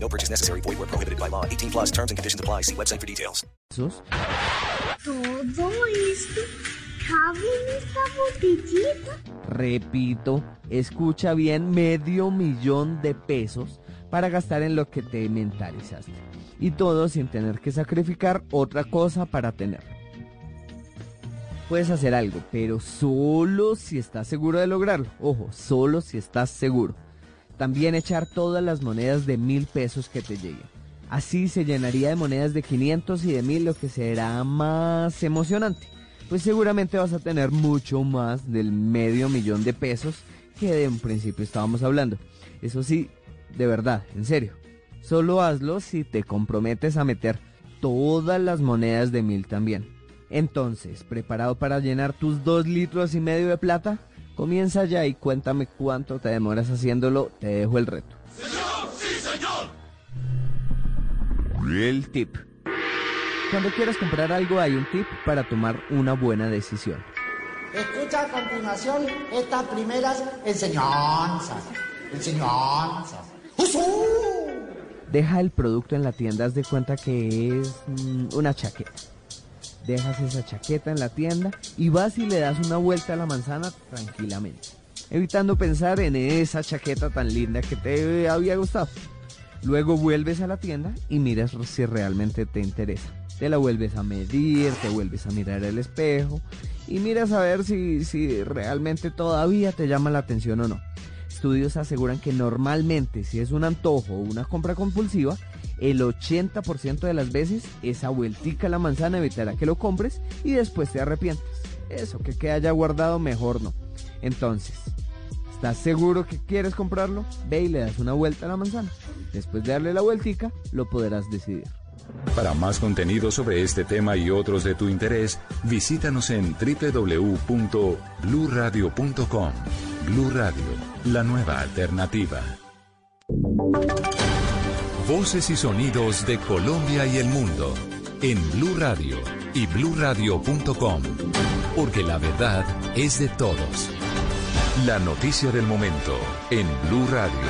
No purchase necessary. Void where prohibited by law. 18 plus terms and conditions apply. See website for details. Todo esto cabe en esta botellita. Repito, escucha bien, medio millón de pesos para gastar en lo que te mentalizaste. Y todo sin tener que sacrificar otra cosa para tenerlo. Puedes hacer algo, pero solo si estás seguro de lograrlo. Ojo, solo si estás seguro. También echar todas las monedas de mil pesos que te lleguen. Así se llenaría de monedas de 500 y de mil, lo que será más emocionante. Pues seguramente vas a tener mucho más del medio millón de pesos que de un principio estábamos hablando. Eso sí, de verdad, en serio. Solo hazlo si te comprometes a meter todas las monedas de mil también. Entonces, ¿preparado para llenar tus dos litros y medio de plata? Comienza ya y cuéntame cuánto te demoras haciéndolo. Te dejo el reto. El tip. Cuando quieras comprar algo hay un tip para tomar una buena decisión. Escucha a continuación estas primeras enseñanzas. Enseñanzas. ¡Usú! Deja el producto en la tienda, haz de cuenta que es mm, una chaqueta. Dejas esa chaqueta en la tienda y vas y le das una vuelta a la manzana tranquilamente, evitando pensar en esa chaqueta tan linda que te había gustado. Luego vuelves a la tienda y miras si realmente te interesa. Te la vuelves a medir, te vuelves a mirar el espejo y miras a ver si, si realmente todavía te llama la atención o no. Estudios aseguran que normalmente si es un antojo o una compra compulsiva, el 80% de las veces esa vueltica a la manzana evitará que lo compres y después te arrepientes. Eso que queda ya guardado mejor no. Entonces, ¿estás seguro que quieres comprarlo? Ve y le das una vuelta a la manzana. Después de darle la vueltica, lo podrás decidir. Para más contenido sobre este tema y otros de tu interés, visítanos en www.bluradio.com. Blu Radio, la nueva alternativa. Voces y sonidos de Colombia y el mundo en Blue Radio y bluradio.com, porque la verdad es de todos. La noticia del momento en Blue Radio.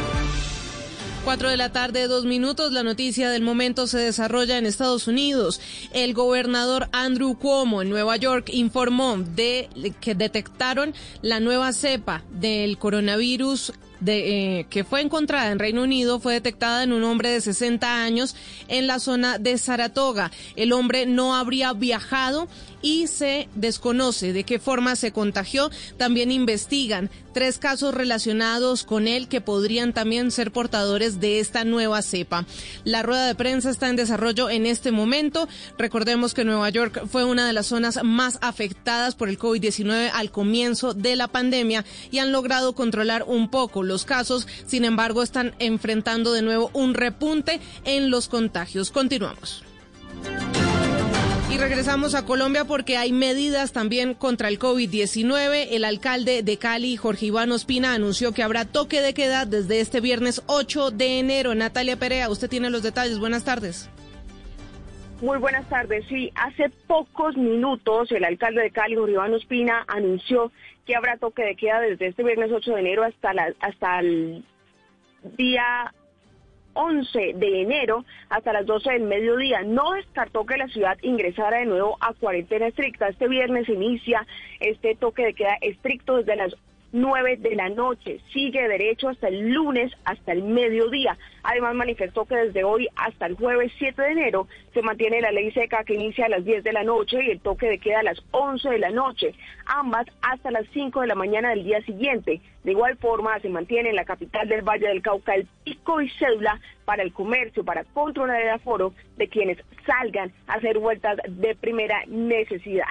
4 de la tarde, dos minutos. La noticia del momento se desarrolla en Estados Unidos. El gobernador Andrew Cuomo en Nueva York informó de que detectaron la nueva cepa del coronavirus de, eh, que fue encontrada en Reino Unido fue detectada en un hombre de 60 años en la zona de Saratoga. El hombre no habría viajado y se desconoce de qué forma se contagió. También investigan tres casos relacionados con él que podrían también ser portadores de esta nueva cepa. La rueda de prensa está en desarrollo en este momento. Recordemos que Nueva York fue una de las zonas más afectadas por el COVID-19 al comienzo de la pandemia y han logrado controlar un poco los casos. Sin embargo, están enfrentando de nuevo un repunte en los contagios. Continuamos. Y regresamos a Colombia porque hay medidas también contra el COVID-19. El alcalde de Cali, Jorge Iván Ospina, anunció que habrá toque de queda desde este viernes 8 de enero. Natalia Perea, usted tiene los detalles. Buenas tardes. Muy buenas tardes. Sí, hace pocos minutos el alcalde de Cali, Jorge Iván Ospina, anunció que habrá toque de queda desde este viernes 8 de enero hasta, la, hasta el día 11 de enero hasta las 12 del mediodía. No descartó que la ciudad ingresara de nuevo a cuarentena estricta. Este viernes inicia este toque de queda estricto desde las 9 de la noche. Sigue derecho hasta el lunes, hasta el mediodía. Además manifestó que desde hoy hasta el jueves 7 de enero se mantiene la ley seca que inicia a las 10 de la noche y el toque de queda a las 11 de la noche, ambas hasta las 5 de la mañana del día siguiente. De igual forma se mantiene en la capital del Valle del Cauca el pico y cédula para el comercio, para controlar el aforo de quienes salgan a hacer vueltas de primera necesidad.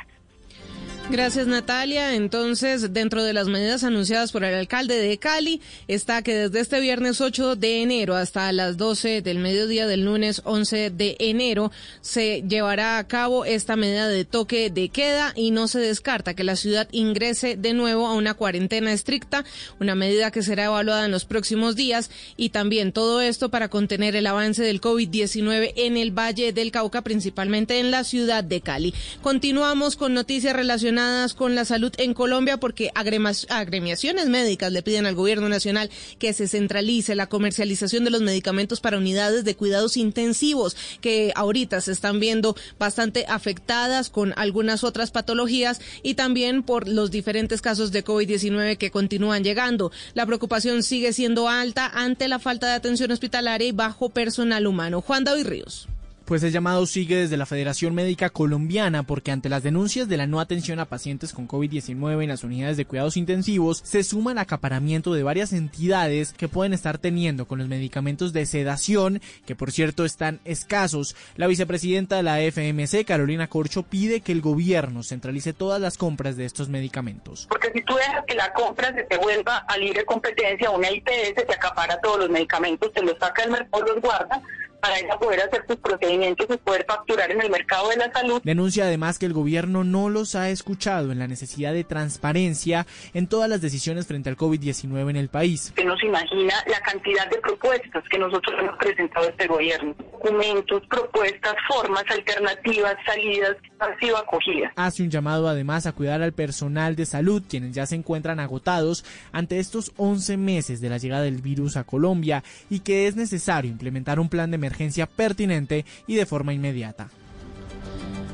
Gracias Natalia. Entonces, dentro de las medidas anunciadas por el alcalde de Cali está que desde este viernes 8 de enero hasta las 12 del mediodía del lunes 11 de enero se llevará a cabo esta medida de toque de queda y no se descarta que la ciudad ingrese de nuevo a una cuarentena estricta, una medida que será evaluada en los próximos días y también todo esto para contener el avance del COVID-19 en el Valle del Cauca, principalmente en la ciudad de Cali. Continuamos con noticias relacionadas con la salud en Colombia porque agremiaciones médicas le piden al gobierno nacional que se centralice la comercialización de los medicamentos para unidades de cuidados intensivos que ahorita se están viendo bastante afectadas con algunas otras patologías y también por los diferentes casos de COVID-19 que continúan llegando. La preocupación sigue siendo alta ante la falta de atención hospitalaria y bajo personal humano. Juan David Ríos. Pues el llamado sigue desde la Federación Médica Colombiana porque ante las denuncias de la no atención a pacientes con COVID-19 en las unidades de cuidados intensivos, se suma el acaparamiento de varias entidades que pueden estar teniendo con los medicamentos de sedación, que por cierto están escasos. La vicepresidenta de la FMC, Carolina Corcho, pide que el gobierno centralice todas las compras de estos medicamentos. Porque si tú dejas que la compra se te vuelva a libre competencia, una IPS te acapara todos los medicamentos, te los saca del mercado, los guarda, para ella poder hacer sus procedimientos y poder facturar en el mercado de la salud. Denuncia además que el gobierno no los ha escuchado en la necesidad de transparencia en todas las decisiones frente al COVID-19 en el país. Se imagina la cantidad de propuestas que nosotros hemos presentado a este gobierno. Documentos, propuestas, formas alternativas, salidas, han sido acogidas. Hace un llamado además a cuidar al personal de salud, quienes ya se encuentran agotados ante estos 11 meses de la llegada del virus a Colombia y que es necesario implementar un plan de emergencia pertinente y de forma inmediata.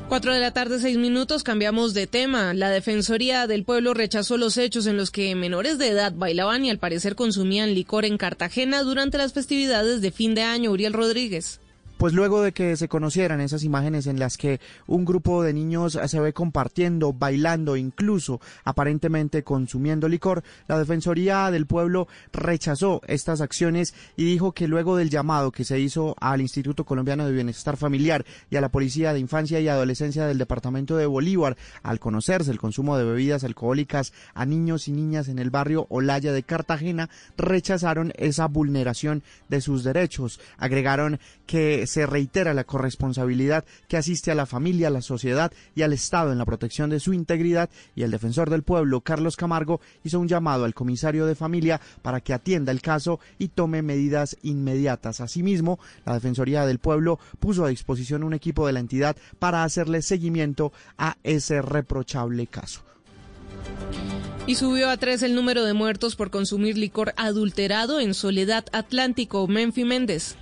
Cuatro de la tarde, seis minutos, cambiamos de tema. La Defensoría del Pueblo rechazó los hechos en los que menores de edad bailaban y al parecer consumían licor en Cartagena durante las festividades de fin de año. Uriel Rodríguez. Pues luego de que se conocieran esas imágenes en las que un grupo de niños se ve compartiendo, bailando, incluso aparentemente consumiendo licor, la Defensoría del Pueblo rechazó estas acciones y dijo que luego del llamado que se hizo al Instituto Colombiano de Bienestar Familiar y a la Policía de Infancia y Adolescencia del Departamento de Bolívar, al conocerse el consumo de bebidas alcohólicas a niños y niñas en el barrio Olaya de Cartagena, rechazaron esa vulneración de sus derechos. Agregaron que se reitera la corresponsabilidad que asiste a la familia, a la sociedad y al Estado en la protección de su integridad y el defensor del pueblo, Carlos Camargo, hizo un llamado al comisario de familia para que atienda el caso y tome medidas inmediatas. Asimismo, la Defensoría del Pueblo puso a disposición un equipo de la entidad para hacerle seguimiento a ese reprochable caso. Y subió a tres el número de muertos por consumir licor adulterado en Soledad Atlántico. Menfi Méndez.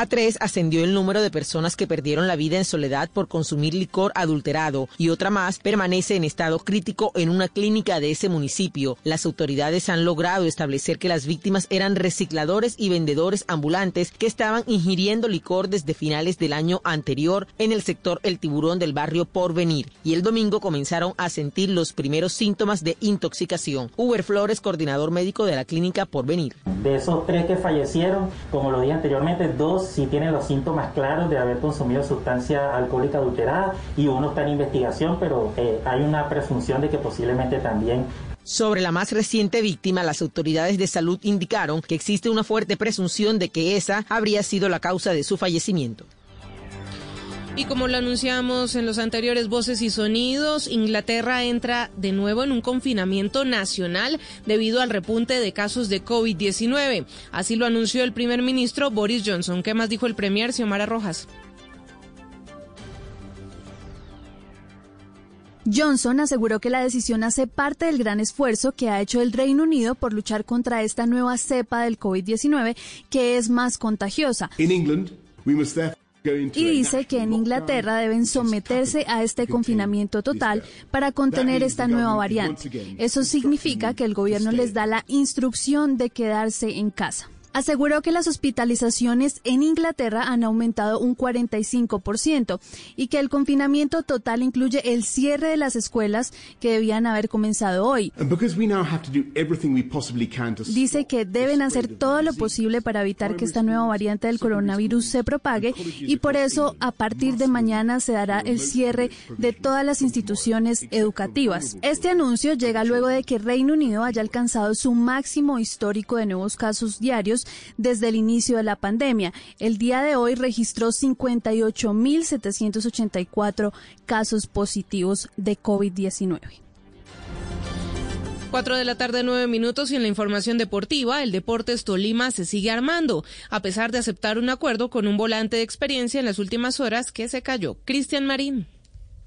A tres ascendió el número de personas que perdieron la vida en soledad por consumir licor adulterado y otra más permanece en estado crítico en una clínica de ese municipio. Las autoridades han logrado establecer que las víctimas eran recicladores y vendedores ambulantes que estaban ingiriendo licor desde finales del año anterior en el sector El Tiburón del barrio Porvenir y el domingo comenzaron a sentir los primeros síntomas de intoxicación. Uber Flores, coordinador médico de la clínica Porvenir. De esos tres que fallecieron, como lo dije anteriormente, dos si tienen los síntomas claros de haber consumido sustancia alcohólica adulterada y uno está en investigación, pero eh, hay una presunción de que posiblemente también sobre la más reciente víctima, las autoridades de salud indicaron que existe una fuerte presunción de que esa habría sido la causa de su fallecimiento. Y como lo anunciamos en los anteriores voces y sonidos, Inglaterra entra de nuevo en un confinamiento nacional debido al repunte de casos de COVID-19. Así lo anunció el primer ministro Boris Johnson. ¿Qué más dijo el premier Xiomara Rojas? Johnson aseguró que la decisión hace parte del gran esfuerzo que ha hecho el Reino Unido por luchar contra esta nueva cepa del COVID-19 que es más contagiosa. Y dice que en Inglaterra deben someterse a este confinamiento total para contener esta nueva variante. Eso significa que el gobierno les da la instrucción de quedarse en casa. Aseguró que las hospitalizaciones en Inglaterra han aumentado un 45% y que el confinamiento total incluye el cierre de las escuelas que debían haber comenzado hoy. Dice que deben hacer todo lo posible para evitar que esta nueva variante del coronavirus se propague y por eso a partir de mañana se dará el cierre de todas las instituciones educativas. Este anuncio llega luego de que Reino Unido haya alcanzado su máximo histórico de nuevos casos diarios desde el inicio de la pandemia. El día de hoy registró 58.784 casos positivos de COVID-19. 4 de la tarde, 9 minutos y en la información deportiva, el Deportes Tolima se sigue armando, a pesar de aceptar un acuerdo con un volante de experiencia en las últimas horas que se cayó. Cristian Marín.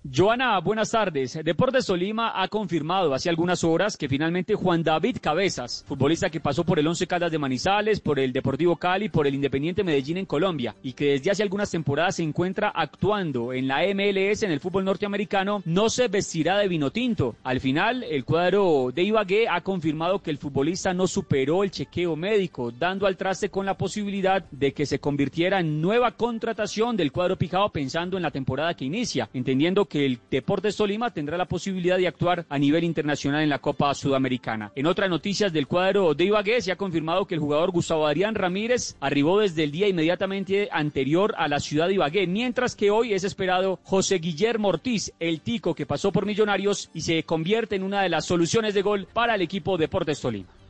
Joana, buenas tardes. Deportes Tolima ha confirmado hace algunas horas que finalmente Juan David Cabezas, futbolista que pasó por el Once Caldas de Manizales, por el Deportivo Cali, por el Independiente Medellín en Colombia y que desde hace algunas temporadas se encuentra actuando en la MLS en el fútbol norteamericano, no se vestirá de vino tinto. Al final, el cuadro de Ibagué ha confirmado que el futbolista no superó el chequeo médico, dando al traste con la posibilidad de que se convirtiera en nueva contratación del cuadro pijado pensando en la temporada que inicia, entendiendo que el Deportes Tolima tendrá la posibilidad de actuar a nivel internacional en la Copa Sudamericana. En otras noticias del cuadro de Ibagué se ha confirmado que el jugador Gustavo Adrián Ramírez arribó desde el día inmediatamente anterior a la ciudad de Ibagué, mientras que hoy es esperado José Guillermo Ortiz, el tico que pasó por Millonarios y se convierte en una de las soluciones de gol para el equipo Deportes Tolima.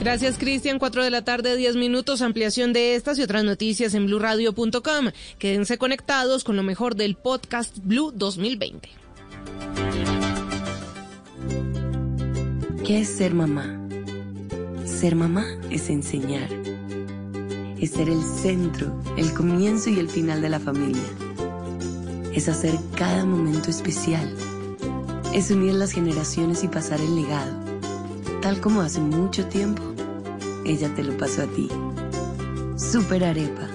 Gracias, Cristian. Cuatro de la tarde, diez minutos. Ampliación de estas y otras noticias en blurradio.com. Quédense conectados con lo mejor del podcast Blue 2020. ¿Qué es ser mamá? Ser mamá es enseñar. Es ser el centro, el comienzo y el final de la familia. Es hacer cada momento especial. Es unir las generaciones y pasar el legado. Tal como hace mucho tiempo ella te lo pasó a ti. Super Arepa,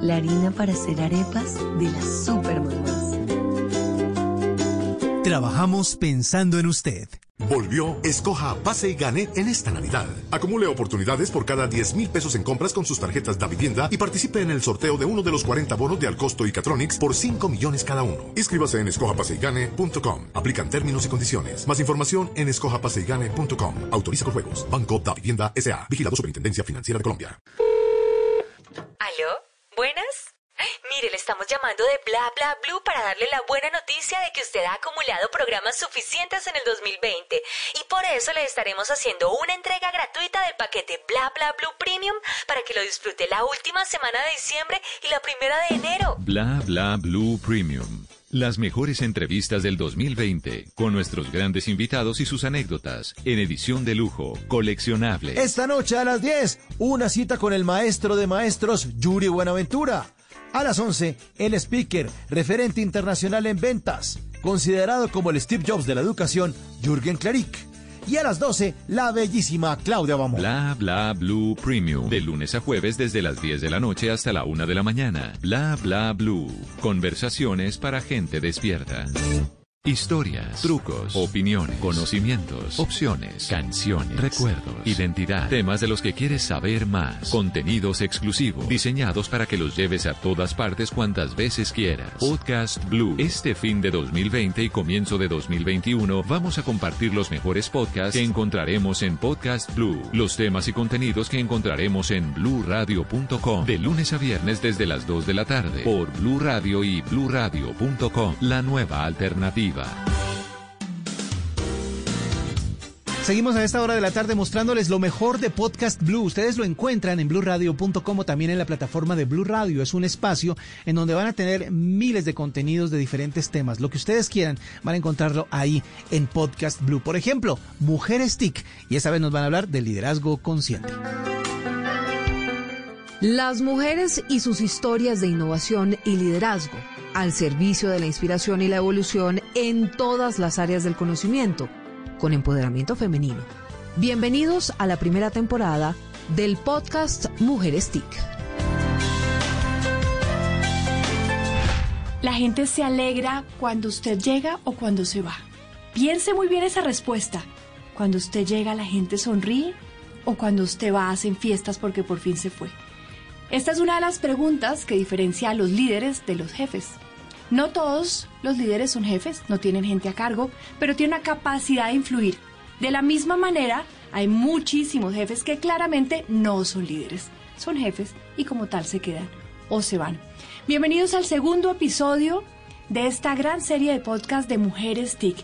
la harina para hacer arepas de las super mamás. Trabajamos pensando en usted. Volvió, escoja Pase y Gane en esta Navidad. Acumule oportunidades por cada 10 mil pesos en compras con sus tarjetas da vivienda y participe en el sorteo de uno de los 40 bonos de Alcosto y Catronics por 5 millones cada uno. Inscríbase en escojapaseygane.com. Aplican términos y condiciones. Más información en escojapaseygane.com. Autoriza con juegos. Banco da Vivienda S.A. Vigilado Superintendencia Financiera de Colombia. ¿Aló? ¿Buenas? Mire, le estamos llamando de Bla Bla Blue para darle la buena noticia de que usted ha acumulado programas suficientes en el 2020 y por eso le estaremos haciendo una entrega gratuita del paquete Bla Bla Blue Premium para que lo disfrute la última semana de diciembre y la primera de enero. Bla Bla Blue Premium. Las mejores entrevistas del 2020 con nuestros grandes invitados y sus anécdotas en edición de lujo, coleccionable. Esta noche a las 10, una cita con el maestro de maestros, Yuri Buenaventura. A las 11, el speaker, referente internacional en ventas, considerado como el Steve Jobs de la educación, Jürgen Klarik. Y a las 12, la bellísima Claudia Bamón. Bla Bla Blue Premium. De lunes a jueves desde las 10 de la noche hasta la 1 de la mañana. Bla Bla Blue. Conversaciones para gente despierta. Historias, trucos, opiniones, conocimientos, opciones, canciones, recuerdos, identidad, temas de los que quieres saber más, contenidos exclusivos, diseñados para que los lleves a todas partes cuantas veces quieras. Podcast Blue. Este fin de 2020 y comienzo de 2021 vamos a compartir los mejores podcasts que encontraremos en Podcast Blue, los temas y contenidos que encontraremos en bluradio.com de lunes a viernes desde las 2 de la tarde por Blue Radio y bluradio.com, la nueva alternativa. Seguimos a esta hora de la tarde mostrándoles lo mejor de Podcast Blue. Ustedes lo encuentran en bluradio.com o también en la plataforma de Blue Radio. Es un espacio en donde van a tener miles de contenidos de diferentes temas. Lo que ustedes quieran van a encontrarlo ahí en Podcast Blue. Por ejemplo, Mujeres TIC. Y esta vez nos van a hablar de liderazgo consciente. Las mujeres y sus historias de innovación y liderazgo al servicio de la inspiración y la evolución en todas las áreas del conocimiento, con empoderamiento femenino. Bienvenidos a la primera temporada del podcast Mujeres TIC. La gente se alegra cuando usted llega o cuando se va. Piense muy bien esa respuesta. Cuando usted llega, la gente sonríe o cuando usted va, hacen fiestas porque por fin se fue? Esta es una de las preguntas que diferencia a los líderes de los jefes. No todos los líderes son jefes, no tienen gente a cargo, pero tienen una capacidad de influir. De la misma manera, hay muchísimos jefes que claramente no son líderes, son jefes y como tal se quedan o se van. Bienvenidos al segundo episodio de esta gran serie de podcast de Mujeres TIC.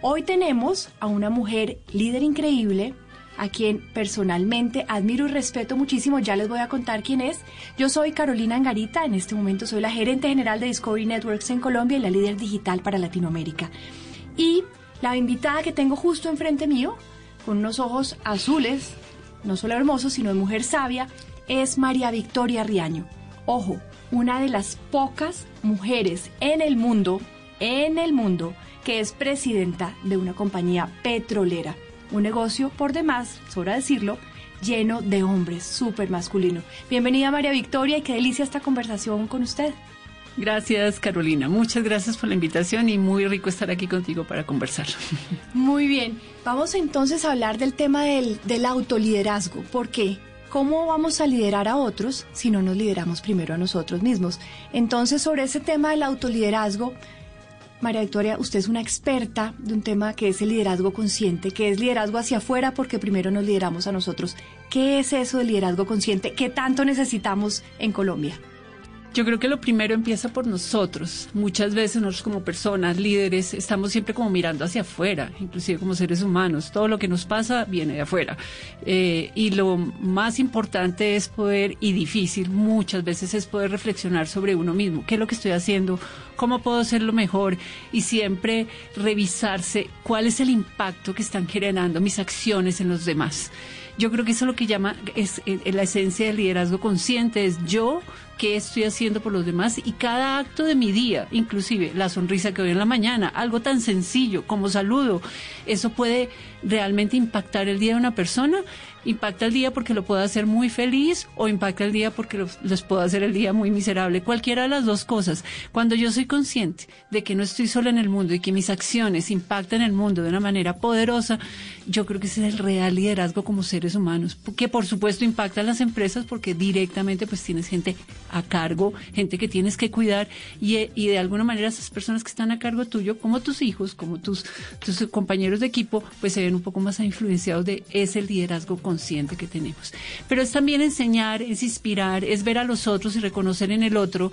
Hoy tenemos a una mujer líder increíble, a quien personalmente admiro y respeto muchísimo. Ya les voy a contar quién es. Yo soy Carolina Angarita, en este momento soy la gerente general de Discovery Networks en Colombia y la líder digital para Latinoamérica. Y la invitada que tengo justo enfrente mío, con unos ojos azules, no solo hermosos, sino de mujer sabia, es María Victoria Riaño. Ojo, una de las pocas mujeres en el mundo, en el mundo, que es presidenta de una compañía petrolera un negocio por demás, sobra decirlo, lleno de hombres, súper masculino. Bienvenida María Victoria y qué delicia esta conversación con usted. Gracias Carolina, muchas gracias por la invitación y muy rico estar aquí contigo para conversar. Muy bien, vamos entonces a hablar del tema del, del autoliderazgo. ¿Por qué? ¿Cómo vamos a liderar a otros si no nos lideramos primero a nosotros mismos? Entonces, sobre ese tema del autoliderazgo, María Victoria, usted es una experta de un tema que es el liderazgo consciente, que es liderazgo hacia afuera porque primero nos lideramos a nosotros. ¿Qué es eso del liderazgo consciente? ¿Qué tanto necesitamos en Colombia? Yo creo que lo primero empieza por nosotros. Muchas veces nosotros como personas, líderes, estamos siempre como mirando hacia afuera, inclusive como seres humanos. Todo lo que nos pasa viene de afuera. Eh, y lo más importante es poder, y difícil muchas veces, es poder reflexionar sobre uno mismo. ¿Qué es lo que estoy haciendo? ¿Cómo puedo hacerlo mejor? Y siempre revisarse cuál es el impacto que están generando mis acciones en los demás. Yo creo que eso es lo que llama, es, es eh, la esencia del liderazgo consciente, es yo qué estoy haciendo por los demás y cada acto de mi día, inclusive la sonrisa que doy en la mañana, algo tan sencillo como saludo, eso puede realmente impactar el día de una persona impacta el día porque lo puedo hacer muy feliz o impacta el día porque les puedo hacer el día muy miserable. Cualquiera de las dos cosas. Cuando yo soy consciente de que no estoy sola en el mundo y que mis acciones impactan el mundo de una manera poderosa, yo creo que ese es el real liderazgo como seres humanos. Que por supuesto impacta a las empresas porque directamente pues tienes gente a cargo, gente que tienes que cuidar y, y de alguna manera esas personas que están a cargo tuyo, como tus hijos, como tus, tus compañeros de equipo, pues se un poco más influenciados de ese liderazgo consciente que tenemos. Pero es también enseñar, es inspirar, es ver a los otros y reconocer en el otro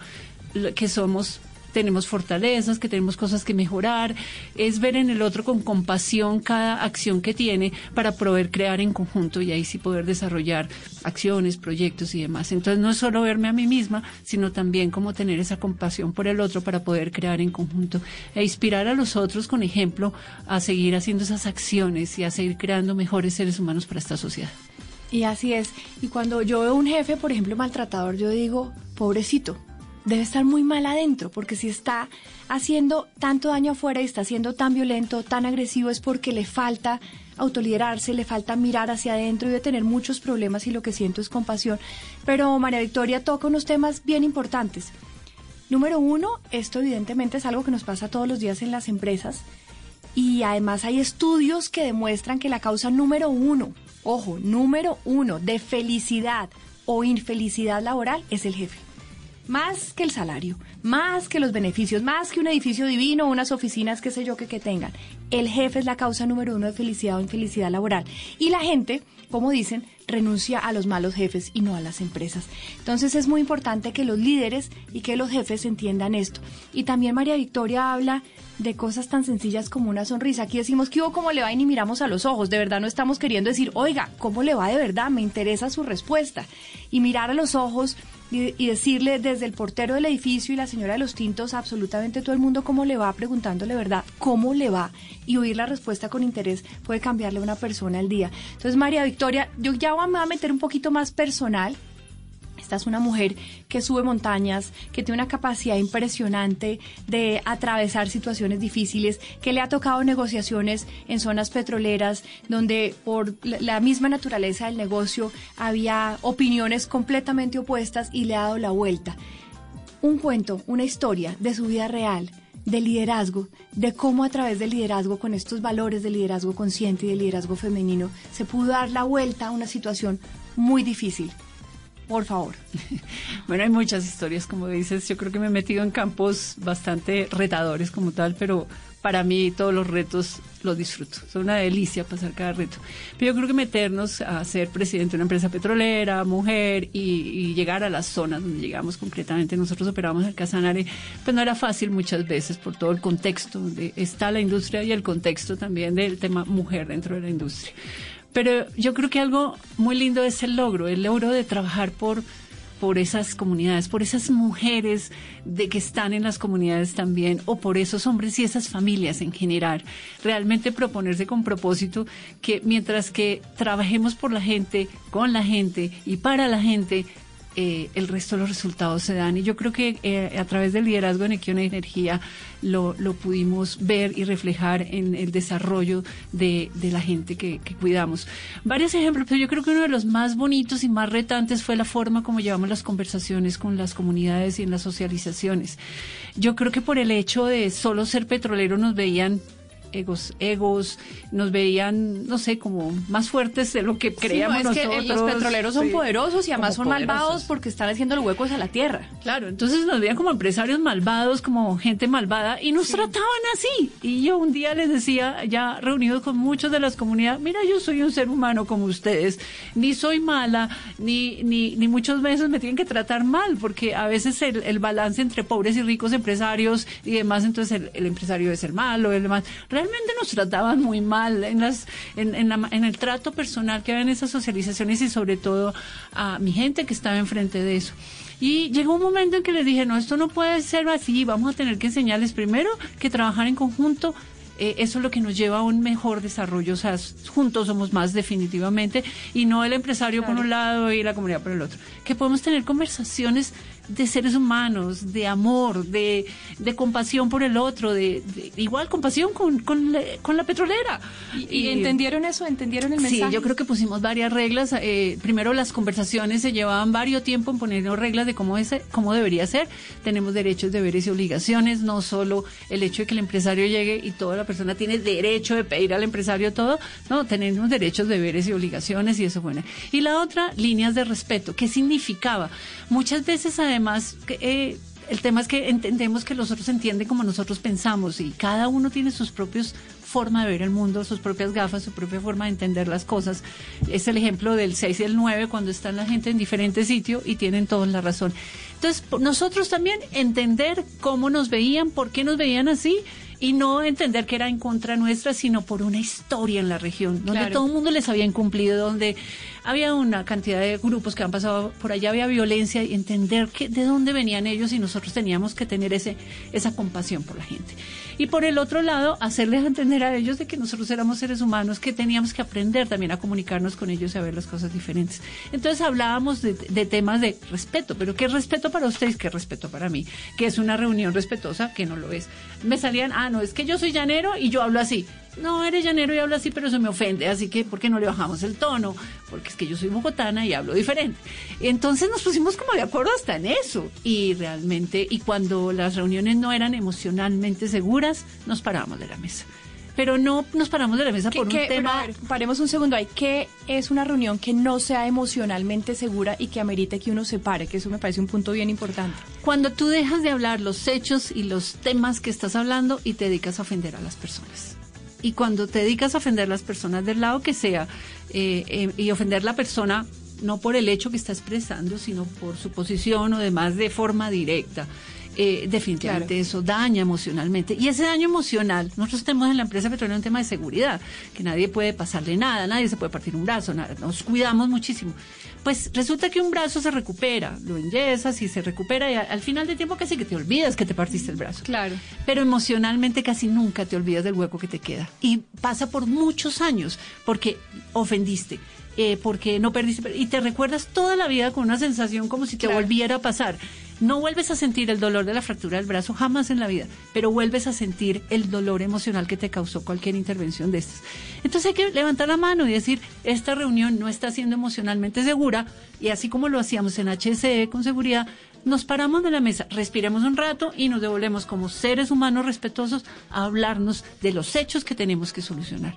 que somos tenemos fortalezas, que tenemos cosas que mejorar, es ver en el otro con compasión cada acción que tiene para poder crear en conjunto y ahí sí poder desarrollar acciones, proyectos y demás. Entonces no es solo verme a mí misma, sino también como tener esa compasión por el otro para poder crear en conjunto e inspirar a los otros con ejemplo a seguir haciendo esas acciones y a seguir creando mejores seres humanos para esta sociedad. Y así es. Y cuando yo veo un jefe, por ejemplo, maltratador, yo digo, pobrecito, debe estar muy mal adentro, porque si está haciendo tanto daño afuera y está siendo tan violento, tan agresivo, es porque le falta autoliderarse, le falta mirar hacia adentro y de tener muchos problemas y lo que siento es compasión. Pero María Victoria toca unos temas bien importantes. Número uno, esto evidentemente es algo que nos pasa todos los días en las empresas y además hay estudios que demuestran que la causa número uno, ojo, número uno de felicidad o infelicidad laboral es el jefe más que el salario, más que los beneficios, más que un edificio divino, unas oficinas, qué sé yo, que, que tengan. El jefe es la causa número uno de felicidad o infelicidad laboral. Y la gente, como dicen, renuncia a los malos jefes y no a las empresas. Entonces es muy importante que los líderes y que los jefes entiendan esto. Y también María Victoria habla de cosas tan sencillas como una sonrisa. Aquí decimos que hubo cómo le va y ni miramos a los ojos. De verdad no estamos queriendo decir, oiga, ¿cómo le va de verdad? Me interesa su respuesta. Y mirar a los ojos y, decirle desde el portero del edificio y la señora de los tintos absolutamente todo el mundo cómo le va, preguntándole verdad, cómo le va y oír la respuesta con interés puede cambiarle a una persona al día. Entonces, María Victoria, yo ya me voy a meter un poquito más personal esta es una mujer que sube montañas, que tiene una capacidad impresionante de atravesar situaciones difíciles, que le ha tocado negociaciones en zonas petroleras donde por la misma naturaleza del negocio había opiniones completamente opuestas y le ha dado la vuelta. Un cuento, una historia de su vida real de liderazgo, de cómo a través del liderazgo, con estos valores de liderazgo consciente y de liderazgo femenino, se pudo dar la vuelta a una situación muy difícil. Por favor. Bueno, hay muchas historias, como dices. Yo creo que me he metido en campos bastante retadores como tal, pero para mí todos los retos los disfruto. Es una delicia pasar cada reto. Pero yo creo que meternos a ser presidente de una empresa petrolera, mujer y, y llegar a las zonas donde llegamos concretamente, nosotros operamos el Casanare, pues no era fácil muchas veces por todo el contexto donde está la industria y el contexto también del tema mujer dentro de la industria. Pero yo creo que algo muy lindo es el logro, el logro de trabajar por por esas comunidades, por esas mujeres de que están en las comunidades también, o por esos hombres y esas familias en general. Realmente proponerse con propósito que mientras que trabajemos por la gente, con la gente y para la gente, eh, el resto de los resultados se dan. Y yo creo que eh, a través del liderazgo en Equiona Energía lo, lo, pudimos ver y reflejar en el desarrollo de, de la gente que, que, cuidamos. Varios ejemplos, pero yo creo que uno de los más bonitos y más retantes fue la forma como llevamos las conversaciones con las comunidades y en las socializaciones. Yo creo que por el hecho de solo ser petrolero nos veían egos, egos, nos veían, no sé, como más fuertes de lo que creíamos sí, no, es nosotros. Que los petroleros son sí, poderosos y además son poderosos. malvados porque están haciendo los huecos a la tierra. Claro, entonces nos veían como empresarios malvados, como gente malvada y nos sí. trataban así. Y yo un día les decía, ya reunidos con muchos de las comunidades, mira, yo soy un ser humano como ustedes, ni soy mala, ni, ni, ni muchos veces me tienen que tratar mal, porque a veces el, el balance entre pobres y ricos empresarios y demás, entonces el, el empresario es el malo, el demás. Realmente nos trataban muy mal en, las, en, en, la, en el trato personal que había en esas socializaciones y sobre todo a mi gente que estaba enfrente de eso. Y llegó un momento en que les dije, no, esto no puede ser así, vamos a tener que enseñarles primero que trabajar en conjunto, eh, eso es lo que nos lleva a un mejor desarrollo, o sea, juntos somos más definitivamente, y no el empresario claro. por un lado y la comunidad por el otro. Que podemos tener conversaciones de seres humanos, de amor, de, de compasión por el otro, de, de igual compasión con, con, la, con la petrolera. ¿Y, ¿Y, entendieron eso? ¿Entendieron el mensaje? Sí, yo creo que pusimos varias reglas. Eh, primero, las conversaciones se llevaban varios tiempo en ponernos reglas de cómo, es, cómo debería ser. Tenemos derechos, deberes y obligaciones, no solo el hecho de que el empresario llegue y toda la persona tiene derecho de pedir al empresario todo, no, tenemos derechos, deberes y obligaciones y eso bueno. Y la otra, líneas de respeto. ¿Qué significaba? Muchas veces, además, eh, el tema es que entendemos que los otros entienden como nosotros pensamos y cada uno tiene sus propios forma de ver el mundo, sus propias gafas, su propia forma de entender las cosas. Es el ejemplo del 6 y el 9 cuando están la gente en diferentes sitios y tienen todos la razón. Entonces, nosotros también entender cómo nos veían, por qué nos veían así y no entender que era en contra nuestra, sino por una historia en la región, donde claro. todo el mundo les había incumplido, donde había una cantidad de grupos que han pasado por allá, había violencia y entender que, de dónde venían ellos y nosotros teníamos que tener ese, esa compasión por la gente. Y por el otro lado, hacerles entender a ellos de que nosotros éramos seres humanos, que teníamos que aprender también a comunicarnos con ellos y a ver las cosas diferentes. Entonces hablábamos de, temas de respeto, pero ¿qué respeto para ustedes? ¿Qué respeto para mí? Que es una reunión respetuosa, que no lo es. Me salían, ah, no, es que yo soy llanero y yo hablo así no, eres llanero y hablo así, pero eso me ofende, así que ¿por qué no le bajamos el tono? Porque es que yo soy bogotana y hablo diferente. Entonces nos pusimos como de acuerdo hasta en eso. Y realmente, y cuando las reuniones no eran emocionalmente seguras, nos paramos de la mesa. Pero no nos paramos de la mesa por un ¿qué, tema. Ver, paremos un segundo ahí. ¿Qué es una reunión que no sea emocionalmente segura y que amerite que uno se pare? Que eso me parece un punto bien importante. Cuando tú dejas de hablar los hechos y los temas que estás hablando y te dedicas a ofender a las personas y cuando te dedicas a ofender a las personas del lado que sea eh, eh, y ofender a la persona no por el hecho que está expresando, sino por su posición o demás de forma directa. Eh, definitivamente claro. eso daña emocionalmente. Y ese daño emocional, nosotros tenemos en la empresa petrolera un tema de seguridad, que nadie puede pasarle nada, nadie se puede partir un brazo, nada, nos cuidamos muchísimo. Pues resulta que un brazo se recupera, lo enyesas y se recupera y al final del tiempo casi que te olvidas que te partiste el brazo. Claro. Pero emocionalmente casi nunca te olvidas del hueco que te queda. Y pasa por muchos años porque ofendiste. Eh, porque no perdiste y te recuerdas toda la vida con una sensación como si te claro. volviera a pasar. No vuelves a sentir el dolor de la fractura del brazo jamás en la vida, pero vuelves a sentir el dolor emocional que te causó cualquier intervención de estas. Entonces hay que levantar la mano y decir, esta reunión no está siendo emocionalmente segura y así como lo hacíamos en HSE con seguridad, nos paramos de la mesa, respiremos un rato y nos devolvemos como seres humanos respetuosos a hablarnos de los hechos que tenemos que solucionar.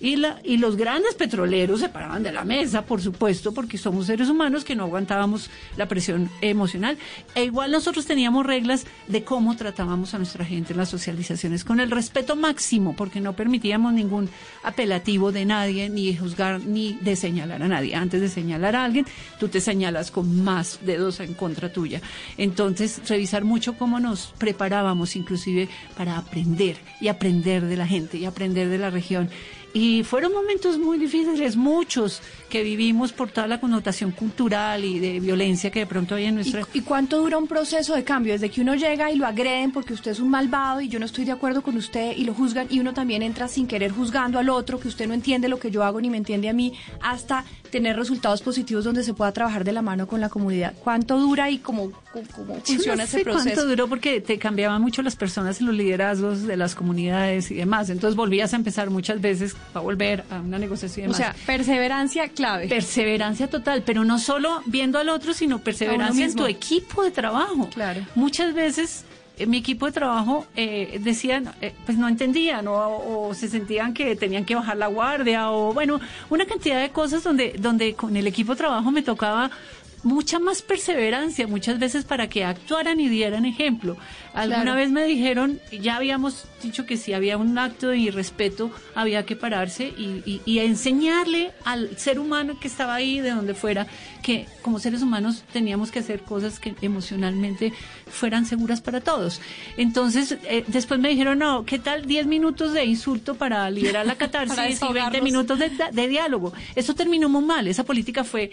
Y, la, y los grandes petroleros se paraban de la mesa, por supuesto, porque somos seres humanos que no aguantábamos la presión emocional. E igual nosotros teníamos reglas de cómo tratábamos a nuestra gente en las socializaciones, con el respeto máximo, porque no permitíamos ningún apelativo de nadie, ni de juzgar, ni de señalar a nadie. Antes de señalar a alguien, tú te señalas con más dedos en contra tuya. Entonces, revisar mucho cómo nos preparábamos inclusive para aprender y aprender de la gente y aprender de la región. Y fueron momentos muy difíciles, muchos que vivimos por toda la connotación cultural y de violencia que de pronto hay en nuestra... ¿Y, cuánto dura un proceso de cambio? Desde que uno llega y lo agreden porque usted es un malvado y yo no estoy de acuerdo con usted y lo juzgan y uno también entra sin querer juzgando al otro, que usted no entiende lo que yo hago ni me entiende a mí, hasta tener resultados positivos donde se pueda trabajar de la mano con la comunidad. ¿Cuánto dura y cómo, cómo funciona ese proceso? ¿Cuánto duró? Porque te cambiaban mucho las personas en los liderazgos de las comunidades y demás. Entonces volvías a empezar muchas veces para volver a una negociación. O sea, perseverancia clave. Perseverancia total, pero no solo viendo al otro, sino perseverancia en tu equipo de trabajo. Claro. Muchas veces en mi equipo de trabajo eh, decían, eh, pues no entendían o, o, se sentían que tenían que bajar la guardia o bueno, una cantidad de cosas donde, donde con el equipo de trabajo me tocaba mucha más perseverancia muchas veces para que actuaran y dieran ejemplo. Alguna vez me dijeron, ya habíamos dicho que si había un acto de irrespeto había que pararse y, y, enseñarle al ser humano que estaba ahí, de donde fuera, que como seres humanos teníamos que hacer cosas que emocionalmente fueran seguras para todos. Entonces, eh, después me dijeron, no, ¿qué tal 10 minutos de insulto para liberar la catarsis y 20 minutos de, de diálogo? Eso terminó muy mal, esa política fue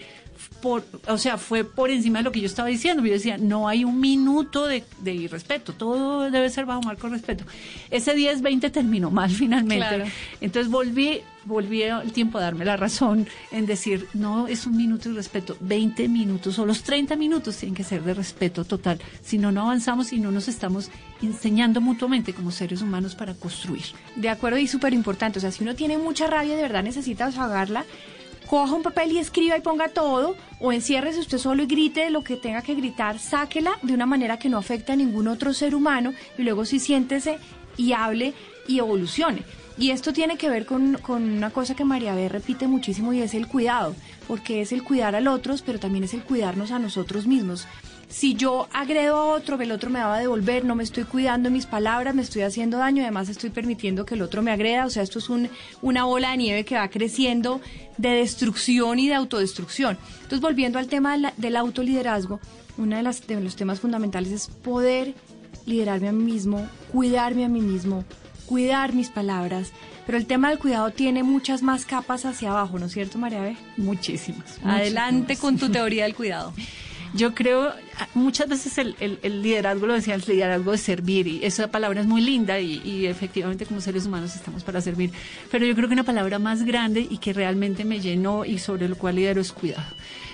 por, o sea, fue por encima de lo que yo estaba diciendo. Yo decía, no hay un minuto de, de irrespeto, todo debe ser bajo marco de respeto. Ese 10-20 terminó mal finalmente. Entonces volví, volví el tiempo a darme la razón en decir, no es un minuto de respeto, 20 minutos o los 30 minutos tienen que ser de respeto total. Si no, no avanzamos y no nos estamos enseñando mutuamente como seres humanos para construir. De acuerdo y súper importante. O sea, si uno tiene mucha rabia, de verdad necesita desahogarla coja un papel y escriba y ponga todo, o enciérrese usted solo y grite lo que tenga que gritar, sáquela de una manera que no afecte a ningún otro ser humano y luego sí siéntese y hable y evolucione. Y esto tiene que ver con, con una cosa que María B repite muchísimo y es el cuidado, porque es el cuidar al otro, pero también es el cuidarnos a nosotros mismos si yo agredo a otro, el otro me va a devolver, no me estoy cuidando mis palabras, me estoy haciendo daño, además estoy permitiendo que el otro me agreda, o sea, esto es un, una bola de nieve que va creciendo de destrucción y de autodestrucción. Entonces, volviendo al tema del autoliderazgo, uno de, las, de los temas fundamentales es poder liderarme a mí mismo, cuidarme a mí mismo, cuidar mis palabras, pero el tema del cuidado tiene muchas más capas hacia abajo, ¿no es cierto, María B? Muchísimas. Adelante con tu teoría del cuidado. Yo creo, muchas veces el, el, liderazgo, lo decía, el liderazgo de servir, y esa palabra es muy linda y, y, efectivamente como seres humanos estamos para servir, pero yo creo que una palabra más grande y que realmente me llenó y sobre lo cual lidero es cuidado.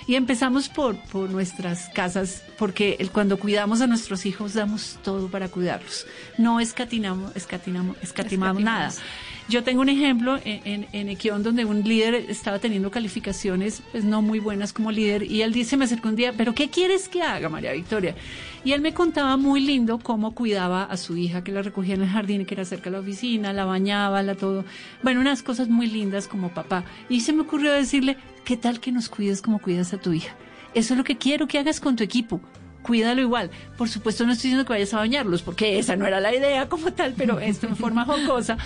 Y empezamos por, por nuestras casas, porque el, cuando cuidamos a nuestros hijos damos todo para cuidarlos. No escatinamos, escatinamos, escatimamos nada. Yo tengo un ejemplo en, en, Equión donde un líder estaba teniendo calificaciones pues no muy buenas como líder y él dice, me acercó un día, pero ¿qué quieres que haga, María Victoria? Y él me contaba muy lindo cómo cuidaba a su hija, que la recogía en el jardín, que era cerca de la oficina, la bañaba, la todo. Bueno, unas cosas muy lindas como papá. Y se me ocurrió decirle, ¿qué tal que nos cuides como cuidas a tu hija? Eso es lo que quiero que hagas con tu equipo cuídalo igual. Por supuesto no estoy diciendo que vayas a bañarlos, porque esa no era la idea como tal, pero esto en forma jocosa.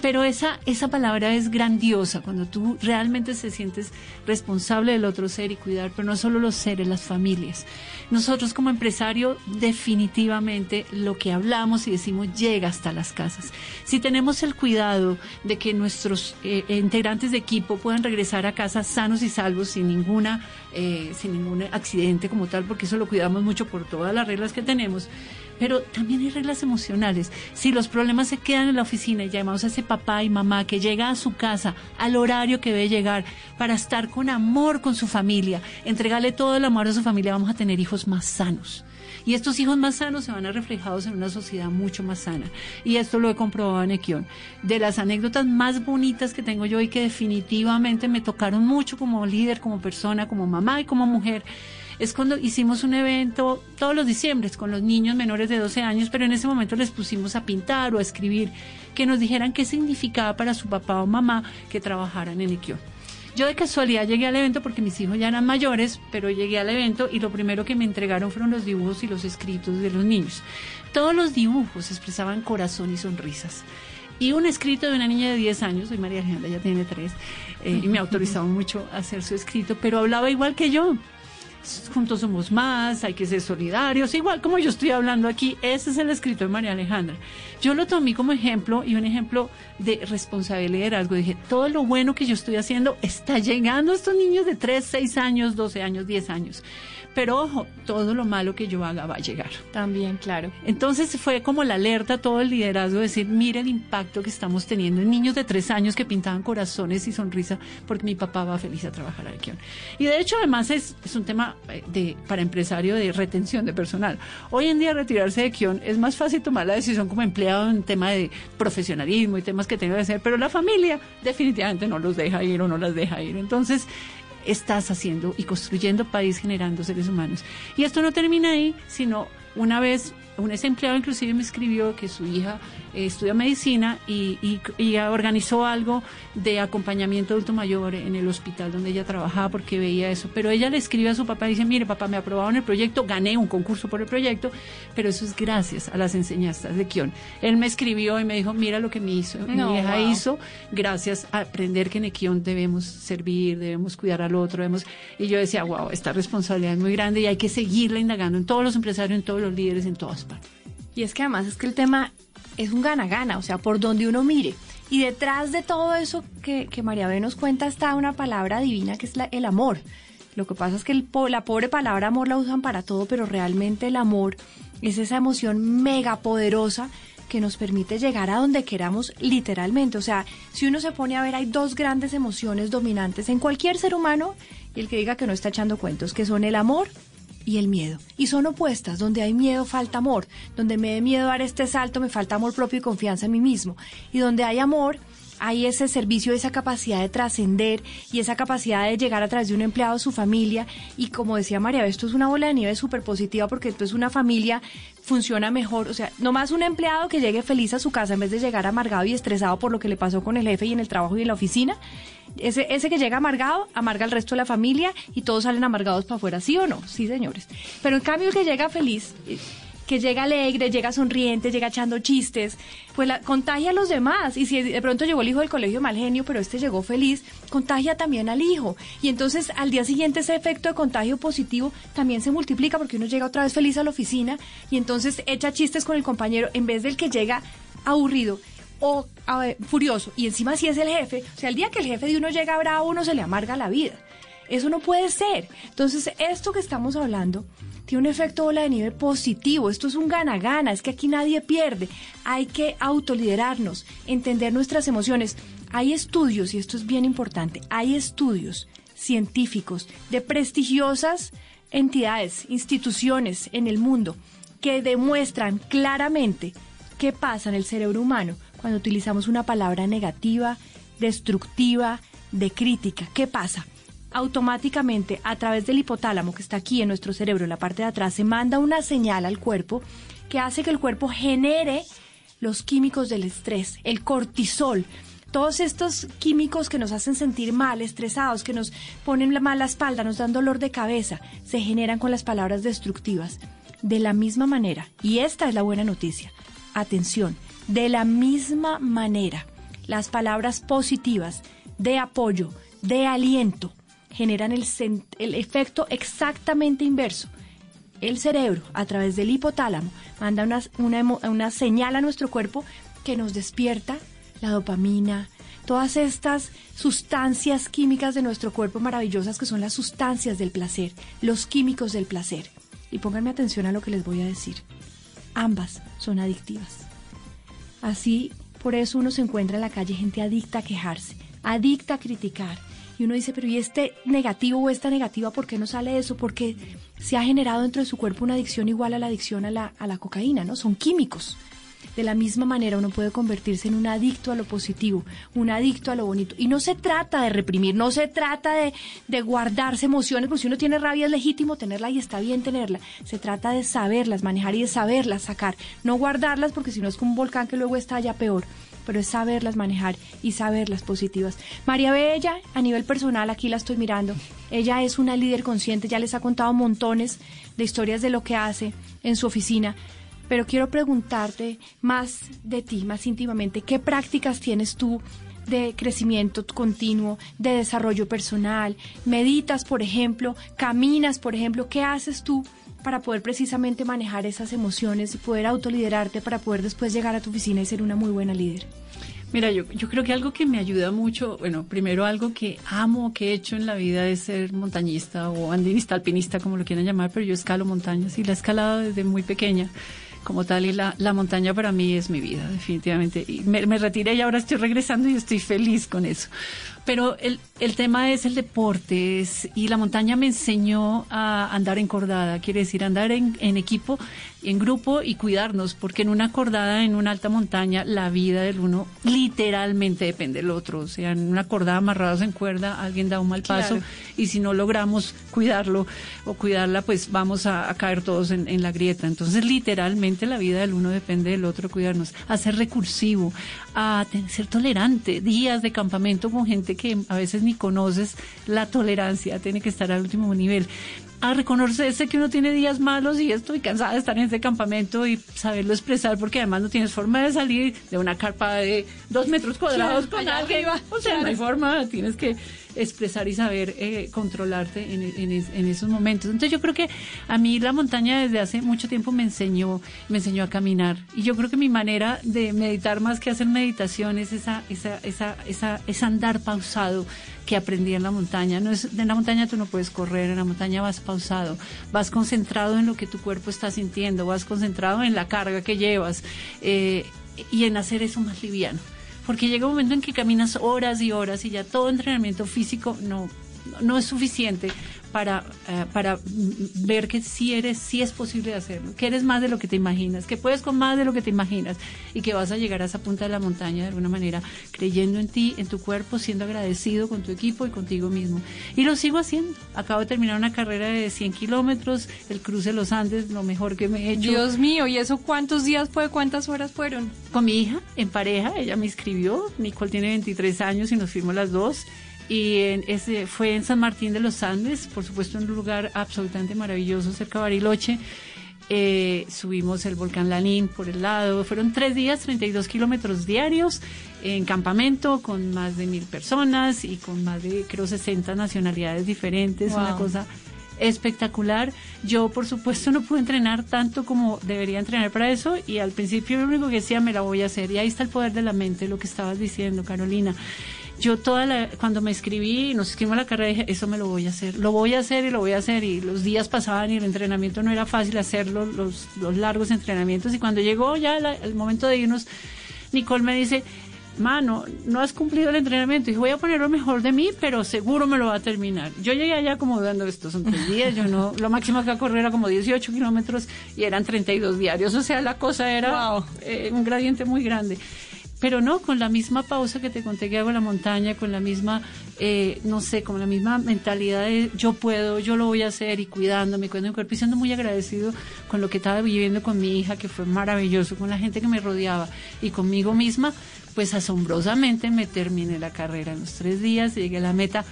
Pero esa, esa palabra es grandiosa, cuando tú realmente te sientes responsable del otro ser y cuidar, pero no solo los seres, las familias. Nosotros como empresario definitivamente lo que hablamos y decimos llega hasta las casas. Si tenemos el cuidado de que nuestros eh, integrantes de equipo puedan regresar a casa sanos y salvos sin ninguna eh, sin ningún accidente como tal, porque eso lo cuidamos mucho por todas las reglas que tenemos. Pero también hay reglas emocionales. Si los problemas se quedan en la oficina y llamamos a ese papá y mamá que llega a su casa al horario que debe llegar para estar con amor con su familia, entregarle todo el amor a su familia, vamos a tener hijos más sanos. Y estos hijos más sanos se van a reflejados en una sociedad mucho más sana. Y esto lo he comprobado en Equión. De las anécdotas más bonitas que tengo yo y que definitivamente me tocaron mucho como líder, como persona, como mamá y como mujer, es cuando hicimos un evento todos los diciembres con los niños menores de 12 años, pero en ese momento les pusimos a pintar o a escribir, que nos dijeran qué significaba para su papá o mamá que trabajaran en Equión. Yo de casualidad llegué al evento porque mis hijos ya eran mayores, pero llegué al evento y lo primero que me entregaron fueron los dibujos y los escritos de los niños. Todos los dibujos expresaban corazón y sonrisas. Y un escrito de una niña de 10 años, soy María Alejandra, ya tiene 3, eh, y me autorizaban mucho a hacer su escrito, pero hablaba igual que yo juntos somos más, hay que ser solidarios, igual como yo estoy hablando aquí, ese es el escrito de María Alejandra. Yo lo tomé como ejemplo y un ejemplo de responsabilidad y liderazgo. Dije, todo lo bueno que yo estoy haciendo está llegando a estos niños de 3, 6 años, 12 años, 10 años. Pero ojo, todo lo malo que yo haga va a llegar. También, claro. Entonces fue como la alerta, todo el liderazgo, decir, mire el impacto que estamos teniendo en niños de tres años que pintaban corazones y sonrisa porque mi papá va feliz a trabajar aquí. Y de hecho, además es, es un tema eh, de, para empresario de retención de personal. Hoy en día retirarse de Kion es más fácil tomar la decisión como empleado en tema de profesionalismo y temas que tenga que hacer, pero la familia definitivamente no los deja ir o no las deja ir. Entonces, estás haciendo y construyendo país generando seres humanos. Y esto no termina ahí, sino una vez un ex empleado inclusive me escribió que su hija eh, estudia medicina y, y, organizó algo de acompañamiento adulto mayor en el hospital donde ella trabajaba porque veía eso. Pero ella le escribe a su papá y dice, mire papá, me aprobaron el proyecto, gané un concurso por el proyecto, pero eso es gracias a las enseñanzas de Kion. Él me escribió y me dijo, mira lo que mi, hizo, mi hija hizo, gracias a aprender que en Kion debemos servir, debemos cuidar al otro, debemos... Y yo decía, wow, esta responsabilidad es muy grande y hay que seguirla indagando en todos los empresarios, en todos los líderes, en todas Y es que además es que el tema es un gana-gana, o sea, por donde uno mire. Y detrás de todo eso que, María B nos cuenta está una palabra divina que es el amor. Lo que pasa es que la pobre palabra amor la usan para todo, pero realmente el amor es esa emoción mega poderosa que nos permite llegar a donde queramos literalmente. O sea, si uno se pone a ver, hay dos grandes emociones dominantes en cualquier ser humano, y el que diga que no está echando cuentos, que son el amor y el miedo. Y son opuestas, donde hay miedo falta amor, donde me dé miedo dar este salto me falta amor propio y confianza en mí mismo. Y donde hay amor, hay ese servicio, esa capacidad de trascender y esa capacidad de llegar a través de un empleado a su familia. Y como decía María, esto es una bola de nieve súper positiva porque entonces una familia funciona mejor. O sea, no más un empleado que llegue feliz a su casa en vez de llegar amargado y estresado por lo que le pasó con el jefe y en el trabajo y en la oficina. Ese, ese que llega amargado, amarga al resto de la familia y todos salen amargados para afuera, ¿sí o no? Sí, señores. Pero en cambio el que llega feliz, eh, que llega alegre, llega sonriente, llega echando chistes, pues la, contagia a los demás. Y si de pronto llegó el hijo del colegio mal genio, pero este llegó feliz, contagia también al hijo. Y entonces al día siguiente ese efecto de contagio positivo también se multiplica porque uno llega otra vez feliz a la oficina y entonces echa chistes con el compañero en vez del que llega aburrido o furioso y encima si es el jefe, o sea, el día que el jefe de uno llega bravo, uno se le amarga la vida. Eso no puede ser. Entonces, esto que estamos hablando tiene un efecto bola de nieve positivo. Esto es un gana-gana, es que aquí nadie pierde. Hay que autoliderarnos, entender nuestras emociones. Hay estudios, y esto es bien importante, hay estudios científicos de prestigiosas entidades, instituciones en el mundo que demuestran claramente qué pasa en el cerebro humano cuando utilizamos una palabra negativa, destructiva, de crítica. ¿Qué pasa? Automáticamente, a través del hipotálamo que está aquí en nuestro cerebro, en la parte de atrás, se manda una señal al cuerpo que hace que el cuerpo genere los químicos del estrés, el cortisol. Todos estos químicos que nos hacen sentir mal, estresados, que nos ponen mal la espalda, nos dan dolor de cabeza, se generan con las palabras destructivas. De la misma manera, y esta es la buena noticia, atención, de la misma manera, las palabras positivas de apoyo, de aliento, generan el, efecto exactamente inverso. El cerebro, a través del hipotálamo, manda una, una, una, señal a nuestro cuerpo que nos despierta la dopamina, todas estas sustancias químicas de nuestro cuerpo maravillosas que son las sustancias del placer, los químicos del placer. Y pónganme atención a lo que les voy a decir. Ambas son adictivas. Así, por eso uno se encuentra en la calle gente adicta a quejarse, adicta a criticar. Y uno dice, pero ¿y este negativo o esta negativa por qué no sale eso? Porque se ha generado dentro de su cuerpo una adicción igual a la adicción a la, a la cocaína, ¿no? Son químicos. De la misma manera uno puede convertirse en un adicto a lo positivo, un adicto a lo bonito. Y no se trata de reprimir, no se trata de, de guardarse emociones, porque si uno tiene rabia es legítimo tenerla y está bien tenerla. Se trata de saberlas manejar y de saberlas sacar, no guardarlas porque si no es como un volcán que luego está ya peor pero es saberlas manejar y saberlas positivas. María Bella, a nivel personal, aquí la estoy mirando, ella es una líder consciente, ya les ha contado montones de historias de lo que hace en su oficina, pero quiero preguntarte más de ti, más íntimamente, ¿qué prácticas tienes tú de crecimiento continuo, de desarrollo personal? ¿Meditas, por ejemplo? ¿Caminas, por ejemplo? ¿Qué haces tú? Para poder precisamente manejar esas emociones y poder autoliderarte para poder después llegar a tu oficina y ser una muy buena líder? Mira, yo, creo que algo que me ayuda mucho, bueno, primero algo que amo, que he hecho en la vida es ser montañista o andinista, alpinista, como lo quieran llamar, pero yo escalo montañas y la he escalado desde muy pequeña como tal y la, la montaña para mí es mi vida, definitivamente. Y me, me retiré y ahora estoy regresando y estoy feliz con eso. Pero el, el tema es el deporte es, y la montaña me enseñó a andar encordada, quiere decir andar en, en equipo, en grupo y cuidarnos, porque en una cordada, en una alta montaña, la vida del uno literalmente depende del otro. O sea, en una cordada amarrados en cuerda, alguien da un mal paso Claro. y si no logramos cuidarlo o cuidarla, pues vamos a, a caer todos en, en la grieta. Entonces, literalmente la vida del uno depende del otro, cuidarnos, a ser recursivo, a ser tolerante, días de campamento con gente que a veces ni conoces, la tolerancia tiene que estar al último nivel. A reconocerse que uno tiene días malos y estoy cansada de estar en ese campamento y saberlo expresar porque además no tienes forma de salir de una carpa de dos metros cuadrados Claro, con alguien. arriba, O sea, no hay claro. forma, tienes que expresar y saber eh, controlarte en, en es- en esos momentos. Entonces yo creo que a mí la montaña desde hace mucho tiempo me enseñó, me enseñó a caminar. Y yo creo que mi manera de meditar más que hacer meditación es esa, esa, esa, esa, ese andar pausado que aprendí en la montaña. No es, en la montaña tú no puedes correr, en la montaña vas pausado, vas concentrado en lo que tu cuerpo está sintiendo, vas concentrado en la carga que llevas eh, y en hacer eso más liviano porque llega un momento en que caminas horas y horas y ya todo entrenamiento físico no, no es suficiente para, eh, para ver que sí eres, sí es posible hacerlo, que eres más de lo que te imaginas, que puedes con más de lo que te imaginas y que vas a llegar a esa punta de la montaña de alguna manera creyendo en ti, en tu cuerpo, siendo agradecido con tu equipo y contigo mismo. Y lo sigo haciendo. Acabo de terminar una carrera de 100 kilómetros, el cruce de los Andes, lo mejor que me he hecho. Dios mío, ¿y eso cuántos días fue? ¿Cuántas horas fueron? Con mi hija, en pareja, ella me inscribió, Nicole tiene 23 años y nos fuimos las dos. Y en ese, fue en San Martín de los Andes, por supuesto en un lugar absolutamente maravilloso cerca de Bariloche. Eh, subimos el volcán Lanín por el lado. Fueron tres días, 32 kilómetros diarios en campamento con más de mil personas y con más de, creo, 60 nacionalidades diferentes. Una Wow. cosa espectacular. Yo, por supuesto, no pude entrenar tanto como debería entrenar para eso y al principio lo único que decía, me la voy a hacer. Y ahí está el poder de la mente, lo que estabas diciendo, Carolina. Yo toda la, cuando me escribí, nos escribimos la carrera, dije, eso me lo voy a hacer, lo voy a hacer y lo voy a hacer. Y los días pasaban y el entrenamiento no era fácil hacerlo, los, los largos entrenamientos. Y cuando llegó ya el momento de irnos, Nicole me dice, mano, no has cumplido el entrenamiento. Y dije, voy a poner lo mejor de mí, pero seguro me lo va a terminar. Yo llegué allá como dando estos son tres días, yo no, lo máximo que a correr era como 18 kilómetros y eran 32 diarios. O sea, la cosa era eh, un gradiente muy grande. Pero no, con la misma pausa que te conté que hago en la montaña, con la misma, eh, no sé, con la misma mentalidad de yo puedo, yo lo voy a hacer y cuidándome, cuidando mi cuerpo y siendo muy agradecido con lo que estaba viviendo con mi hija, que fue maravilloso, con la gente que me rodeaba y conmigo misma, pues asombrosamente me terminé la carrera en los tres días, llegué a la meta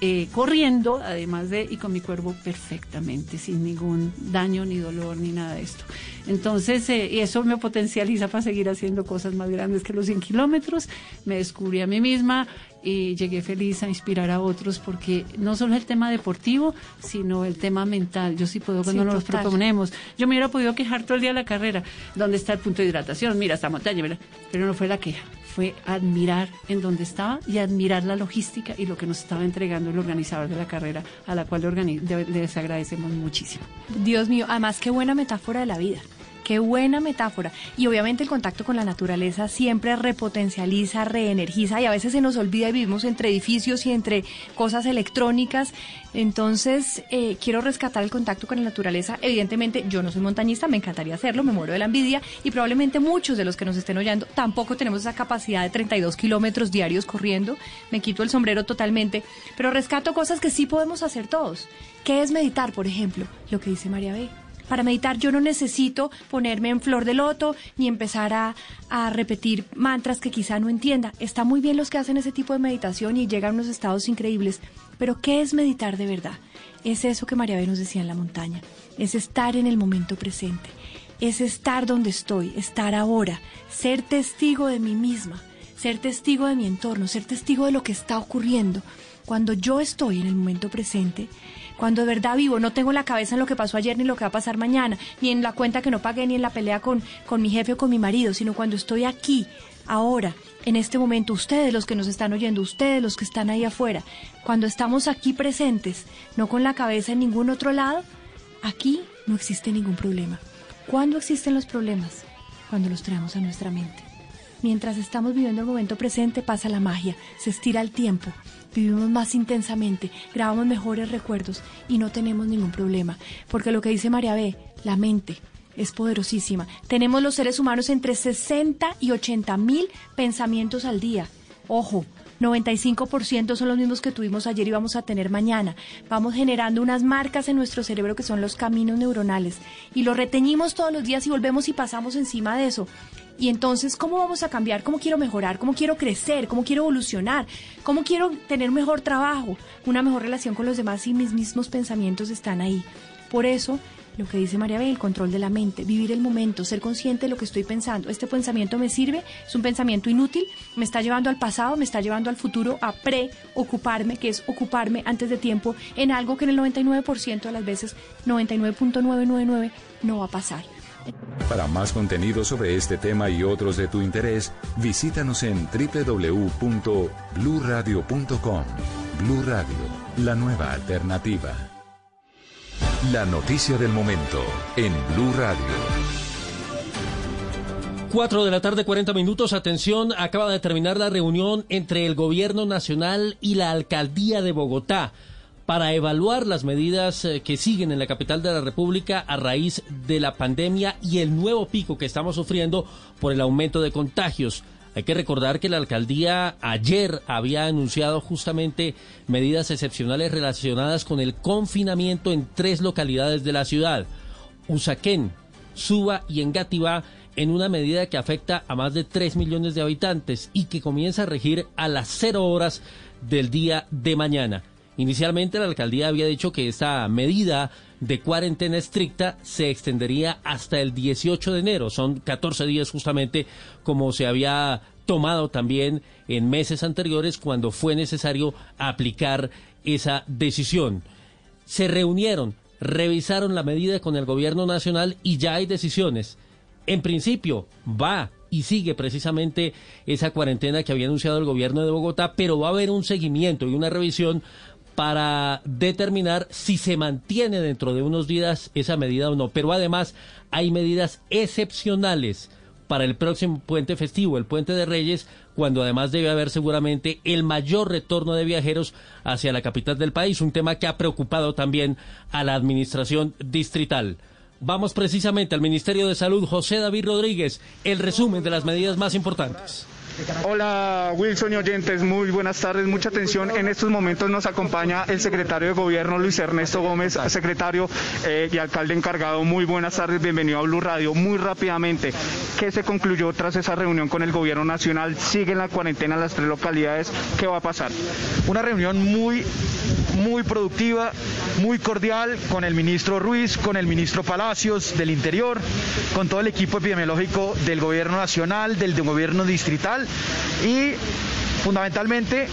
eh, corriendo, además de, y con mi cuerpo perfectamente, sin ningún daño, ni dolor, ni nada de esto. Entonces, eh, y eso me potencializa para seguir haciendo cosas más grandes que los 100 kilómetros. Me descubrí a mí misma y llegué feliz a inspirar a otros porque no solo es el tema deportivo, sino el tema mental. Yo sí puedo cuando Sí, nos total. proponemos. Yo me hubiera podido quejar todo el día de la carrera. ¿Dónde está el punto de hidratación? Mira, esta montaña, ¿verdad? Pero no fue la queja. Fue admirar en dónde estaba y admirar la logística y lo que nos estaba entregando el organizador de la carrera, a la cual les agradecemos muchísimo. Dios mío, además qué buena metáfora de la vida. Qué buena metáfora. Y obviamente el contacto con la naturaleza siempre repotencializa, reenergiza y a veces se nos olvida y vivimos entre edificios y entre cosas electrónicas. Entonces, eh, quiero rescatar el contacto con la naturaleza. Evidentemente, yo no soy montañista, me encantaría hacerlo, me muero de la envidia y probablemente muchos de los que nos estén oyendo tampoco tenemos esa capacidad de 32 kilómetros diarios corriendo. Me quito el sombrero totalmente, pero rescato cosas que sí podemos hacer todos. ¿Qué es meditar, por ejemplo? Lo que dice María B. Para meditar yo no necesito ponerme en flor de loto ni empezar a, a, repetir mantras que quizá no entienda. Está muy bien los que hacen ese tipo de meditación y llegan a unos estados increíbles. Pero ¿qué es meditar de verdad? Es eso que María B nos decía en la montaña. Es estar en el momento presente. Es estar donde estoy, estar ahora, ser testigo de mí misma, ser testigo de mi entorno, ser testigo de lo que está ocurriendo. Cuando yo estoy en el momento presente, cuando de verdad vivo, no tengo la cabeza en lo que pasó ayer ni lo que va a pasar mañana, ni en la cuenta que no pagué, ni en la pelea con, con mi jefe o con mi marido, sino cuando estoy aquí, ahora, en este momento, ustedes los que nos están oyendo, ustedes los que están ahí afuera, cuando estamos aquí presentes, no con la cabeza en ningún otro lado, aquí no existe ningún problema. ¿Cuándo existen los problemas? Cuando los traemos a nuestra mente. Mientras estamos viviendo el momento presente pasa la magia, se estira el tiempo, vivimos más intensamente, grabamos mejores recuerdos y no tenemos ningún problema. Porque lo que dice María B, la mente es poderosísima. Tenemos los seres humanos entre 60 y 80 mil pensamientos al día. Ojo, 95% son los mismos que tuvimos ayer y vamos a tener mañana. Vamos generando unas marcas en nuestro cerebro que son los caminos neuronales y lo reteñimos todos los días y volvemos y pasamos encima de eso. Y entonces, ¿cómo vamos a cambiar? ¿Cómo quiero mejorar? ¿Cómo quiero crecer? ¿Cómo quiero evolucionar? ¿Cómo quiero tener mejor trabajo? Una mejor relación con los demás y mis mismos pensamientos están ahí. Por eso, lo que dice María B, el control de la mente, vivir el momento, ser consciente de lo que estoy pensando. Este pensamiento me sirve, es un pensamiento inútil, me está llevando al pasado, me está llevando al futuro a preocuparme, que es ocuparme antes de tiempo en algo que en el 99% de las veces, 99.999, no va a pasar. Para más contenido sobre este tema y otros de tu interés, visítanos en www.bluradio.com. Blu Radio, la nueva alternativa. La noticia del momento en Blue Radio. 4 de la tarde, 40 minutos. Atención, acaba de terminar la reunión entre el Gobierno Nacional y la Alcaldía de Bogotá para evaluar las medidas eh, que siguen en la capital de la República a raíz de la pandemia y el nuevo pico que estamos sufriendo por el aumento de contagios. Hay que recordar que la alcaldía ayer había anunciado justamente medidas excepcionales relacionadas con el confinamiento en tres localidades de la ciudad, Usaquén, Suba y Engativá, en una medida que afecta a más de 3 millones de habitantes y que comienza a regir a las cero horas del día de mañana. Inicialmente la alcaldía había dicho que esta medida de cuarentena estricta se extendería hasta el 18 de enero. Son 14 días justamente como se había tomado también en meses anteriores cuando fue necesario aplicar esa decisión. Se reunieron, revisaron la medida con el gobierno nacional y ya hay decisiones. En principio va y sigue precisamente esa cuarentena que había anunciado el gobierno de Bogotá, pero va a haber un seguimiento y una revisión para determinar si se mantiene dentro de unos días esa medida o no. Pero además hay medidas excepcionales para el próximo puente festivo, el puente de Reyes, cuando además debe haber seguramente el mayor retorno de viajeros hacia la capital del país, un tema que ha preocupado también a la administración distrital. Vamos precisamente al Ministerio de Salud, José David Rodríguez, el resumen de las medidas más importantes. Hola Wilson y oyentes, muy buenas tardes, mucha atención. En estos momentos nos acompaña el secretario de Gobierno Luis Ernesto Gómez, secretario eh, y alcalde encargado. Muy buenas tardes, bienvenido a Blue Radio. Muy rápidamente, ¿qué se concluyó tras esa reunión con el Gobierno Nacional? ¿Siguen la cuarentena las tres localidades? ¿Qué va a pasar? Una reunión muy, muy productiva, muy cordial con el ministro Ruiz, con el ministro Palacios del Interior, con todo el equipo epidemiológico del Gobierno Nacional, del Gobierno Distrital y fundamentalmente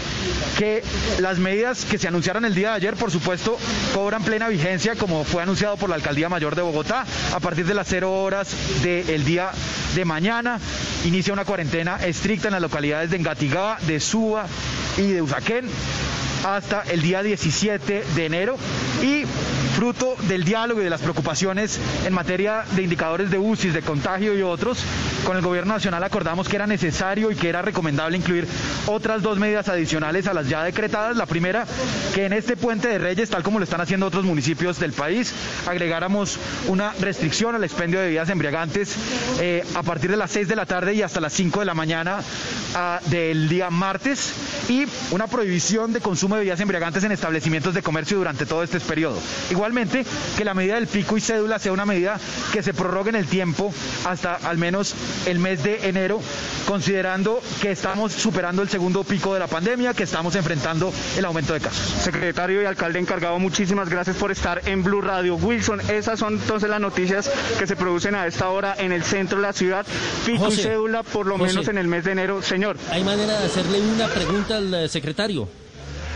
que las medidas que se anunciaron el día de ayer, por supuesto, cobran plena vigencia, como fue anunciado por la Alcaldía Mayor de Bogotá, a partir de las cero horas del día de mañana. Inicia una cuarentena estricta en las localidades de Engatigá, de Suba y de Usaquén hasta el día 17 de enero y fruto del diálogo y de las preocupaciones en materia de indicadores de UCI, de contagio y otros, con el gobierno nacional acordamos que era necesario y que era recomendable incluir otras dos medidas adicionales a las ya decretadas. La primera, que en este puente de Reyes, tal como lo están haciendo otros municipios del país, agregáramos una restricción al expendio de bebidas embriagantes eh, a partir de las 6 de la tarde y hasta las 5 de la mañana ah, del día martes y una prohibición de consumo de bebidas embriagantes en establecimientos de comercio durante todo este periodo. Igualmente, que la medida del pico y cédula sea una medida que se prorrogue en el tiempo hasta al menos el mes de enero, considerando que estamos superando el segundo pico de la pandemia, que estamos enfrentando el aumento de casos. Secretario y alcalde encargado, muchísimas gracias por estar en Blue Radio. Wilson, esas son entonces las noticias que se producen a esta hora en el centro de la ciudad. Pico y cédula por lo menos en el mes de enero. Señor. ¿Hay manera de hacerle una pregunta al eh, secretario?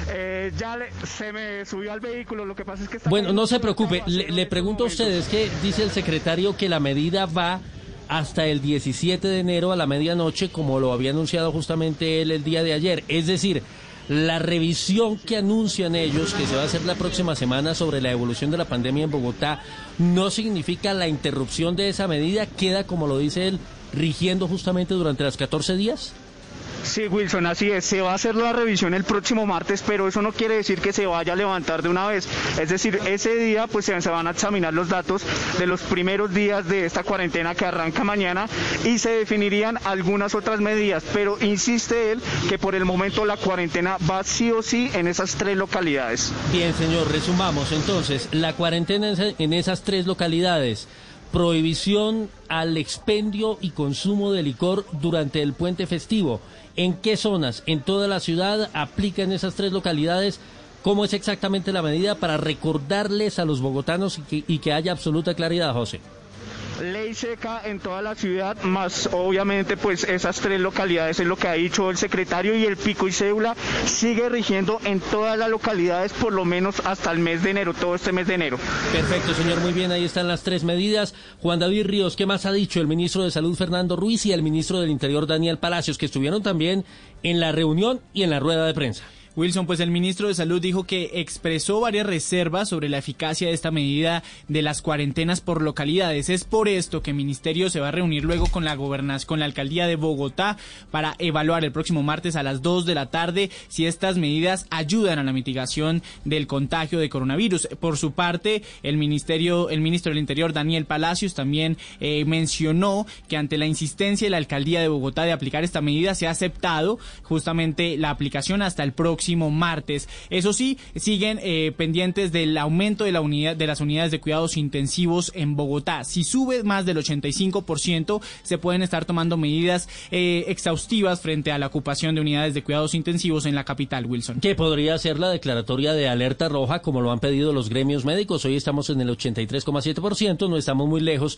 Eh, ya se me subió al vehículo, lo que pasa es que... bueno, no se preocupe, le, pregunto a ustedes que dice el secretario que la medida va hasta el 17 de enero a la medianoche, como lo había anunciado justamente él el día de ayer. Es decir, la revisión que anuncian ellos, que se va a hacer la próxima semana sobre la evolución de la pandemia en Bogotá, no significa la interrupción de esa medida, queda, como lo dice él, rigiendo justamente durante las 14 días. Sí, Wilson, así es. Se va a hacer la revisión el próximo martes, pero eso no quiere decir que se vaya a levantar de una vez. Es decir, ese día pues se van a examinar los datos de los primeros días de esta cuarentena que arranca mañana y se definirían algunas otras medidas. Pero insiste él que por el momento la cuarentena va sí o sí en esas tres localidades. Bien, señor, resumamos entonces. La cuarentena en esas tres localidades prohibición al expendio y consumo de licor durante el puente festivo. ¿En qué zonas? ¿En toda la ciudad aplican esas tres localidades? ¿Cómo es exactamente la medida para recordarles a los bogotanos y que, y que haya absoluta claridad, José? Ley seca en toda la ciudad, más obviamente pues esas tres localidades es lo que ha dicho el secretario y el pico y cédula sigue rigiendo en todas las localidades por lo menos hasta el mes de enero, todo este mes de enero. Perfecto, señor, muy bien, ahí están las tres medidas. Juan David Ríos, ¿qué más ha dicho el ministro de Salud Fernando Ruiz y el ministro del Interior Daniel Palacios, que estuvieron también en la reunión y en la rueda de prensa? Wilson, pues el ministro de Salud dijo que expresó varias reservas sobre la eficacia de esta medida de las cuarentenas por localidades. Es por esto que el ministerio se va a reunir luego con la gobernación, con la alcaldía de Bogotá para evaluar el próximo martes a las 2 de la tarde si estas medidas ayudan a la mitigación del contagio de coronavirus. Por su parte, el ministerio, el ministro del Interior Daniel Palacios también eh, mencionó que ante la insistencia de la alcaldía de Bogotá de aplicar esta medida se ha aceptado justamente la aplicación hasta el próximo martes. Eso sí, siguen eh, pendientes del aumento de la unidad de las unidades de cuidados intensivos en Bogotá. Si sube más del 85%, se pueden estar tomando medidas eh, exhaustivas frente a la ocupación de unidades de cuidados intensivos en la capital, Wilson. ¿Qué podría ser la declaratoria de alerta roja como lo han pedido los gremios médicos. Hoy estamos en el 83,7%, no estamos muy lejos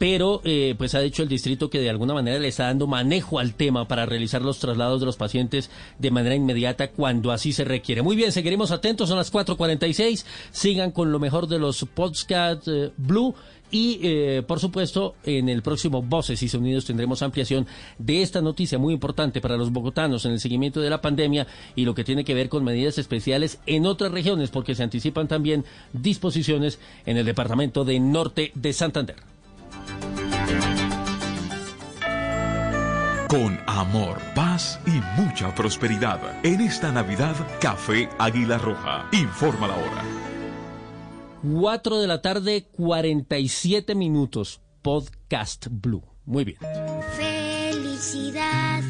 pero eh, pues ha dicho el distrito que de alguna manera le está dando manejo al tema para realizar los traslados de los pacientes de manera inmediata cuando así se requiere. Muy bien, seguiremos atentos, son las 4.46, sigan con lo mejor de los podcast eh, Blue. Y, eh, por supuesto, en el próximo Voces y Sonidos tendremos ampliación de esta noticia muy importante para los bogotanos en el seguimiento de la pandemia y lo que tiene que ver con medidas especiales en otras regiones, porque se anticipan también disposiciones en el departamento de Norte de Santander. Con amor, paz y mucha prosperidad. En esta Navidad, Café Águila Roja. Informa la hora. 4 de la tarde, 47 minutos. Podcast Blue. Muy bien. Felicidad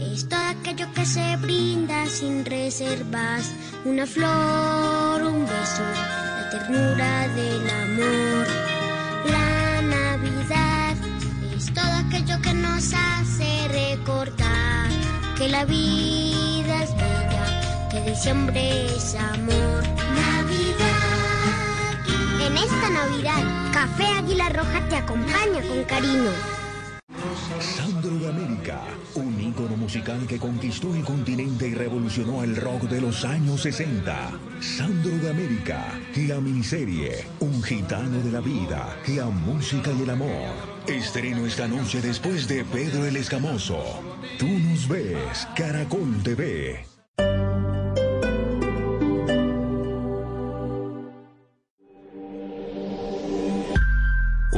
es todo aquello que se brinda sin reservas. Una flor, un beso, la ternura del amor. Todo aquello que nos hace recordar que la vida es bella, que diciembre es amor. Navidad. En esta Navidad, Café Águila Roja te acompaña con cariño. Sandro de América, un ícono musical que conquistó el continente y revolucionó el rock de los años 60. Sandro de América, la miniserie, un gitano de la vida, la música y el amor. Estreno esta noche después de Pedro el Escamoso. Tú nos ves, Caracol TV.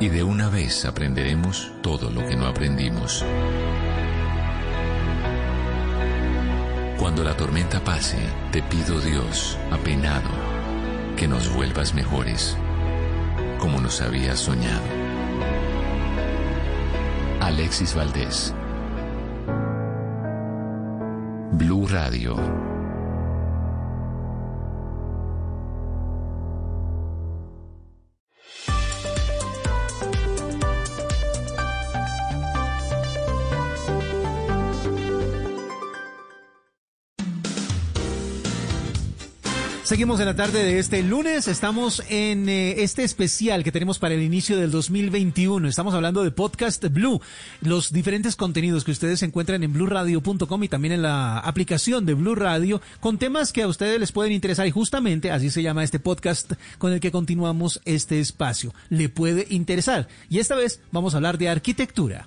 y de una vez aprenderemos todo lo que no aprendimos. Cuando la tormenta pase, te pido Dios, apenado, que nos vuelvas mejores, como nos habías soñado. Alexis Valdés. Blue Radio. Seguimos en la tarde de este lunes. Estamos en eh, este especial que tenemos para el inicio del 2021. Estamos hablando de Podcast Blue, los diferentes contenidos que ustedes encuentran en blueradio.com y también en la aplicación de Blue Radio con temas que a ustedes les pueden interesar y justamente así se llama este podcast con el que continuamos este espacio. Le puede interesar. Y esta vez vamos a hablar de arquitectura.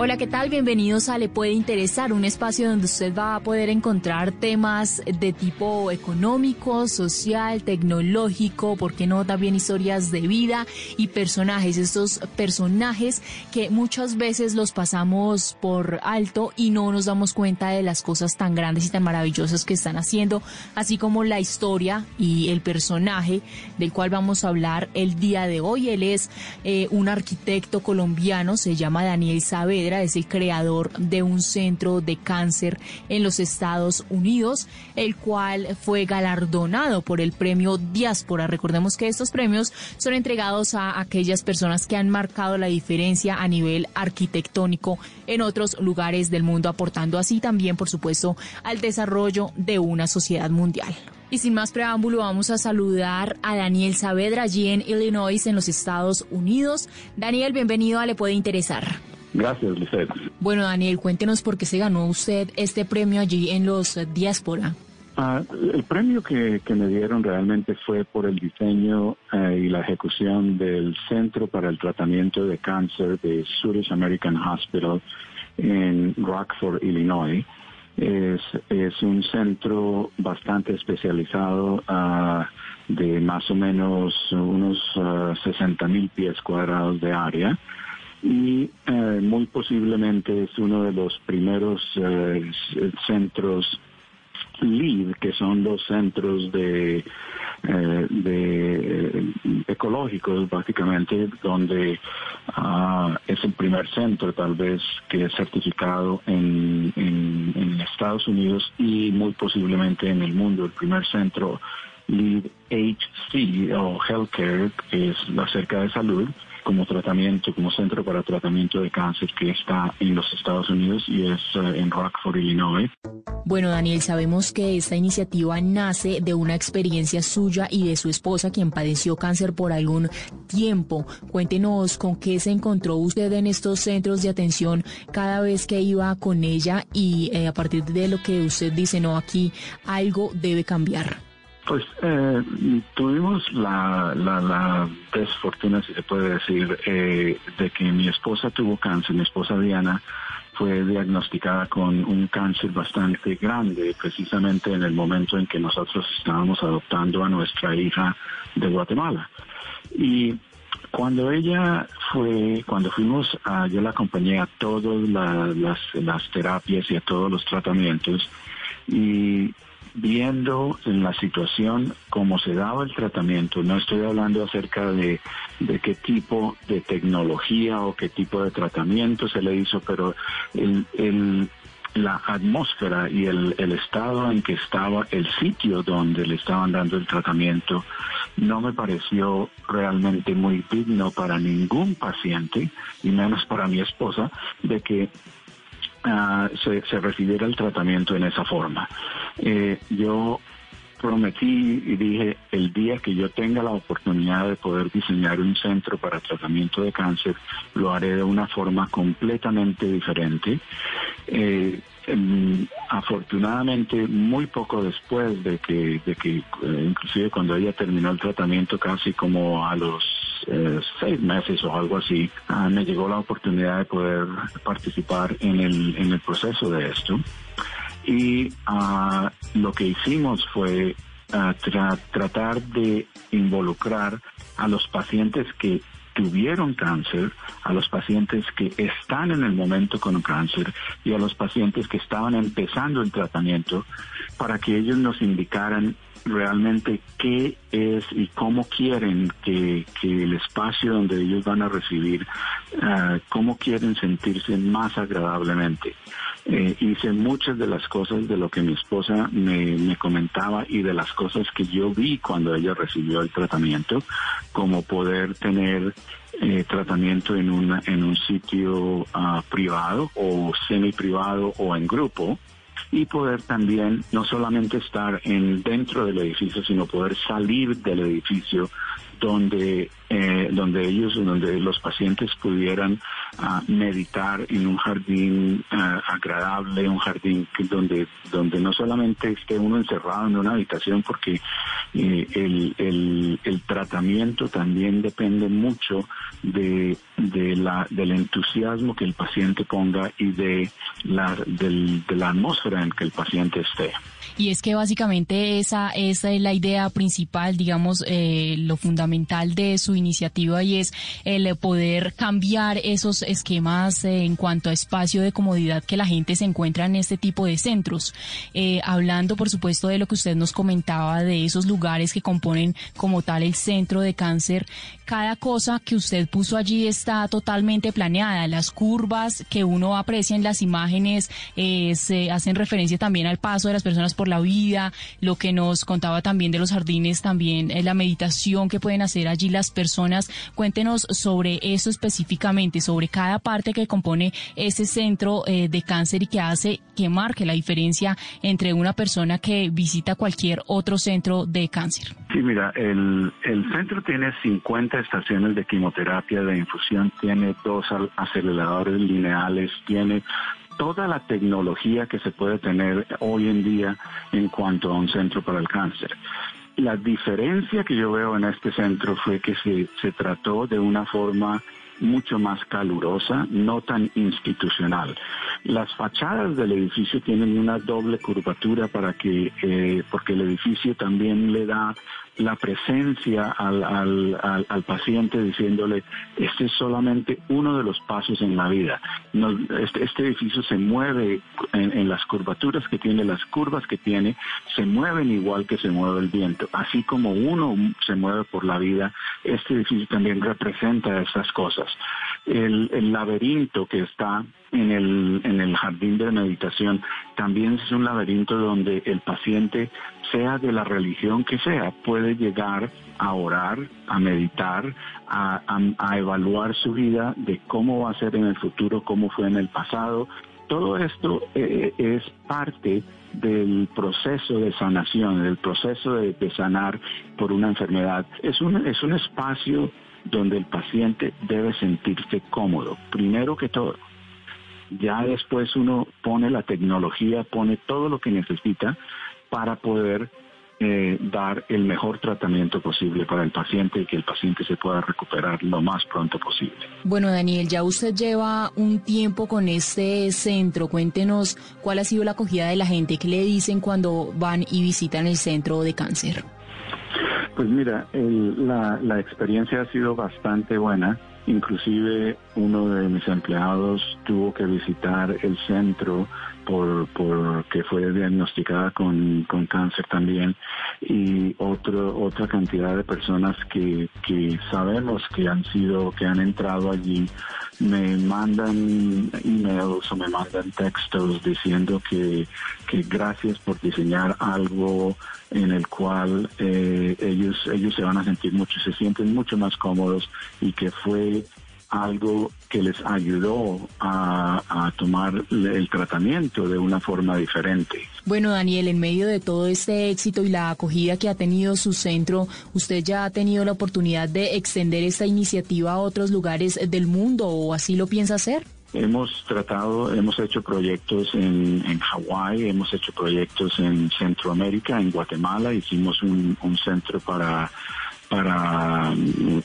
Hola, ¿qué tal? Bienvenidos a Le Puede Interesar, un espacio donde usted va a poder encontrar temas de tipo económico, social, tecnológico, ¿por qué no? También historias de vida y personajes, estos personajes que muchas veces los pasamos por alto y no nos damos cuenta de las cosas tan grandes y tan maravillosas que están haciendo, así como la historia y el personaje del cual vamos a hablar el día de hoy. Él es eh, un arquitecto colombiano, se llama Daniel Saavedra es el creador de un centro de cáncer en los Estados Unidos, el cual fue galardonado por el premio Diáspora. Recordemos que estos premios son entregados a aquellas personas que han marcado la diferencia a nivel arquitectónico en otros lugares del mundo, aportando así también, por supuesto, al desarrollo de una sociedad mundial. Y sin más preámbulo, vamos a saludar a Daniel Saavedra allí en Illinois, en los Estados Unidos. Daniel, bienvenido a Le Puede Interesar. Gracias, Lisette. Bueno, Daniel, cuéntenos por qué se ganó usted este premio allí en los Diáspora. Ah, el premio que, me dieron realmente fue por el diseño eh, y la ejecución del Centro para el Tratamiento de Cáncer de Swedish American Hospital en Rockford, Illinois. Es, es un centro bastante especializado ah, de más o menos unos 60 ah, mil pies cuadrados de área y eh, muy posiblemente es uno de los primeros eh, centros LEED, que son los centros de, eh, de ecológicos básicamente, donde ah, es el primer centro tal vez que es certificado en, en, en Estados Unidos y muy posiblemente en el mundo, el primer centro LEED HC o Healthcare, que es acerca de salud, como tratamiento, como centro para tratamiento de cáncer que está en los Estados Unidos y es eh, en Rockford, Illinois. Bueno, Daniel, sabemos que esta iniciativa nace de una experiencia suya y de su esposa, quien padeció cáncer por algún tiempo. Cuéntenos con qué se encontró usted en estos centros de atención cada vez que iba con ella y eh, a partir de lo que usted dice, no, aquí algo debe cambiar. Pues eh, tuvimos la, la, desfortuna, si se puede decir, eh, de que mi esposa tuvo cáncer, mi esposa Diana fue diagnosticada con un cáncer bastante grande, precisamente en el momento en que nosotros estábamos adoptando a nuestra hija de Guatemala. Y cuando ella fue, cuando fuimos, a, yo la acompañé a todas las, las terapias y a todos los tratamientos, y viendo en la situación cómo se daba el tratamiento. No estoy hablando acerca de, de qué tipo de tecnología o qué tipo de tratamiento se le hizo, pero el, la atmósfera y el, el, estado en que estaba el sitio donde le estaban dando el tratamiento no me pareció realmente muy digno para ningún paciente y menos para mi esposa de que ah, se, se, recibiera el tratamiento en esa forma. Eh, yo prometí y dije, el día que yo tenga la oportunidad de poder diseñar un centro para tratamiento de cáncer, lo haré de una forma completamente diferente. Eh, em, afortunadamente, muy poco después de que, de que eh, inclusive cuando ella terminó el tratamiento, casi como a los eh, seis meses o algo así, ah, me llegó la oportunidad de poder participar en el, en el proceso de esto y uh, lo que hicimos fue tra tratar de involucrar a los pacientes que tuvieron cáncer, a los pacientes que están en el momento con cáncer y a los pacientes que estaban empezando el tratamiento para que ellos nos indicaran realmente qué es y cómo quieren que, que el espacio donde ellos van a recibir, uh, cómo quieren sentirse más agradablemente. Eh, hice muchas de las cosas de lo que mi esposa me, me, comentaba y de las cosas que yo vi cuando ella recibió el tratamiento, como poder tener eh, tratamiento en, una, en un sitio uh, privado o semi privado o en grupo y poder también no solamente estar en dentro del edificio, sino poder salir del edificio donde eh, donde ellos, donde los pacientes pudieran uh, meditar en un jardín uh, agradable, un jardín que, donde donde no solamente esté uno encerrado en una habitación, porque eh, el, el, tratamiento también depende mucho de, de la, del entusiasmo que el paciente ponga y de la, del, de la atmósfera en que el paciente esté. Y es que básicamente esa, esa es la idea principal, digamos, eh, lo fundamental de su iniciativa y es el poder cambiar esos esquemas eh, en cuanto a espacio de comodidad que la gente se encuentra en este tipo de centros. Eh, hablando, por supuesto, de lo que usted nos comentaba, de esos lugares que componen como tal el centro de cáncer, cada cosa que usted puso allí está totalmente planeada. Las curvas que uno aprecia en las imágenes se hacen referencia también al paso de las personas por la vida, lo que nos contaba también de los jardines, también la meditación que pueden hacer allí las personas. Cuéntenos sobre eso específicamente, sobre cada parte que compone ese centro eh, de cáncer y que hace que marque la diferencia entre una persona que visita cualquier otro centro de cáncer. Sí, mira, el, el centro tiene 50 estaciones de quimioterapia de infusión, tiene dos aceleradores lineales, tiene toda la tecnología que se puede tener hoy en día en cuanto a un centro para el cáncer. La diferencia que yo veo en este centro fue que se, trató de una forma mucho más calurosa, no tan institucional. Las fachadas del edificio tienen una doble curvatura para que, eh, porque el edificio también le da la presencia al, al, al, paciente diciéndole, este es solamente uno de los pasos en la vida. Este, este, edificio se mueve en, en, las curvaturas que tiene, las curvas que tiene, se mueven igual que se mueve el viento. Así como uno se mueve por la vida, este edificio también representa esas cosas. El, laberinto que está en el, en el jardín de meditación también es un laberinto donde el paciente, sea de la religión que sea, puede llegar a orar, a meditar, a, a, evaluar su vida de cómo va a ser en el futuro, cómo fue en el pasado. Todo esto eh, es parte del proceso de sanación, del proceso de, de, sanar por una enfermedad. Es un, es un espacio donde el paciente debe sentirse cómodo, primero que todo. Ya después uno pone la tecnología, pone todo lo que necesita para poder eh, dar el mejor tratamiento posible para el paciente y que el paciente se pueda recuperar lo más pronto posible. Bueno, Daniel, ya usted lleva un tiempo con este centro. Cuéntenos cuál ha sido la acogida de la gente, qué le dicen cuando van y visitan el centro de cáncer. Pues mira, el, la, la experiencia ha sido bastante buena. Inclusive uno de mis empleados tuvo que visitar el centro por, por que fue diagnosticada con, con cáncer también. Y otro, otra cantidad de personas que, que sabemos que han sido, que han entrado allí me mandan emails o me mandan textos diciendo que, que gracias por diseñar algo en el cual eh, ellos ellos se van a sentir mucho, se sienten mucho más cómodos y que fue algo que les ayudó a, a tomar el tratamiento de una forma diferente. Bueno, Daniel, en medio de todo este éxito y la acogida que ha tenido su centro, ¿usted ya ha tenido la oportunidad de extender esta iniciativa a otros lugares del mundo o así lo piensa hacer? Hemos tratado, hemos hecho proyectos en, en Hawái, hemos hecho proyectos en Centroamérica, en Guatemala, hicimos un, un centro para para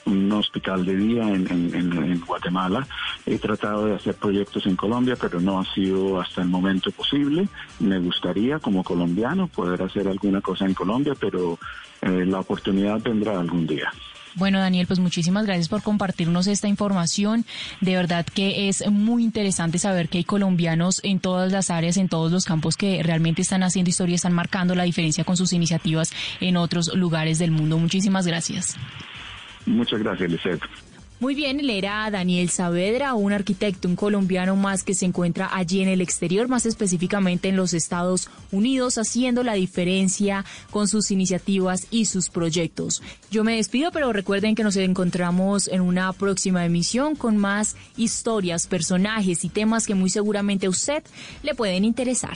un hospital de día en, en, en, Guatemala. He tratado de hacer proyectos en Colombia, pero no ha sido hasta el momento posible. Me gustaría, como colombiano, poder hacer alguna cosa en Colombia, pero eh, la oportunidad vendrá algún día. Bueno, Daniel, pues muchísimas gracias por compartirnos esta información. De verdad que es muy interesante saber que hay colombianos en todas las áreas, en todos los campos que realmente están haciendo historia, están marcando la diferencia con sus iniciativas en otros lugares del mundo. Muchísimas gracias. Muchas gracias, Lisette. Muy bien, él era Daniel Saavedra, un arquitecto, un colombiano más que se encuentra allí en el exterior, más específicamente en los Estados Unidos, haciendo la diferencia con sus iniciativas y sus proyectos. Yo me despido, pero recuerden que nos encontramos en una próxima emisión con más historias, personajes y temas que muy seguramente a usted le pueden interesar.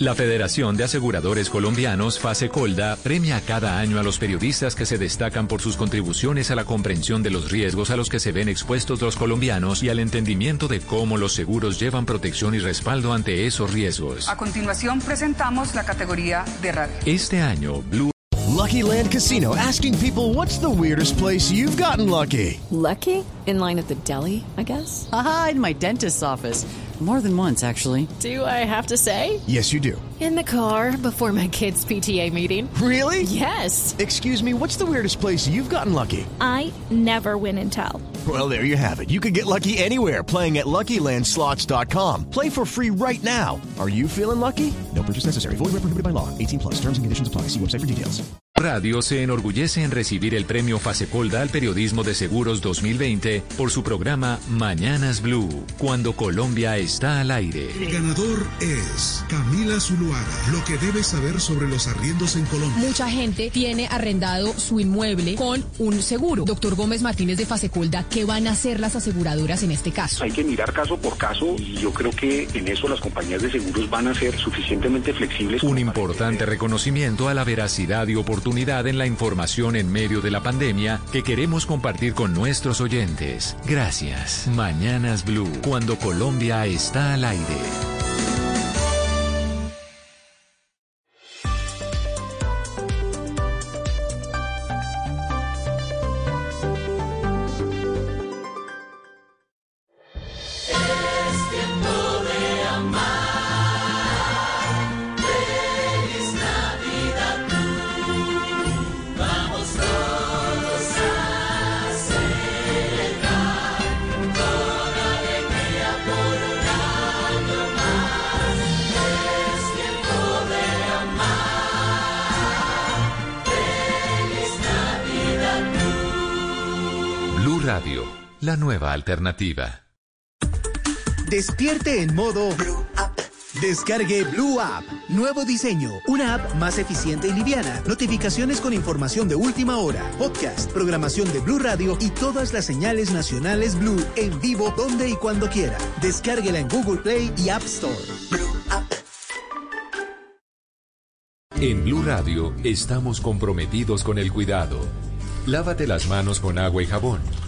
La Federación de Aseguradores Colombianos, FASECOLDA, premia cada año a los periodistas que se destacan por sus contribuciones a la comprensión de los riesgos a los que se ven expuestos los colombianos y al entendimiento de cómo los seguros llevan protección y respaldo ante esos riesgos. A continuación presentamos la categoría de radio. Este año, Blue Lucky Land Casino asking people what's the weirdest place you've gotten lucky. Lucky? In line at the deli, I guess. Aha, in my dentist's office. More than once, actually. Do I have to say? Yes, you do. In the car before my kids' PTA meeting. Really? Yes. Excuse me, what's the weirdest place you've gotten lucky? I never win and tell. Well, there you have it. You can get lucky anywhere playing at LuckyLandSlots.com. Play for free right now. Are you feeling lucky? No purchase necessary. Void where prohibited by law. 18 plus. Terms and conditions apply. See website for details. Radio se enorgullece en recibir el premio Fasecolda al periodismo de seguros 2020 por su programa Mañanas Blue, cuando Colombia está al aire. El ganador es Camila Zuluaga. Lo que debes saber sobre los arriendos en Colombia. Mucha gente tiene arrendado su inmueble con un seguro. Doctor Gómez Martínez de Fasecolda, ¿qué van a hacer las aseguradoras en este caso? Hay que mirar caso por caso y yo creo que en eso las compañías de seguros van a ser suficientemente flexibles. Un importante reconocimiento a la veracidad y oportunidad en la información en medio de la pandemia que queremos compartir con nuestros oyentes. Gracias. Mañanas Blue, cuando Colombia está al aire. Alternativa. Despierte en modo Descargue Blue App. Nuevo diseño. Una app más eficiente y liviana. Notificaciones con información de última hora. Podcast, programación de Blue Radio y todas las señales nacionales Blue en vivo donde y cuando quiera. Descárguela en Google Play y App Store. En Blue Radio estamos comprometidos con el cuidado. Lávate las manos con agua y jabón.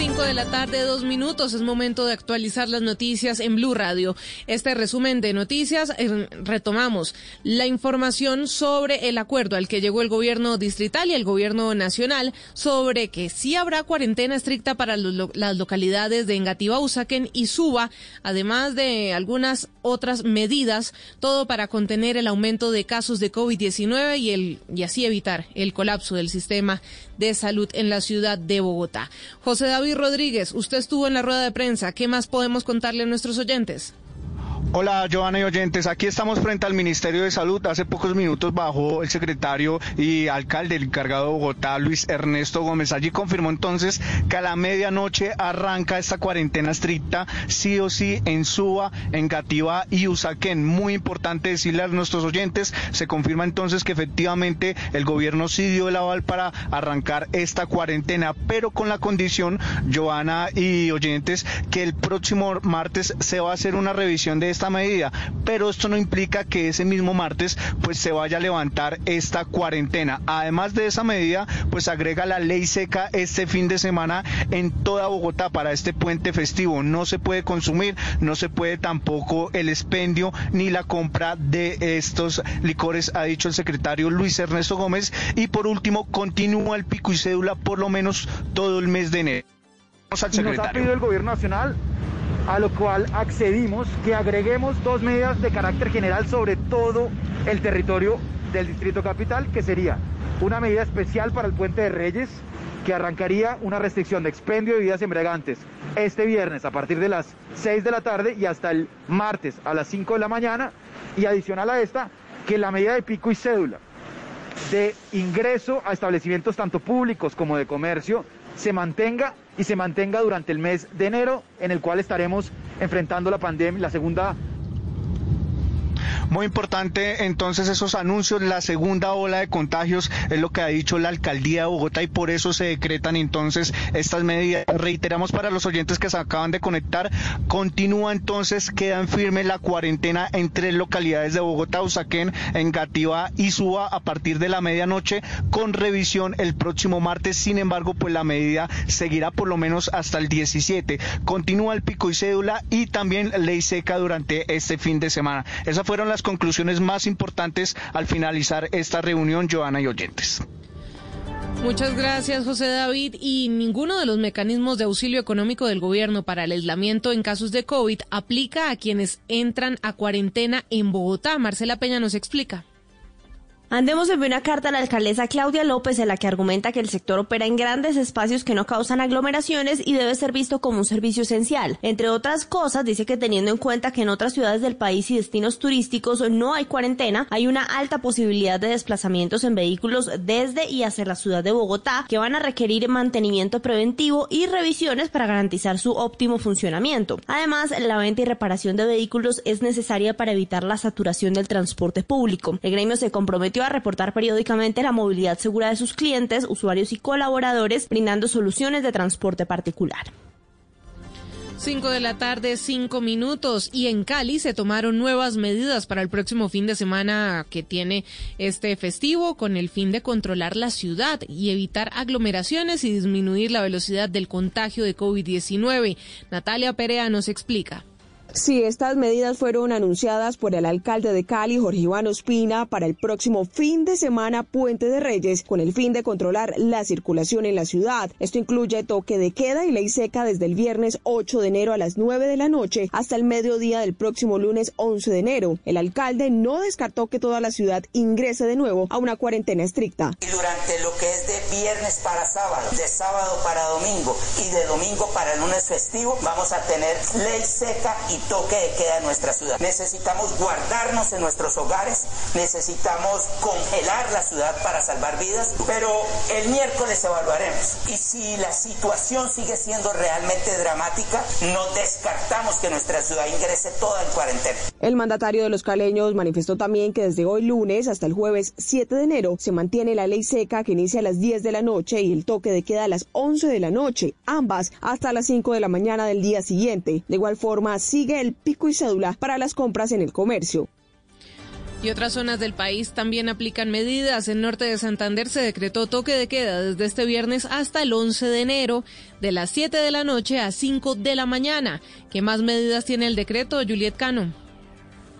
5 de la tarde, dos minutos. Es momento de actualizar las noticias en Blue Radio. Este resumen de noticias eh, retomamos la información sobre el acuerdo al que llegó el gobierno distrital y el gobierno nacional sobre que sí habrá cuarentena estricta para las localidades de Engativá, Usaquén y Suba, además de algunas otras medidas, todo para contener el aumento de casos de COVID-19 y, y así evitar el colapso del sistema de salud en la ciudad de Bogotá. José David Rodríguez, usted estuvo en la rueda de prensa. ¿Qué más podemos contarle a nuestros oyentes? Hola, Joana y oyentes. Aquí estamos frente al Ministerio de Salud. Hace pocos minutos bajó el secretario y alcalde, el encargado de Bogotá, Luis Ernesto Gómez. Allí confirmó entonces que a la medianoche arranca esta cuarentena estricta, sí o sí, en Suba, en Gativá y Usaquén. Muy importante decirle a nuestros oyentes, se confirma entonces que efectivamente el gobierno sí dio el aval para arrancar esta cuarentena, pero con la condición, Joana y oyentes, que el próximo martes se va a hacer una revisión de esta medida, pero esto no implica que ese mismo martes pues se vaya a levantar esta cuarentena. Además de esa medida, pues agrega la ley seca este fin de semana en toda Bogotá para este puente festivo. No se puede consumir, no se puede tampoco el expendio ni la compra de estos licores, ha dicho el secretario Luis Ernesto Gómez. Y por último, continúa el pico y cédula por lo menos todo el mes de enero. Vamos al secretario. Nos ha pedido el gobierno nacional a lo cual accedimos que agreguemos dos medidas de carácter general sobre todo el territorio del Distrito Capital, que sería una medida especial para el Puente de Reyes, que arrancaría una restricción de expendio de bebidas embriagantes este viernes a partir de las 6 de la tarde y hasta el martes a las 5 de la mañana, y adicional a esta, que la medida de pico y cédula de ingreso a establecimientos tanto públicos como de comercio se mantenga y se mantenga durante el mes de enero, en el cual estaremos enfrentando la pandemia, la segunda muy importante entonces esos anuncios, la segunda ola de contagios es lo que ha dicho la alcaldía de Bogotá y por eso se decretan entonces estas medidas. Reiteramos para los oyentes que se acaban de conectar, continúa entonces, queda en firme la cuarentena en tres localidades de Bogotá, Usaquén, Engativá y Suba a partir de la medianoche con revisión el próximo martes. Sin embargo, pues la medida seguirá por lo menos hasta el 17. Continúa el pico y cédula y también ley seca durante este fin de semana. Esas fueron las conclusiones más importantes al finalizar esta reunión, Joana y oyentes. Muchas gracias, José David. Y ninguno de los mecanismos de auxilio económico del gobierno para el aislamiento en casos de COVID aplica a quienes entran a cuarentena en Bogotá. Marcela Peña nos explica. Andemos envió una carta a la alcaldesa Claudia López en la que argumenta que el sector opera en grandes espacios que no causan aglomeraciones y debe ser visto como un servicio esencial. Entre otras cosas, dice que teniendo en cuenta que en otras ciudades del país y destinos turísticos no hay cuarentena, hay una alta posibilidad de desplazamientos en vehículos desde y hacia la ciudad de Bogotá que van a requerir mantenimiento preventivo y revisiones para garantizar su óptimo funcionamiento. Además, la venta y reparación de vehículos es necesaria para evitar la saturación del transporte público. El gremio se comprometió a reportar periódicamente la movilidad segura de sus clientes, usuarios y colaboradores, brindando soluciones de transporte particular. 5 de la tarde, 5 minutos. Y en Cali se tomaron nuevas medidas para el próximo fin de semana que tiene este festivo con el fin de controlar la ciudad y evitar aglomeraciones y disminuir la velocidad del contagio de COVID-19. Natalia Perea nos explica. Sí, estas medidas fueron anunciadas por el alcalde de Cali, Jorge Iván Ospina, para el próximo fin de semana Puente de Reyes, con el fin de controlar la circulación en la ciudad. Esto incluye toque de queda y ley seca desde el viernes 8 de enero a las 9 de la noche hasta el mediodía del próximo lunes 11 de enero. El alcalde no descartó que toda la ciudad ingrese de nuevo a una cuarentena estricta. Durante lo que es de viernes para sábado, de sábado para domingo y de domingo para lunes festivo, vamos a tener ley seca y toque de queda en nuestra ciudad. Necesitamos guardarnos en nuestros hogares, necesitamos congelar la ciudad para salvar vidas, pero el miércoles evaluaremos. Y si la situación sigue siendo realmente dramática, no descartamos que nuestra ciudad ingrese toda en cuarentena. El mandatario de los caleños manifestó también que desde hoy lunes hasta el jueves 7 de enero se mantiene la ley seca que inicia a las 10 de la noche y el toque de queda a las 11 de la noche, ambas hasta las 5 de la mañana del día siguiente. De igual forma, sigue el pico y cédula para las compras en el comercio. Y otras zonas del país también aplican medidas. En norte de Santander se decretó toque de queda desde este viernes hasta el 11 de enero, de las 7 de la noche a 5 de la mañana. ¿Qué más medidas tiene el decreto, Juliet Cano?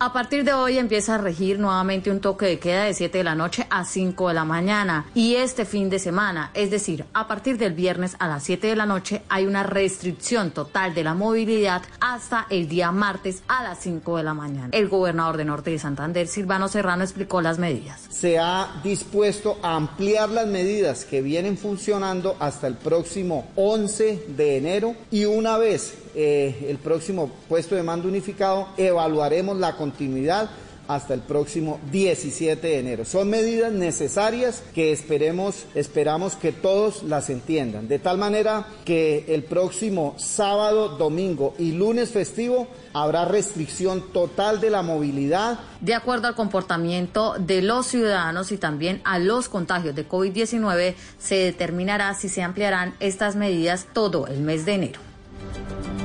A partir de hoy empieza a regir nuevamente un toque de queda de 7 de la noche a 5 de la mañana. Y este fin de semana, es decir, a partir del viernes a las 7 de la noche, hay una restricción total de la movilidad hasta el día martes a las 5 de la mañana. El gobernador de Norte de Santander, Silvano Serrano, explicó las medidas. Se ha dispuesto a ampliar las medidas que vienen funcionando hasta el próximo 11 de enero y una vez eh, el próximo puesto de mando unificado, evaluaremos la continuidad hasta el próximo 17 de enero. Son medidas necesarias que esperemos, esperamos que todos las entiendan, de tal manera que el próximo sábado, domingo y lunes festivo habrá restricción total de la movilidad. De acuerdo al comportamiento de los ciudadanos y también a los contagios de COVID-19, se determinará si se ampliarán estas medidas todo el mes de enero.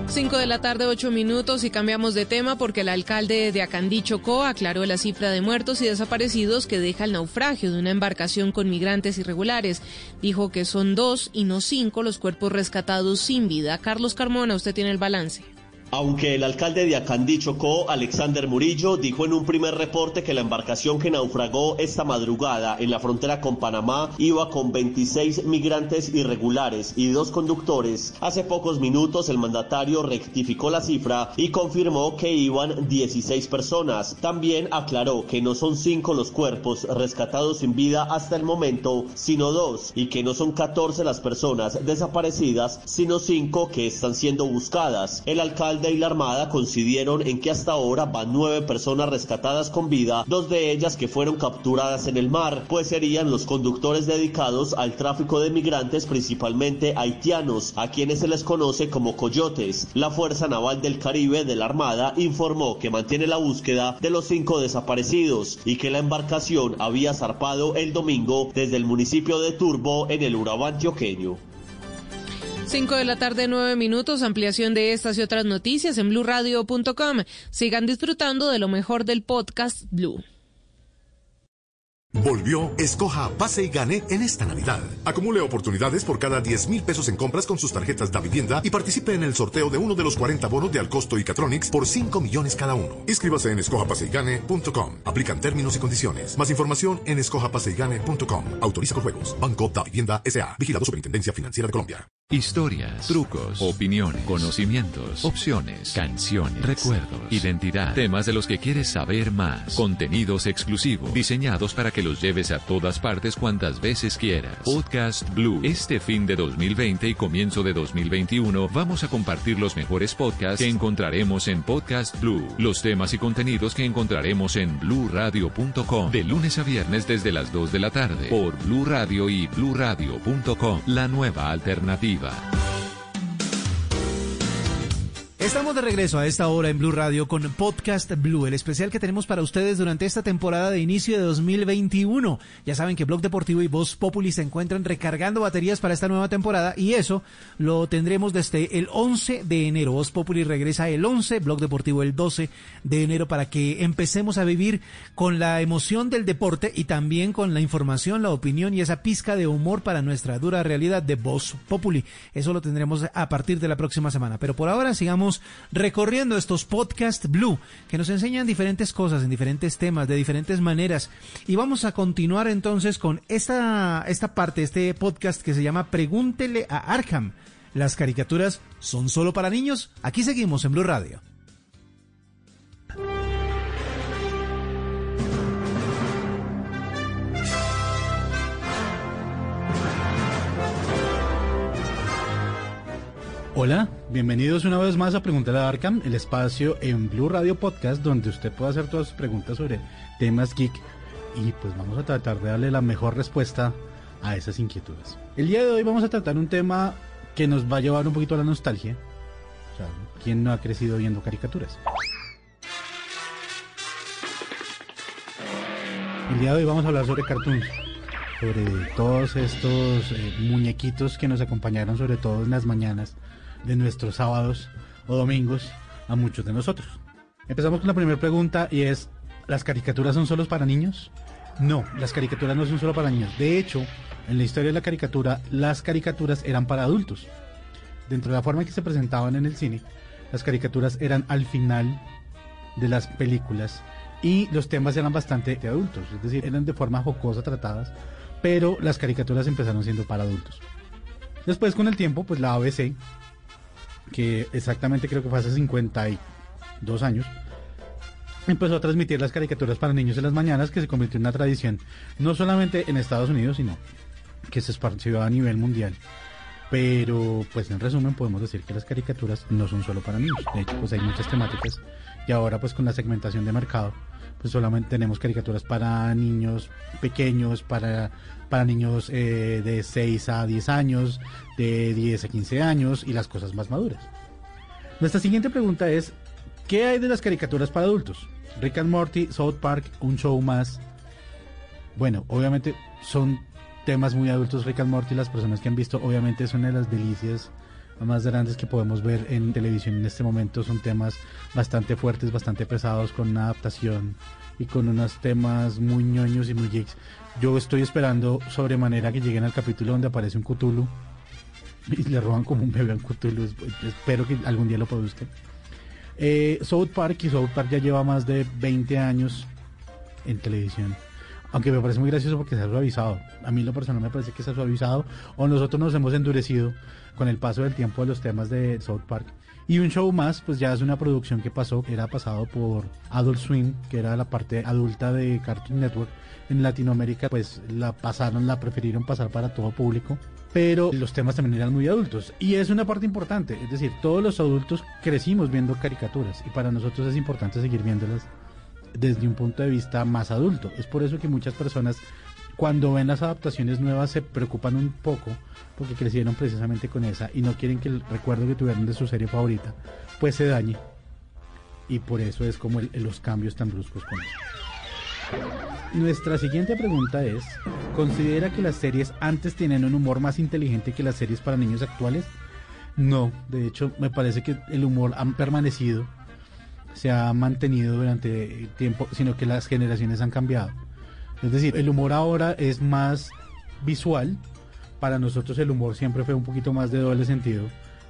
5 de la tarde, 8 minutos y cambiamos de tema porque el alcalde de Acandí Chocó aclaró la cifra de muertos y desaparecidos que deja el naufragio de una embarcación con migrantes irregulares. Dijo que son dos y no cinco los cuerpos rescatados sin vida. Carlos Carmona, usted tiene el balance. Aunque el alcalde de Acandí Chocó, Alexander Murillo, dijo en un primer reporte que la embarcación que naufragó esta madrugada en la frontera con Panamá iba con 26 migrantes irregulares y dos conductores, hace pocos minutos el mandatario rectificó la cifra y confirmó que iban 16 personas. También aclaró que no son cinco los cuerpos rescatados sin vida hasta el momento, sino dos, y que no son 14 las personas desaparecidas, sino cinco que están siendo buscadas. El alcalde y la Armada coincidieron en que hasta ahora van nueve personas rescatadas con vida, dos de ellas que fueron capturadas en el mar, pues serían los conductores dedicados al tráfico de migrantes, principalmente haitianos, a quienes se les conoce como coyotes. La Fuerza Naval del Caribe de la Armada informó que mantiene la búsqueda de los cinco desaparecidos y que la embarcación había zarpado el domingo desde el municipio de Turbo en el Urabá antioqueño. 5 de la tarde, 9 minutos. Ampliación de estas y otras noticias en blurradio.com. Sigan disfrutando de lo mejor del podcast Blue. Volvió, escoja, pase y gane en esta Navidad. Acumule oportunidades por cada 10 mil pesos en compras con sus tarjetas da vivienda y participe en el sorteo de uno de los 40 bonos de Alcosto y Catronics por 5 millones cada uno. Inscríbase en escojapaseygane.com. Aplican términos y condiciones. Más información en escojapaseygane.com. Autoriza con juegos. Banco da Vivienda S.A. Vigilado Superintendencia Financiera de Colombia. Historias, trucos, opiniones, conocimientos, opciones, canciones, recuerdos, identidad, temas de los que quieres saber más, contenidos exclusivos, diseñados para que los lleves a todas partes cuantas veces quieras. Podcast Blue. Este fin de 2020 y comienzo de 2021 vamos a compartir los mejores podcasts que encontraremos en Podcast Blue, los temas y contenidos que encontraremos en bluradio.com de lunes a viernes desde las 2 de la tarde por Blue Radio y bluradio.com, la nueva alternativa. Viva. Estamos de regreso a esta hora en Blue Radio con Podcast Blue, el especial que tenemos para ustedes durante esta temporada de inicio de 2021. Ya saben que Blog Deportivo y Voz Populi se encuentran recargando baterías para esta nueva temporada y eso lo tendremos desde el 11 de enero. Voz Populi regresa el 11, Blog Deportivo el 12 de enero para que empecemos a vivir con la emoción del deporte y también con la información, la opinión y esa pizca de humor para nuestra dura realidad de Voz Populi. Eso lo tendremos a partir de la próxima semana. Pero por ahora sigamos recorriendo estos podcast Blue que nos enseñan diferentes cosas en diferentes temas, de diferentes maneras. Y vamos a continuar entonces con esta, esta parte, este podcast que se llama Pregúntele a Arkham. ¿Las caricaturas son solo para niños? Aquí seguimos en Blue Radio. Hola, bienvenidos una vez más a Preguntar a Arkham, el espacio en Blue Radio Podcast donde usted puede hacer todas sus preguntas sobre temas geek y pues vamos a tratar de darle la mejor respuesta a esas inquietudes. El día de hoy vamos a tratar un tema que nos va a llevar un poquito a la nostalgia. O sea, ¿quién no ha crecido viendo caricaturas? El día de hoy vamos a hablar sobre cartoons, sobre todos estos eh, muñequitos que nos acompañaron sobre todo en las mañanas de nuestros sábados o domingos a muchos de nosotros. Empezamos con la primera pregunta y es, ¿Las caricaturas son solo para niños? No, las caricaturas no son solo para niños. De hecho, en la historia de la caricatura, las caricaturas eran para adultos. Dentro de la forma en que se presentaban en el cine, las caricaturas eran al final de las películas y los temas eran bastante de adultos, es decir, eran de forma jocosa tratadas, pero las caricaturas empezaron siendo para adultos. Después con el tiempo, pues la ABC, que exactamente creo que fue hace 52 años, empezó a transmitir las caricaturas para niños en las mañanas, que se convirtió en una tradición, no solamente en Estados Unidos, sino que se esparció a nivel mundial. Pero, pues en resumen, podemos decir que las caricaturas no son solo para niños. De hecho, pues hay muchas temáticas. Y ahora, pues con la segmentación de mercado, pues solamente tenemos caricaturas para niños pequeños, para, para niños eh, de 6 a 10 años, de 10 a 15 años y las cosas más maduras. Nuestra siguiente pregunta es, ¿qué hay de las caricaturas para adultos? Rick and Morty, South Park, un show más. Bueno, obviamente son temas muy adultos. Rick and Morty, las personas que han visto, obviamente es una de las delicias más grandes que podemos ver en televisión en este momento. Son temas bastante fuertes, bastante pesados, con una adaptación y con unos temas muy ñoños y muy geeks. Yo estoy esperando sobremanera que lleguen al capítulo donde aparece un Cthulhu y le roban como un bebé a un Cthulhu. Espero que algún día lo produzcan. Eh, South Park y South Park ya lleva más de 20 años en televisión. Aunque me parece muy gracioso porque se ha suavizado. A mí lo personal me parece que se ha suavizado. O nosotros nos hemos endurecido con el paso del tiempo de los temas de South Park. Y un show más, pues ya es una producción que pasó, era pasado por Adult Swim, que era la parte adulta de Cartoon Network. En Latinoamérica, pues la pasaron, la prefirieron pasar para todo público pero los temas también eran muy adultos. Y es una parte importante, es decir, todos los adultos crecimos viendo caricaturas y para nosotros es importante seguir viéndolas desde un punto de vista más adulto. Es por eso que muchas personas cuando ven las adaptaciones nuevas se preocupan un poco porque crecieron precisamente con esa y no quieren que el recuerdo que tuvieron de su serie favorita pues se dañe. Y por eso es como los cambios tan bruscos con eso. Nuestra siguiente pregunta es, ¿considera que las series antes tienen un humor más inteligente que las series para niños actuales? No, de hecho me parece que el humor ha permanecido, se ha mantenido durante tiempo, sino que las generaciones han cambiado. Es decir, el humor ahora es más visual, para nosotros el humor siempre fue un poquito más de doble sentido,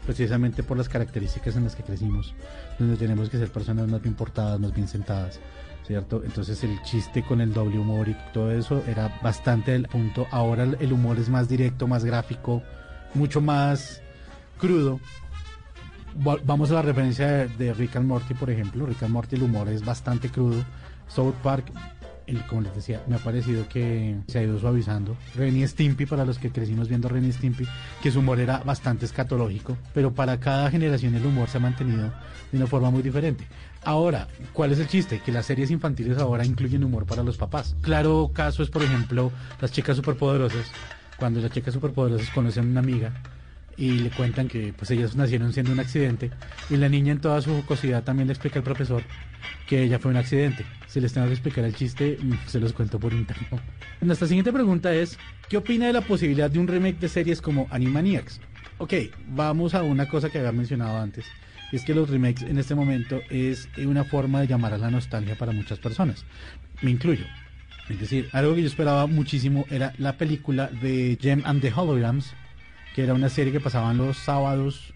precisamente por las características en las que crecimos, donde tenemos que ser personas más bien portadas, más bien sentadas. ¿cierto? Entonces el chiste con el doble humor y todo eso era bastante el punto. Ahora el humor es más directo, más gráfico, mucho más crudo. Vamos a la referencia de, Rick and Morty, por ejemplo. Rick and Morty el humor es bastante crudo. South Park el, como les decía, me ha parecido que se ha ido suavizando. Renny Stimpy, para los que crecimos viendo Renny Stimpy, que su humor era bastante escatológico, pero para cada generación el humor se ha mantenido de una forma muy diferente. Ahora, ¿cuál es el chiste? Que las series infantiles ahora incluyen humor para los papás. Claro caso es, por ejemplo, las chicas superpoderosas. Cuando las chicas superpoderosas conocen a una amiga y le cuentan que pues ellas nacieron siendo un accidente y la niña en toda su jocosidad también le explica al profesor que ella fue un accidente. Si les tengo que explicar el chiste, mm, se los cuento por interno. Nuestra siguiente pregunta es, ¿qué opina de la posibilidad de un remake de series como Animaniacs? Ok, vamos a una cosa que había mencionado antes. Y es que los remakes en este momento es una forma de llamar a la nostalgia para muchas personas. Me incluyo. Es decir, algo que yo esperaba muchísimo era la película de Gem and the Holograms, que era una serie que pasaban los sábados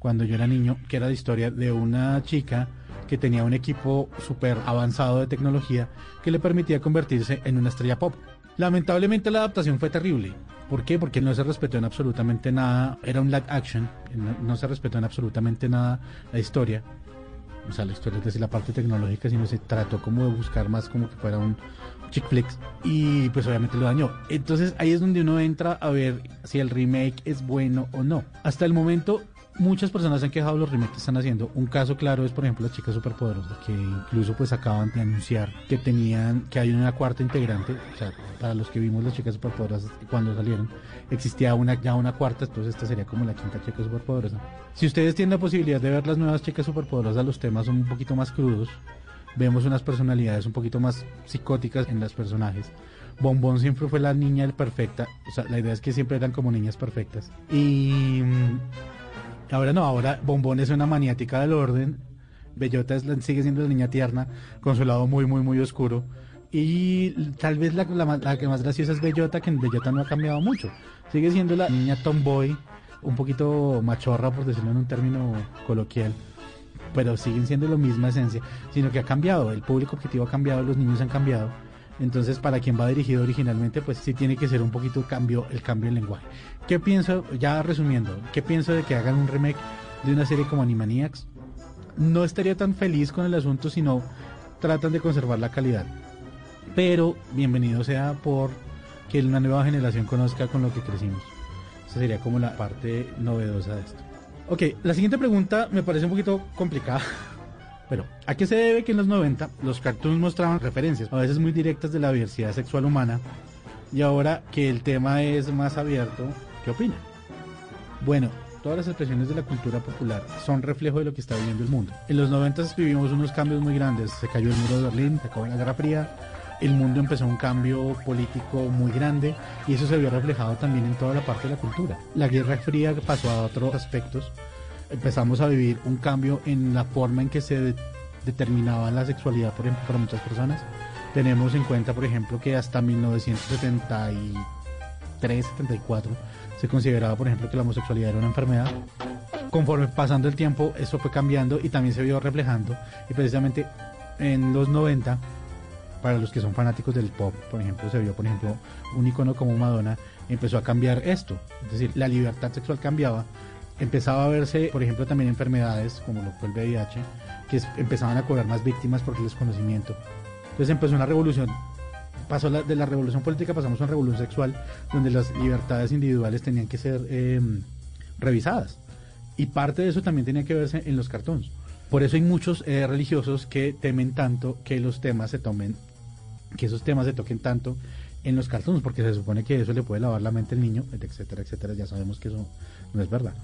cuando yo era niño, que era la historia de una chica que tenía un equipo súper avanzado de tecnología que le permitía convertirse en una estrella pop. Lamentablemente la adaptación fue terrible. ¿Por qué? Porque no se respetó en absolutamente nada. Era un live action. No, se respetó en absolutamente nada la historia. O sea, la historia es decir, la parte tecnológica, sino se trató como de buscar más como que fuera un chick flicks. Y pues obviamente lo dañó. Entonces ahí es donde uno entra a ver si el remake es bueno o no. Hasta el momento muchas personas han quejado los remakes que están haciendo. Un caso claro es, por ejemplo, las chicas superpoderosas, que incluso pues acaban de anunciar que tenían, que hay una cuarta integrante. O sea, para los que vimos las chicas superpoderosas cuando salieron, existía una, ya una cuarta, entonces esta sería como la quinta chica superpoderosa. Si ustedes tienen la posibilidad de ver las nuevas chicas superpoderosas, los temas son un poquito más crudos. Vemos unas personalidades un poquito más psicóticas en los personajes. Bombón siempre fue la niña perfecta. O sea, la idea es que siempre eran como niñas perfectas. Y Ahora no, ahora Bombón es una maniática del orden, Bellota es sigue siendo la niña tierna, con su lado muy, muy, muy oscuro. Y tal vez la, la que más graciosa es Bellota, que en Bellota no ha cambiado mucho. Sigue siendo la niña tomboy, un poquito machorra, por decirlo en un término coloquial. Pero siguen siendo la misma esencia, sino que ha cambiado. El público objetivo ha cambiado, los niños han cambiado. Entonces, para quien va dirigido originalmente, pues sí tiene que ser un poquito cambio, el cambio en lenguaje. ¿Qué pienso, ya resumiendo, qué pienso de que hagan un remake de una serie como Animaniacs? No estaría tan feliz con el asunto si no tratan de conservar la calidad. Pero bienvenido sea por que una nueva generación conozca con lo que crecimos. Esa sería como la parte novedosa de esto. Ok, la siguiente pregunta me parece un poquito complicada. Pero, ¿a qué se debe que en los 90 los cartoons mostraban referencias, a veces muy directas de la diversidad sexual humana, y ahora que el tema es más abierto, ¿qué opina? Bueno, todas las expresiones de la cultura popular son reflejo de lo que está viviendo el mundo. En los 90 vivimos unos cambios muy grandes, se cayó el muro de Berlín, se acabó la Guerra Fría, el mundo empezó un cambio político muy grande y eso se vio reflejado también en toda la parte de la cultura. La Guerra Fría pasó a otros aspectos empezamos a vivir un cambio en la forma en que se de- determinaba la sexualidad, por ejemplo, para muchas personas. Tenemos en cuenta, por ejemplo, que hasta 1973, 74 se consideraba, por ejemplo, que la homosexualidad era una enfermedad. Conforme pasando el tiempo, eso fue cambiando y también se vio reflejando. Y precisamente en los 90, para los que son fanáticos del pop, por ejemplo, se vio, por ejemplo, un icono como Madonna, empezó a cambiar esto. Es decir, la libertad sexual cambiaba. Empezaba a verse, por ejemplo, también enfermedades como lo fue el VIH, que empezaban a cobrar más víctimas por el desconocimiento. Entonces empezó una revolución. Pasó la- de la revolución política, pasamos a una revolución sexual, donde las libertades individuales tenían que ser eh, revisadas. Y parte de eso también tenía que verse en los cartoons. Por eso hay muchos eh, religiosos que temen tanto que los temas se tomen, que esos temas se toquen tanto en los cartoons, porque se supone que eso le puede lavar la mente al niño, etcétera, etcétera. Ya sabemos que eso no es verdad.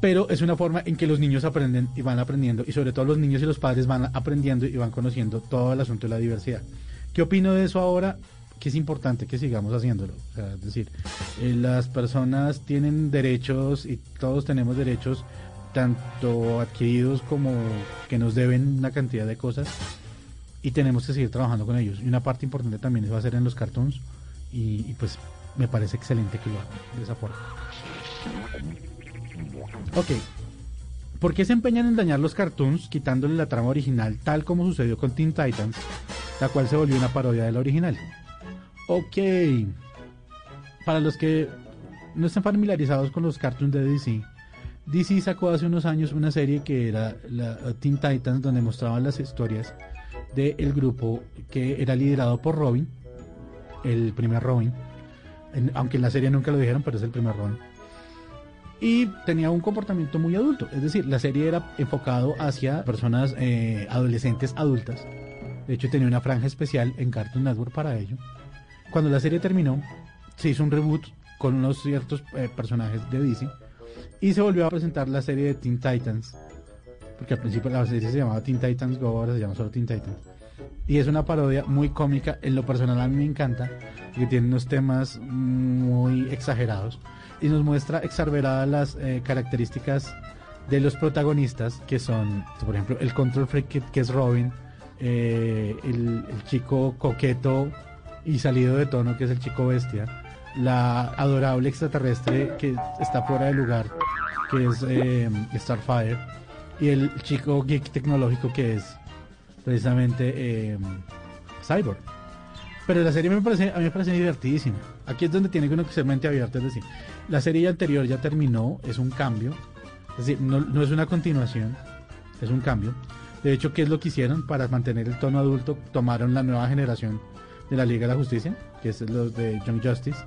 Pero es una forma en que los niños aprenden y van aprendiendo, y sobre todo los niños y los padres van aprendiendo y van conociendo todo el asunto de la diversidad. ¿Qué opino de eso ahora? Que es importante que sigamos haciéndolo. Es decir, eh, las personas tienen derechos y todos tenemos derechos, tanto adquiridos como que nos deben una cantidad de cosas, y tenemos que seguir trabajando con ellos. Y una parte importante también va a hacer en los cartoons, y, pues me parece excelente que lo hagan de esa forma. Ok. ¿Por qué se empeñan en dañar los cartoons quitándole la trama original tal como sucedió con Teen Titans, la cual se volvió una parodia de la original? Ok. Para los que no están familiarizados con los cartoons de DC, DC sacó hace unos años una serie que era la uh, Teen Titans donde mostraban las historias del grupo que era liderado por Robin, el primer Robin, aunque en la serie nunca lo dijeron, pero es el primer Robin y tenía un comportamiento muy adulto. Es decir, la serie era enfocado hacia personas eh, adolescentes adultas. De hecho, tenía una franja especial en Cartoon Network para ello. Cuando la serie terminó, se hizo un reboot con unos ciertos eh, personajes de DC y se volvió a presentar la serie de Teen Titans. Porque al principio la serie se llamaba Teen Titans Go, ahora se llama solo Teen Titans. Y es una parodia muy cómica. En lo personal a mí me encanta. Que tiene unos temas muy exagerados. Y nos muestra exageradas las eh, características de los protagonistas. Que son, por ejemplo, el control freak que, es Robin. eh, el, el chico coqueto y salido de tono que es el chico bestia. La adorable extraterrestre que está fuera de lugar. Que es eh, Starfire. Y el chico geek tecnológico que es precisamente eh, Cyborg. Pero la serie me parece, a mí me parece divertidísima. Aquí es donde tiene que uno que ser mente abierta, es decir, la serie anterior ya terminó, es un cambio, es decir, no, no es una continuación, es un cambio. De hecho, ¿qué es lo que hicieron para mantener el tono adulto? Tomaron la nueva generación de la Liga de la Justicia, que es los de Young Justice,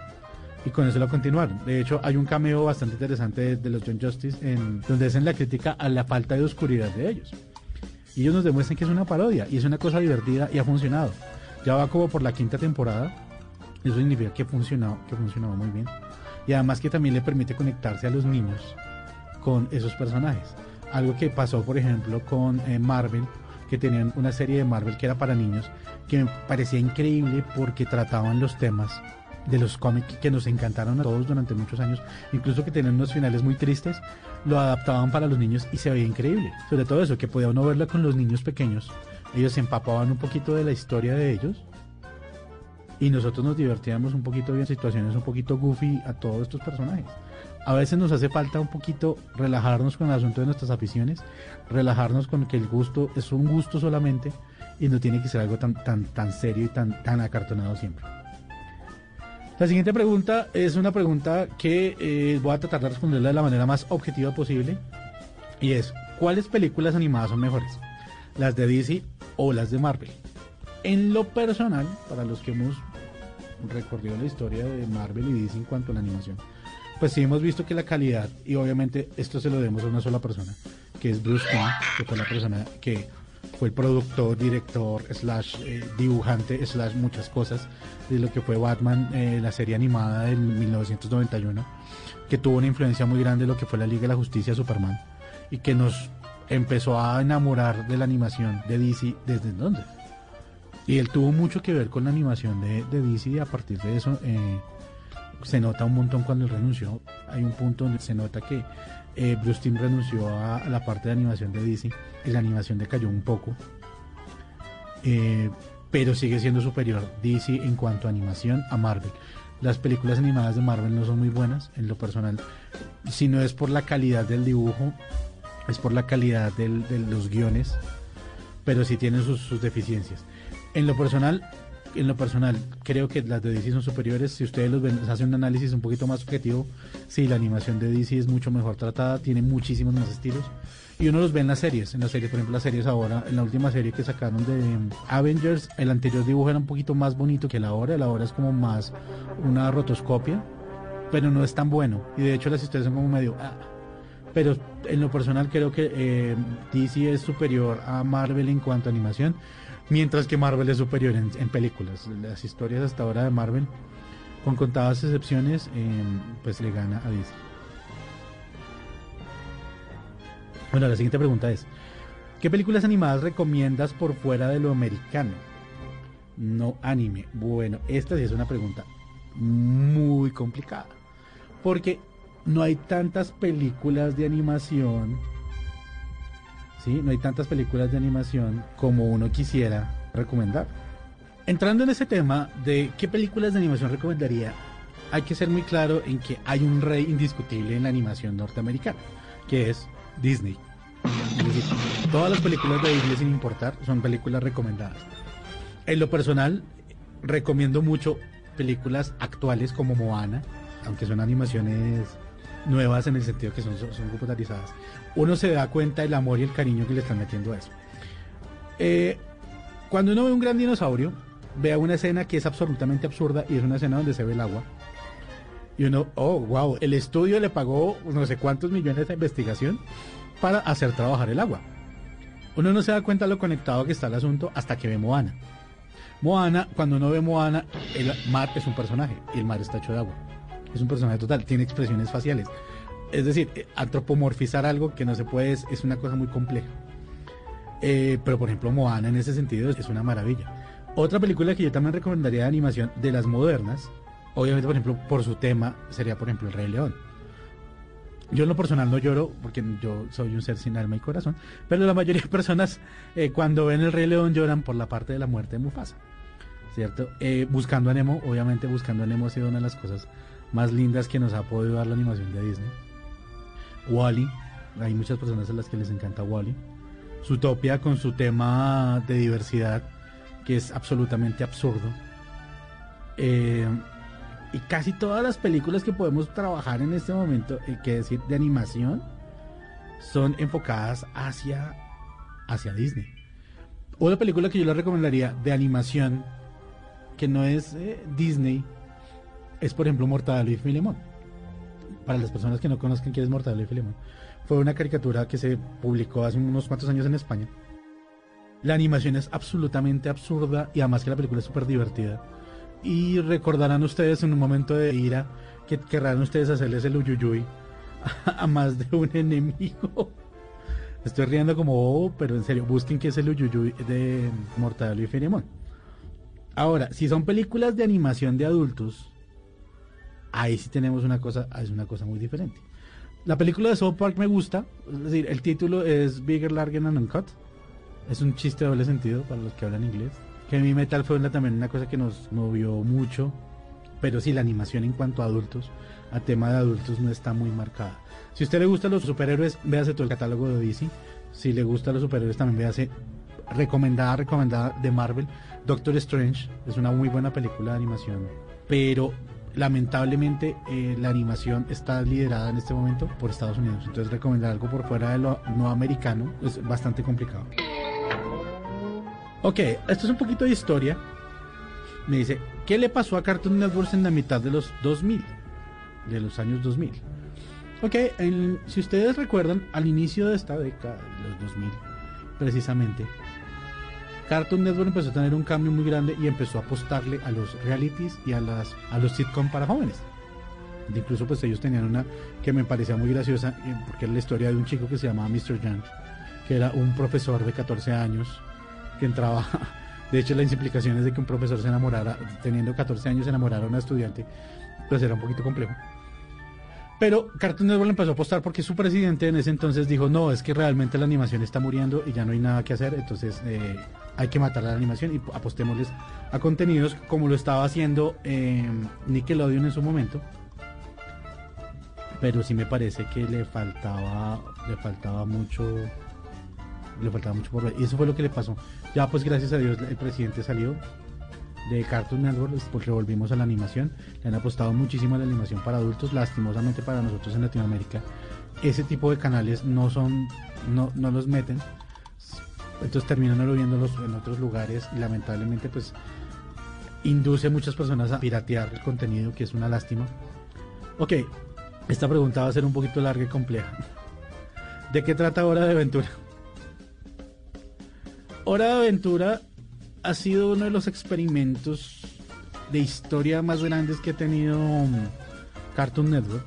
y con eso lo continuaron. De hecho, hay un cameo bastante interesante de, los Young Justice en donde hacen la crítica a la falta de oscuridad de ellos. Y ellos nos demuestran que es una parodia y es una cosa divertida y ha funcionado. Ya va como por la quinta temporada. Eso significa que funcionó, que funcionó muy bien. Y además que también le permite conectarse a los niños con esos personajes. Algo que pasó, por ejemplo, con eh, Marvel, que tenían una serie de Marvel que era para niños, que me parecía increíble porque trataban los temas de los cómics que nos encantaron a todos durante muchos años, incluso que tenían unos finales muy tristes, lo adaptaban para los niños y se veía increíble. Sobre todo eso, que podía uno verlo con los niños pequeños. Ellos se empapaban un poquito de la historia de ellos y nosotros nos divertíamos un poquito en situaciones un poquito goofy a todos estos personajes. A veces nos hace falta un poquito relajarnos con el asunto de nuestras aficiones, relajarnos con que el gusto es un gusto solamente y no tiene que ser algo tan, tan, tan serio y tan, tan acartonado siempre. La siguiente pregunta es una pregunta que eh, voy a tratar de responderla de la manera más objetiva posible. Y es, ¿cuáles películas animadas son mejores? ¿Las de DC o las de Marvel? En lo personal, para los que hemos recorrido la historia de Marvel y DC en cuanto a la animación, pues sí hemos visto que la calidad, y obviamente esto se lo debemos a una sola persona, que es Bruce Timm, que fue la persona que fue el productor, director, slash eh, dibujante, slash muchas cosas de lo que fue Batman, eh, la serie animada del 1991, que tuvo una influencia muy grande de lo que fue la Liga de la Justicia Superman y que nos empezó a enamorar de la animación de DC desde entonces. Y él tuvo mucho que ver con la animación de, de DC y a partir de eso eh, se nota un montón cuando él renunció. Hay un punto donde se nota que eh, Bruce renunció a, la parte de animación de DC la animación decayó un poco. Eh, pero sigue siendo superior DC en cuanto a animación a Marvel. Las películas animadas de Marvel no son muy buenas en lo personal. Si no es por la calidad del dibujo, es por la calidad de los guiones, pero sí tienen sus deficiencias. En lo personal, en lo personal, creo que las de DC son superiores. Si ustedes los ven, hacen un análisis un poquito más objetivo, sí, la animación de DC es mucho mejor tratada, tiene muchísimos más estilos. Y uno los ve en las series, en las series, por ejemplo, las series ahora, en la última serie que sacaron de um, Avengers, el anterior dibujo era un poquito más bonito que la hora, la hora es como más una rotoscopia, pero no es tan bueno. Y de hecho las historias son como medio... Ah. Pero en lo personal creo que eh, DC es superior a Marvel en cuanto a animación mientras que Marvel es superior en, películas. Las historias hasta ahora de Marvel, con contadas excepciones, em, pues le gana a Disney. Bueno, la siguiente pregunta es, ¿qué películas animadas recomiendas por fuera de lo americano? No anime. Bueno, esta sí es una pregunta muy complicada, porque no hay tantas películas de animación no hay tantas películas de animación como uno quisiera recomendar. Entrando en ese tema de qué películas de animación recomendaría, hay que ser muy claro en que hay un rey indiscutible en la animación norteamericana, que es Disney. todas las películas de Disney sin importar son películas recomendadas. En lo personal, recomiendo mucho películas actuales como Moana, aunque son animaciones nuevas en el sentido que son, son computarizadas uno se da cuenta del amor y el cariño que le están metiendo a eso. Eh, cuando uno ve un gran dinosaurio, vea una escena que es absolutamente absurda y es una escena donde se ve el agua. Y uno, oh, wow, el estudio le pagó no sé cuántos millones de investigación para hacer trabajar el agua. Uno no se da cuenta lo conectado que está el asunto hasta que ve Moana. Moana, cuando uno ve Moana, el mar es un personaje y el mar está hecho de agua. Es un personaje total, tiene expresiones faciales es decir, eh, antropomorfizar algo que no se puede es, una cosa muy compleja. Eh, pero por ejemplo, Moana en ese sentido es, una maravilla. Otra película que yo también recomendaría de animación de las modernas, obviamente por ejemplo por su tema, sería por ejemplo El Rey León. Yo en lo personal no lloro porque yo soy un ser sin alma y corazón, pero la mayoría de personas eh, cuando ven El Rey León lloran por la parte de la muerte de Mufasa. ¿Cierto? buscando a Nemo, obviamente Buscando a Nemo ha sido una de las cosas más lindas que nos ha podido dar la animación de Disney. Wally, hay muchas personas a las que les encanta Wally. Zootopia con su tema de diversidad, que es absolutamente absurdo. Eh, y casi todas las películas que podemos trabajar en este momento, eh, que decir, de animación, son enfocadas hacia, hacia Disney. Otra película que yo le recomendaría de animación, que no es eh, Disney, es por ejemplo Mortadelo y Filemón para las personas que no conozcan quién es Mortadelo y Filemón, fue una caricatura que se publicó hace unos cuantos años en España. La animación es absolutamente absurda y además que la película es súper divertida. Y recordarán ustedes en un momento de ira que querrán ustedes hacerles el uyuyuy a, más de un enemigo. Estoy riendo como oh, pero en serio, busquen qué es el uyuyuy de Mortadelo y Filemón. Ahora, si son películas de animación de adultos, ahí sí tenemos una cosa, es una cosa muy diferente. La película de South Park me gusta, es decir, el título es Bigger, Larger and Uncut. Es un chiste de doble sentido para los que hablan inglés. Heavy Metal fue una, también una cosa que nos movió mucho, pero sí, la animación en cuanto a adultos, a tema de adultos no está muy marcada. Si a usted le gustan los superhéroes, véase todo el catálogo de DC. Si le gustan los superhéroes, también véase recomendada, recomendada de Marvel. Doctor Strange es una muy buena película de animación, pero lamentablemente eh, la animación está liderada en este momento por Estados Unidos. Entonces recomendar algo por fuera de lo no americano es bastante complicado. Ok, esto es un poquito de historia. Me dice, ¿qué le pasó a Cartoon Network en la mitad de los 2000? De los años 2000. Ok, si ustedes recuerdan, al inicio de esta década, de los 2000, precisamente, Cartoon Network empezó a tener un cambio muy grande y empezó a apostarle a los realities y a las a los sitcom para jóvenes. Incluso pues ellos tenían una que me parecía muy graciosa eh, porque era la historia de un chico que se llamaba Mr. Young, que era un profesor de 14 años que entraba de hecho las implicaciones de que un profesor se enamorara teniendo 14 años se enamorara a una estudiante pues era un poquito complejo. Pero Cartoon Network empezó a apostar porque su presidente en ese entonces dijo, no, es que realmente la animación está muriendo y ya no hay nada que hacer, entonces eh, hay que matar la animación y apostémosles a contenidos como lo estaba haciendo eh, Nickelodeon en su momento. Pero sí me parece que le faltaba, le faltaba mucho, le faltaba mucho por ver. Y eso fue lo que le pasó. Ya pues gracias a Dios el presidente salió de Cartoon Network porque volvimos a la animación. Le han apostado muchísimo a la animación para adultos, lastimosamente para nosotros en Latinoamérica. Ese tipo de canales no son, no, no los meten. Entonces terminan no viéndolos en otros lugares y lamentablemente pues induce a muchas personas a piratear el contenido, que es una lástima. Ok, esta pregunta va a ser un poquito larga y compleja. ¿De qué trata Hora de Aventura? Hora de Aventura ha sido uno de los experimentos de historia más grandes que ha tenido um, Cartoon Network.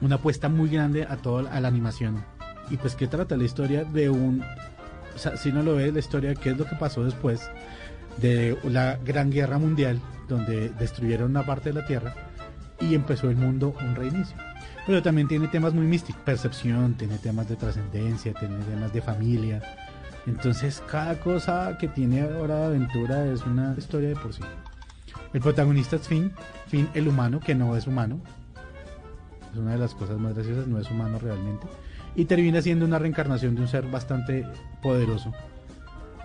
Una apuesta muy grande a toda a la animación. Y pues que trata la historia de un... O sea, si no lo ves, la historia qué es lo que pasó después de la Gran Guerra Mundial, donde destruyeron una parte de la Tierra y empezó el mundo un reinicio. Pero también tiene temas muy místicos, percepción, tiene temas de trascendencia, tiene temas de familia, entonces cada cosa que tiene Hora de Aventura es una historia de por sí. El protagonista es Finn, Finn el humano, que no es humano. Es una de las cosas más graciosas, no es humano realmente. Y termina siendo una reencarnación de un ser bastante poderoso.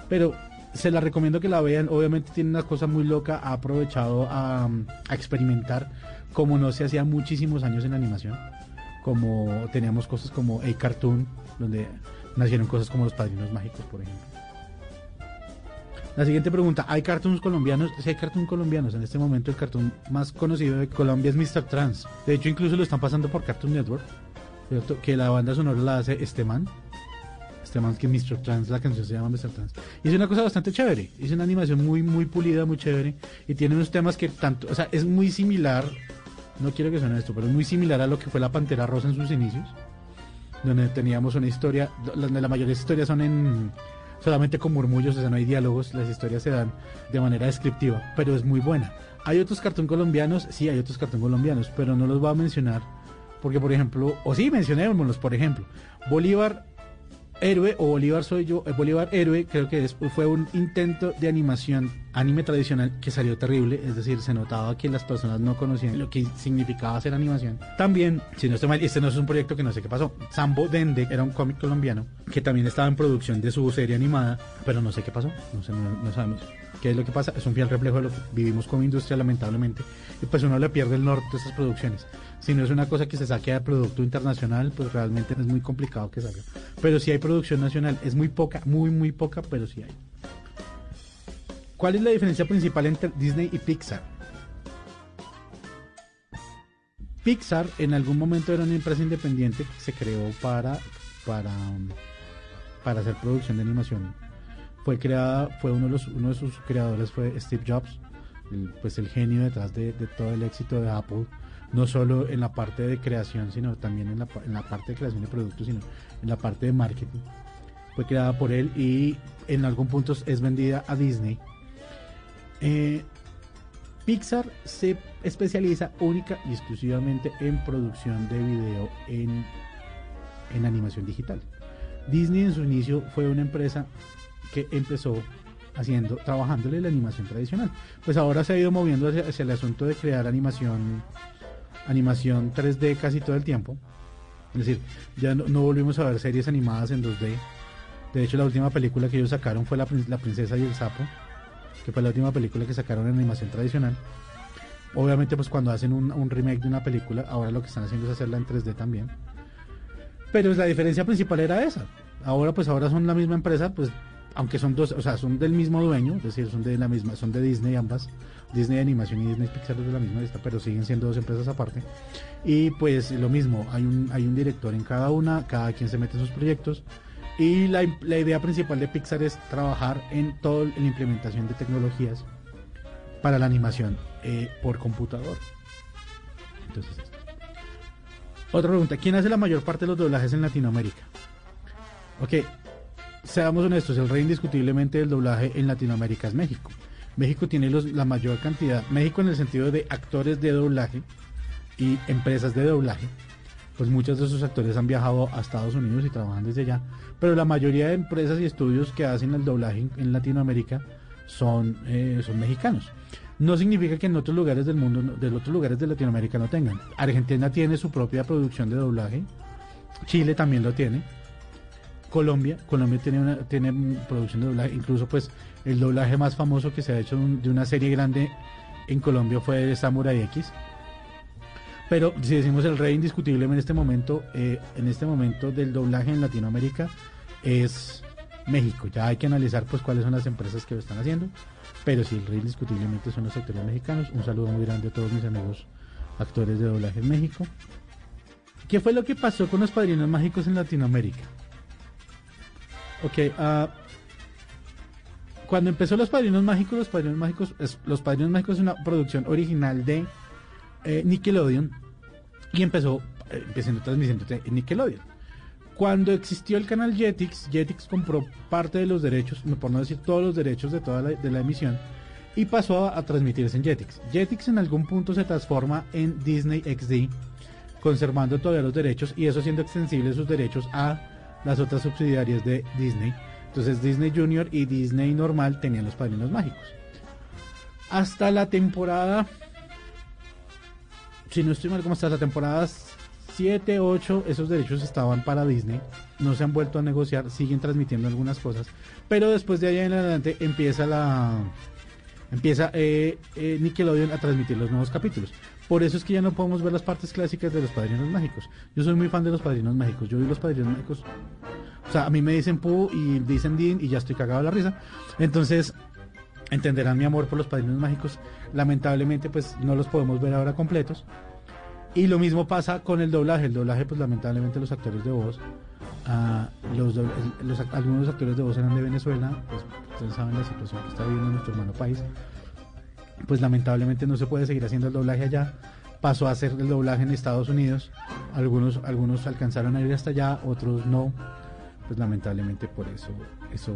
Pero se la recomiendo que la vean. Obviamente tiene una cosa muy loca. Ha aprovechado a, a experimentar como no se hacía muchísimos años en animación. Como teníamos cosas como A Cartoon, donde nacieron cosas como los padrinos mágicos, por ejemplo. La siguiente pregunta, ¿hay cartoons colombianos? Sí, hay cartoons colombianos. En este momento el cartoon más conocido de Colombia es Mr. Trans. De hecho, incluso lo están pasando por Cartoon Network. Que la banda sonora la hace este man. Este man que Mr. Trans, la canción se llama Mr. Trans. Y es una cosa bastante chévere. Es una animación muy, muy pulida, muy chévere. Y tiene unos temas que tanto... O sea, es muy similar... No quiero que suene esto, pero es muy similar a lo que fue la Pantera Rosa en sus inicios donde teníamos una historia, donde la mayoría de historias son en solamente con murmullos, o sea, no hay diálogos, las historias se dan de manera descriptiva, pero es muy buena. Hay otros cartón colombianos, sí, hay otros cartón colombianos, pero no los voy a mencionar, porque por ejemplo, o sí, mencionémoslos, por ejemplo, Bolívar Héroe o Bolívar soy yo, eh, Bolívar Héroe creo que fue un intento de animación anime tradicional que salió terrible, es decir, se notaba que las personas no conocían lo que significaba hacer animación. También, si no estoy mal, este no es un proyecto que no sé qué pasó. Sambo Dende era un cómic colombiano que también estaba en producción de su serie animada, pero no sé qué pasó, no, no sabemos qué es lo que pasa, es un fiel reflejo de lo que vivimos como industria lamentablemente, y pues uno le pierde el norte de esas producciones. Si no es una cosa que se saque de producto internacional, pues realmente es muy complicado que salga. Pero si hay producción nacional, es muy poca, muy, muy poca, pero sí hay. ¿Cuál es la diferencia principal entre Disney y Pixar? Pixar en algún momento era una empresa independiente que se creó para, para, para hacer producción de animación. Fue creada, fue uno de, los, uno de sus creadores fue Steve Jobs, pues el genio detrás de, de todo el éxito de Apple no solo en la parte de creación, sino también en la, en la parte de creación de productos, sino en la parte de marketing. Fue creada por él y en algún punto es vendida a Disney. Eh, Pixar se especializa única y exclusivamente en producción de video en, en animación digital. Disney en su inicio fue una empresa que empezó haciendo, trabajándole la animación tradicional. Pues ahora se ha ido moviendo hacia, hacia el asunto de crear animación, animación 3D casi todo el tiempo. Es decir, ya no, volvimos a ver series animadas en 2D. De hecho, la última película que ellos sacaron fue La, La Princesa y el Sapo, que fue la última película que sacaron en animación tradicional. Obviamente, pues cuando hacen un, un remake de una película, ahora lo que están haciendo es hacerla en 3D también. Pero la diferencia principal era esa. Ahora, pues ahora son la misma empresa, pues aunque son dos, o sea, son del mismo dueño, es decir, son de la misma, son de Disney ambas, Disney Animación y Disney Pixar es de la misma lista, pero siguen siendo dos empresas aparte. Y pues lo mismo, hay un, hay un director en cada una, cada quien se mete en sus proyectos. Y la, la idea principal de Pixar es trabajar en toda la implementación de tecnologías para la animación eh, por computador. Entonces, otra pregunta, ¿quién hace la mayor parte de los doblajes en Latinoamérica? Ok, seamos honestos, el rey indiscutiblemente del doblaje en Latinoamérica es México. México tiene los- la mayor cantidad, México en el sentido de actores de doblaje y empresas de doblaje, pues muchos de esos actores han viajado a Estados Unidos y trabajan desde allá, pero la mayoría de empresas y estudios que hacen el doblaje en, Latinoamérica son, eh, son mexicanos. No significa que en otros lugares del mundo, de otros lugares de Latinoamérica no tengan. Argentina tiene su propia producción de doblaje, Chile también lo tiene, Colombia, Colombia tiene una tiene producción de doblaje, incluso pues el doblaje más famoso que se ha hecho de un- de una serie grande en Colombia fue Samurai X. Pero si decimos el rey indiscutible en este momento, eh, en este momento del doblaje en Latinoamérica es México. Ya hay que analizar pues cuáles son las empresas que lo están haciendo. Pero sí, el rey indiscutiblemente son los actores mexicanos. Un saludo muy grande a todos mis amigos actores de doblaje en México. ¿Qué fue lo que pasó con los padrinos mágicos en Latinoamérica? Ok, ah, cuando empezó Los Padrinos Mágicos, Los Padrinos Mágicos, es, Los Padrinos Mágicos es una producción original de eh, Nickelodeon y empezó eh, empezando transmisión en Nickelodeon. Cuando existió el canal Jetix, Jetix compró parte de los derechos, por no decir todos los derechos de toda la, de la emisión y pasó a, a transmitirse en Jetix. Jetix en algún punto se transforma en Disney XD, conservando todavía los derechos y eso haciendo extensibles sus derechos a las otras subsidiarias de Disney. Entonces Disney Junior y Disney normal tenían los padrinos mágicos. Hasta la temporada, si no estoy mal, como hasta la temporada 7, 8, esos derechos estaban para Disney. No se han vuelto a negociar, siguen transmitiendo algunas cosas. Pero después de allá en adelante empieza la empieza eh, eh, Nickelodeon a transmitir los nuevos capítulos. Por eso es que ya no podemos ver las partes clásicas de los Padrinos Mágicos. Yo soy muy fan de los Padrinos Mágicos. Yo vi los Padrinos Mágicos. O sea, a mí me dicen Pooh y dicen Dean y ya estoy cagado de la risa. Entonces, entenderán mi amor por los Padrinos Mágicos. Lamentablemente, pues no los podemos ver ahora completos. Y lo mismo pasa con el doblaje. El doblaje, pues lamentablemente los actores de voz, ah, los, dobl- los ac- algunos actores de voz eran de Venezuela, pues ustedes saben la situación que está viviendo nuestro hermano país. Pues lamentablemente no se puede seguir haciendo el doblaje allá. Pasó a hacer el doblaje en Estados Unidos. Algunos, algunos alcanzaron a ir hasta allá, otros no. Pues lamentablemente por eso, eso,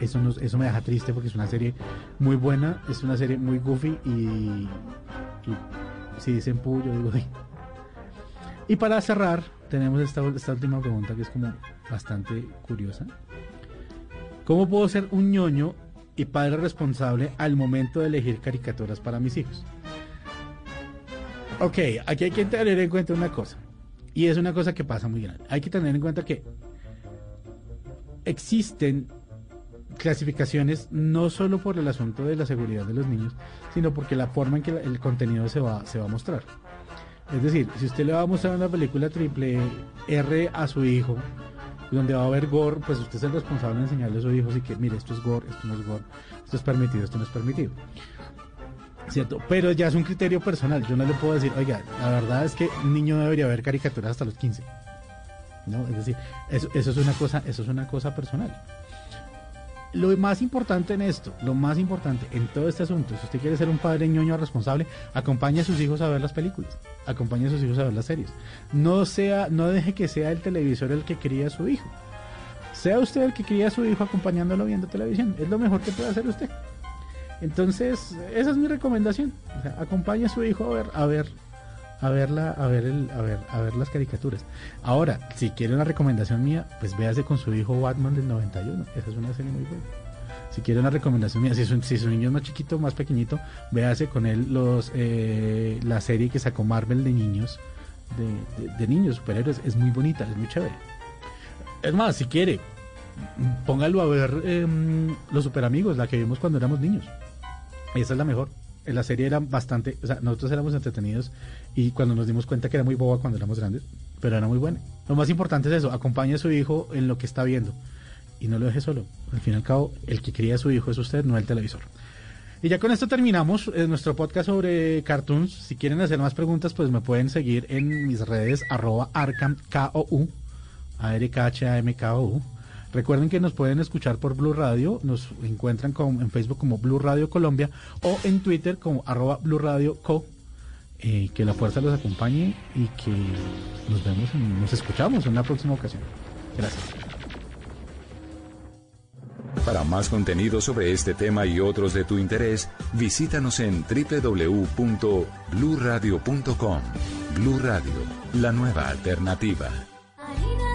eso, eso me deja triste porque es una serie muy buena, es una serie muy goofy y, si dicen pu, yo digo di. Y para cerrar, tenemos esta, esta última pregunta que es como bastante curiosa. ¿Cómo puedo ser un ñoño y padre responsable al momento de elegir caricaturas para mis hijos? Ok, aquí hay que tener en cuenta una cosa. Y es una cosa que pasa muy grande. Hay que tener en cuenta que existen clasificaciones no solo por el asunto de la seguridad de los niños, sino porque la forma en que el contenido se va, se va a mostrar. Es decir, si usted le va a mostrar una película triple R a su hijo, donde va a haber gore, pues usted es el responsable de enseñarle a su hijo, así que mire, esto es gore, esto no es gore, esto es permitido, esto no es permitido. ¿Cierto? Pero ya es un criterio personal. Yo no le puedo decir, oiga, la verdad es que un niño debería ver caricaturas hasta los 15. ¿No? Es decir, eso, es una cosa, eso es una cosa personal. Lo más importante en esto, lo más importante en todo este asunto, si usted quiere ser un padre ñoño responsable, acompañe a sus hijos a ver las películas, acompañe a sus hijos a ver las series. No sea, no deje que sea el televisor el que cría a su hijo. Sea usted el que cría a su hijo acompañándolo viendo televisión. Es lo mejor que puede hacer usted. Entonces, esa es mi recomendación. O sea, acompañe a su hijo a ver, a ver, a verla, a ver el, a ver, a ver las caricaturas. Ahora, si quiere una recomendación mía, pues véase con su hijo Batman del 91. Esa es una serie muy buena. Si quiere una recomendación mía, si su, si niño es más chiquito, más pequeñito, véase con él los eh, la serie que sacó Marvel de niños, de, de- niños, superhéroes. Es muy bonita, es muy chévere. Es más, si quiere, póngalo a ver em, Los Super Amigos, la que vimos cuando éramos niños. Esa es la mejor. La serie era bastante, o sea, nosotros éramos entretenidos y cuando nos dimos cuenta que era muy boba cuando éramos grandes, pero era muy buena. Lo más importante es eso, acompañe a su hijo en lo que está viendo y no lo deje solo. Al fin y al cabo, el que cría a su hijo es usted, no el televisor. Y ya con esto terminamos eh, nuestro podcast sobre cartoons. Si quieren hacer más preguntas, pues me pueden seguir en mis redes arroba arcam, K-O-U, A-R-K-H-A-M-K-O-U. Recuerden que nos pueden escuchar por Blue Radio, nos encuentran en Facebook como Blue Radio Colombia o en Twitter como arroba Blue Radio Co. Eh, que la fuerza los acompañe y que nos vemos, en- nos escuchamos en una próxima ocasión. Gracias. Para más contenido sobre este tema y otros de tu interés, visítanos en www.bluradio.com. Blu Radio, la nueva alternativa. Harina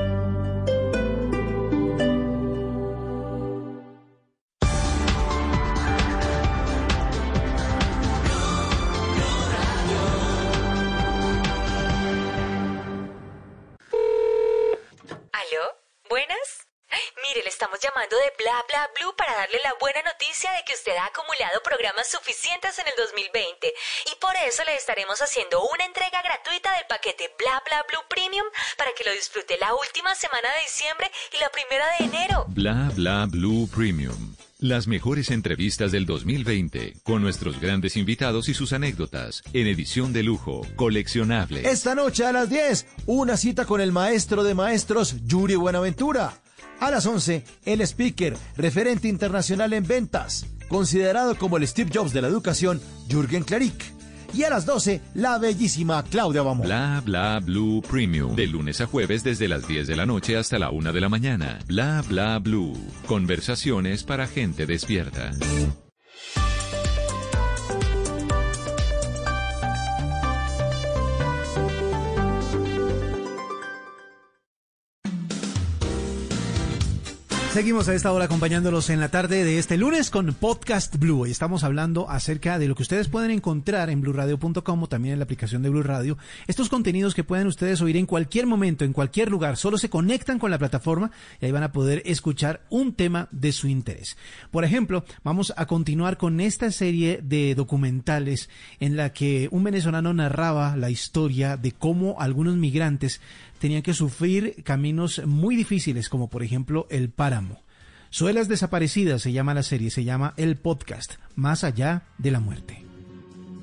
Estamos llamando de Bla Bla Blue para darle la buena noticia de que usted ha acumulado programas suficientes en el 2020 y por eso le estaremos haciendo una entrega gratuita del paquete Bla Bla Blue Premium para que lo disfrute la última semana de diciembre y la primera de enero. Bla Bla Blue Premium. Las mejores entrevistas del 2020 con nuestros grandes invitados y sus anécdotas en edición de lujo, coleccionable. Esta noche a las 10, una cita con el maestro de maestros, Yuri Buenaventura. A las 11, el speaker, referente internacional en ventas, considerado como el Steve Jobs de la educación, Jürgen Klarik. Y a las 12, la bellísima Claudia Bamón. Bla Bla Blue Premium. De lunes a jueves desde las 10 de la noche hasta la 1 de la mañana. Bla Bla Blue. Conversaciones para gente despierta. Seguimos a esta hora acompañándolos en la tarde de este lunes con Podcast Blue. Hoy estamos hablando acerca de lo que ustedes pueden encontrar en bluradio.com o también en la aplicación de Blue Radio. Estos contenidos que pueden ustedes oír en cualquier momento, en cualquier lugar. Solo se conectan con la plataforma y ahí van a poder escuchar un tema de su interés. Por ejemplo, vamos a continuar con esta serie de documentales en la que un venezolano narraba la historia de cómo algunos migrantes tenían que sufrir caminos muy difíciles, como por ejemplo el páramo. Suelas desaparecidas se llama la serie, se llama el podcast, Más allá de la muerte.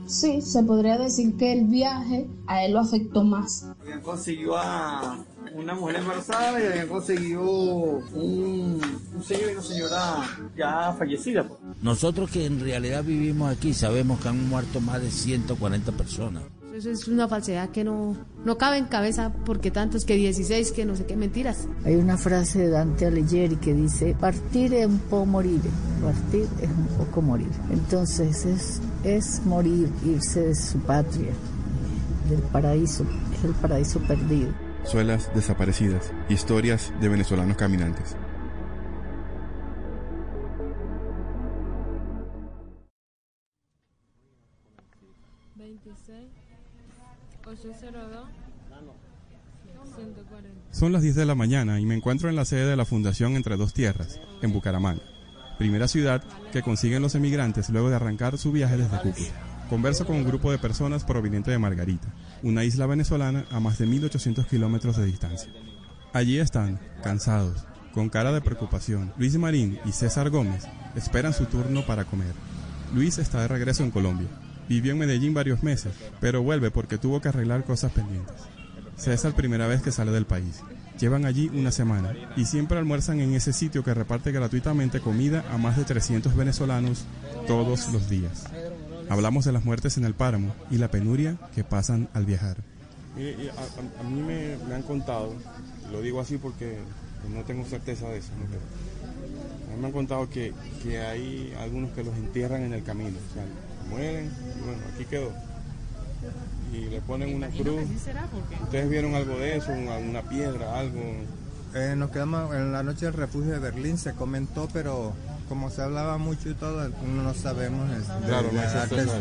Sí, se podría decir que el viaje a él lo afectó más. Habían conseguido a una mujer embarazada y habían conseguido un, un señor y una señora ya fallecida. Nosotros que en realidad vivimos aquí sabemos que han muerto más de 140 personas. Eso es una falsedad que no, no cabe en cabeza porque tantos que 16, que no sé qué mentiras. Hay una frase de Dante Alighieri que dice, partir es un poco morir, partir es un poco morir. Entonces es, es morir, irse de su patria, del paraíso, es el paraíso perdido. Suelas desaparecidas, historias de venezolanos caminantes. Son las 10 de la mañana y me encuentro en la sede de la Fundación Entre Dos Tierras, en Bucaramanga, primera ciudad que consiguen los emigrantes luego de arrancar su viaje desde Cúcuta. Converso con un grupo de personas proveniente de Margarita, una isla venezolana a más de 1.800 kilómetros de distancia. Allí están, cansados, con cara de preocupación. Luis Marín y César Gómez esperan su turno para comer. Luis está de regreso en Colombia. Vivió en Medellín varios meses, pero vuelve porque tuvo que arreglar cosas pendientes. La primera vez que sale del país. Llevan allí una semana y siempre almuerzan en ese sitio que reparte gratuitamente comida a más de 300 venezolanos todos los días. Hablamos de las muertes en el páramo y la penuria que pasan al viajar. a, mí me, han contado, lo digo así porque no tengo certeza de eso, me han contado que, que hay algunos que los entierran en el camino, o sea, mueren y bueno, aquí quedó y le ponen una cruz. ¿Ustedes vieron algo de eso? ¿Una piedra, algo? Eh, nos quedamos en la noche del refugio de Berlín, se comentó, pero como se hablaba mucho y todo, no sabemos. claro,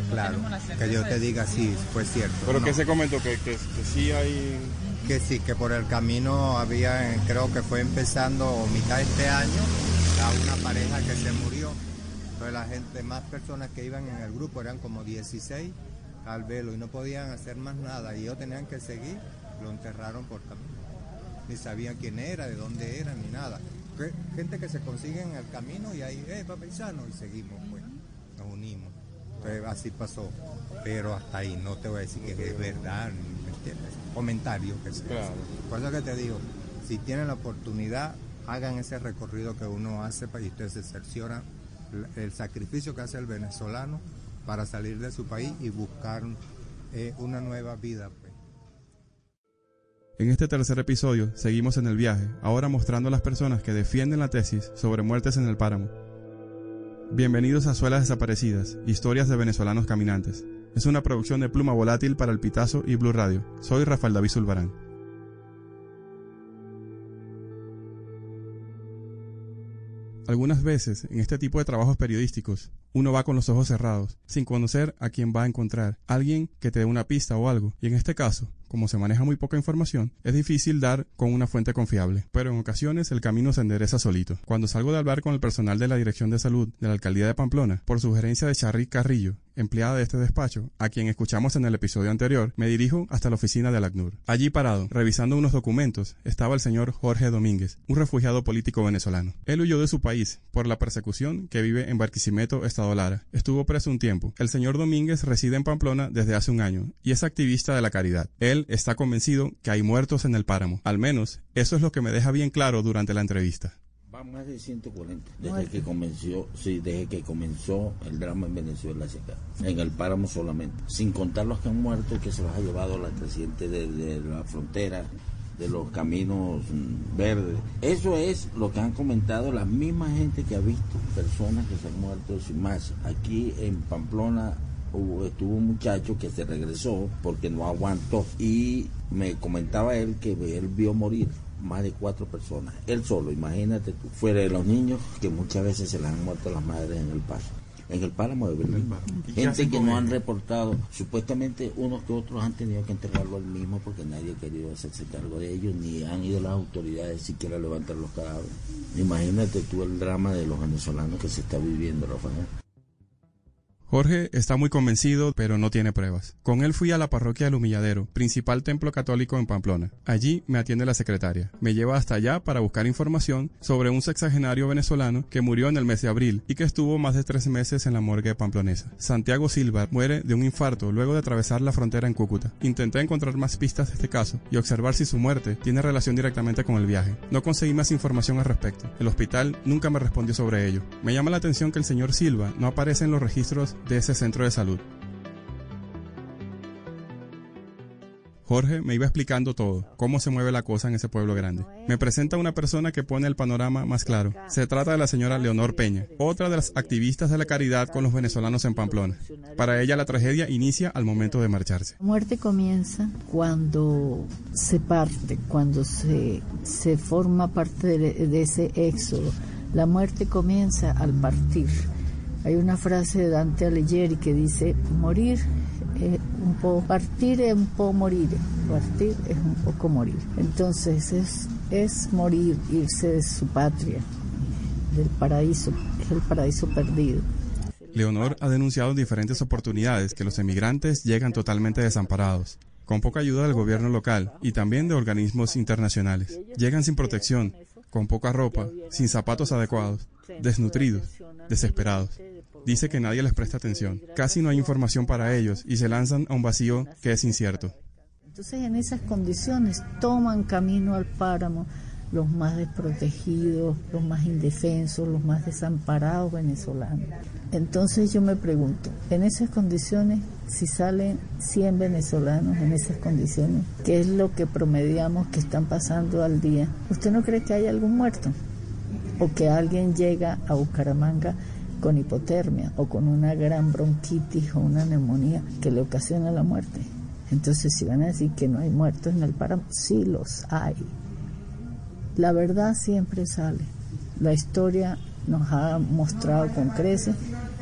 claro, que yo te diga si fue cierto. ¿Pero qué se comentó? ¿Que, que, sí hay...? Que sí, que por el camino había, creo que fue empezando mitad de este año, a una pareja que se murió. Entonces la gente, más personas que iban en el grupo, eran como 16 al velo y no podían hacer más nada y ellos tenían que seguir, lo enterraron por camino. Ni sabían quién era, de dónde era, ni nada. Gente que se consigue en el camino y ahí, eh, paisano, y seguimos, pues, nos unimos. Entonces así pasó. Pero hasta ahí no te voy a decir que es verdad, ¿me entiendes? Comentario que se claro. Por eso que te digo, si tienen la oportunidad, hagan ese recorrido que uno hace para que ustedes se cercioran el sacrificio que hace el venezolano para salir de su país y buscar eh, una nueva vida. Pues. En este tercer episodio seguimos en el viaje, ahora mostrando a las personas que defienden la tesis sobre muertes en el páramo. Bienvenidos a Suelas Desaparecidas, historias de venezolanos caminantes. Es una producción de Pluma Volátil para el Pitazo y Blue Radio. Soy Rafael David Zulbarán. Algunas veces, en este tipo de trabajos periodísticos, uno va con los ojos cerrados, sin conocer a quién va a encontrar, alguien que te dé una pista o algo. Y en este caso, como se maneja muy poca información, es difícil dar con una fuente confiable, pero en ocasiones el camino se endereza solito. Cuando salgo de hablar con el personal de la Dirección de Salud de la Alcaldía de Pamplona, por sugerencia de Charly Carrillo, empleada de este despacho, a quien escuchamos en el episodio anterior, me dirijo hasta la oficina del ACNUR. Allí parado, revisando unos documentos, estaba el señor Jorge Domínguez, un refugiado político venezolano. Él huyó de su país por la persecución que vive en Barquisimeto, Estado Lara. Estuvo preso un tiempo. El señor Domínguez reside en Pamplona desde hace un año y es activista de la caridad. Él está convencido que hay muertos en el páramo. Al menos, eso es lo que me deja bien claro durante la entrevista. Más de 140 desde que comenzó, sí, desde que comenzó el drama en Venezuela en el páramo solamente, sin contar los que han muerto que se los ha llevado la creciente de, la frontera, de los caminos mm, verdes. Eso es lo que han comentado la misma gente que ha visto personas que se han muerto sin más. Aquí en Pamplona estuvo un muchacho que se regresó porque no aguantó. Y me comentaba él que él vio morir más de cuatro personas, él solo, imagínate tú, fuera de los niños que muchas veces se les han muerto las madres en el paso en el páramo de Berlín. Gente que no han reportado, supuestamente unos que otros han tenido que enterrarlo al mismo porque nadie ha querido hacerse cargo de ellos, ni han ido las autoridades siquiera a levantar los cadáveres. Imagínate tú el drama de los venezolanos que se está viviendo, Rafael. Jorge está muy convencido, pero no tiene pruebas. Con él fui a la parroquia del Humilladero, principal templo católico en Pamplona. Allí me atiende la secretaria. Me lleva hasta allá para buscar información sobre un sexagenario venezolano que murió en el mes de abril y que estuvo más de tres meses en la morgue pamplonesa. Santiago Silva muere de un infarto luego de atravesar la frontera en Cúcuta. Intenté encontrar más pistas de este caso y observar si su muerte tiene relación directamente con el viaje. No conseguí más información al respecto. El hospital nunca me respondió sobre ello. Me llama la atención que el señor Silva no aparece en los registros de ese centro de salud. Jorge me iba explicando todo, cómo se mueve la cosa en ese pueblo grande. Me presenta una persona que pone el panorama más claro. Se trata de la señora Leonor Peña, otra de las activistas de la caridad con los venezolanos en Pamplona. Para ella la tragedia inicia al momento de marcharse. La muerte comienza cuando se parte, cuando se, se forma parte de, de ese éxodo. La muerte comienza al partir hay una frase de Dante Alighieri que dice, morir es un poco, partir es un poco morir, partir es un poco morir. Entonces es, es morir, irse de su patria, del paraíso, es el paraíso perdido. Leonor ha denunciado en diferentes oportunidades que los emigrantes llegan totalmente desamparados, con poca ayuda del gobierno local y también de organismos internacionales. Llegan sin protección, con poca ropa, sin zapatos adecuados, desnutridos, desesperados. Dice que nadie les presta atención. Casi no hay información para ellos y se lanzan a un vacío que es incierto. Entonces en esas condiciones toman camino al páramo los más desprotegidos, los más indefensos, los más desamparados venezolanos. Entonces yo me pregunto, en esas condiciones, si salen 100 venezolanos en esas condiciones, ¿qué es lo que promediamos que están pasando al día? ¿Usted no cree que hay algún muerto? ¿O que alguien llega a Bucaramanga con hipotermia o con una gran bronquitis o una neumonía que le ocasiona la muerte? Entonces, si van a decir que no hay muertos en el páramo, sí los hay. La verdad siempre sale. La historia nos ha mostrado con creces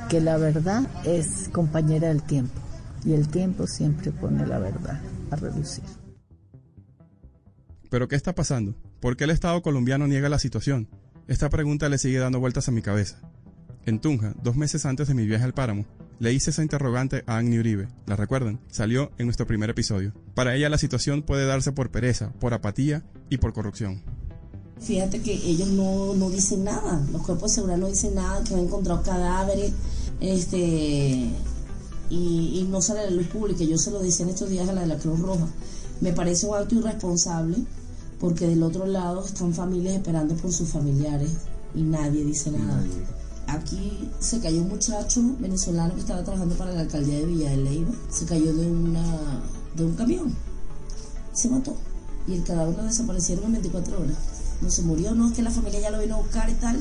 que la verdad es compañera del tiempo y el tiempo siempre pone la verdad a relucir. ¿Pero qué está pasando? ¿Por qué el Estado colombiano niega la situación? Esta pregunta le sigue dando vueltas a mi cabeza. En Tunja, dos meses antes de mi viaje al páramo, le hice esa interrogante a Agni Uribe. ¿La recuerdan? Salió en nuestro primer episodio. Para ella la situación puede darse por pereza, por apatía y por corrupción. Fíjate que ellos no, no dicen nada, los cuerpos de seguridad no dicen nada, que han encontrado cadáveres, este, y, y no sale a la luz pública. Yo se lo decía en estos días a la de la Cruz Roja. Me parece un acto irresponsable porque del otro lado están familias esperando por sus familiares y nadie dice nada. Aquí se cayó un muchacho venezolano que estaba trabajando para la alcaldía de Villa de Leyva. Se cayó de, una, de un camión. Se mató. Y el cadáver lo desaparecieron en 24 horas. No se murió, no, es que la familia ya lo vino a buscar y tal.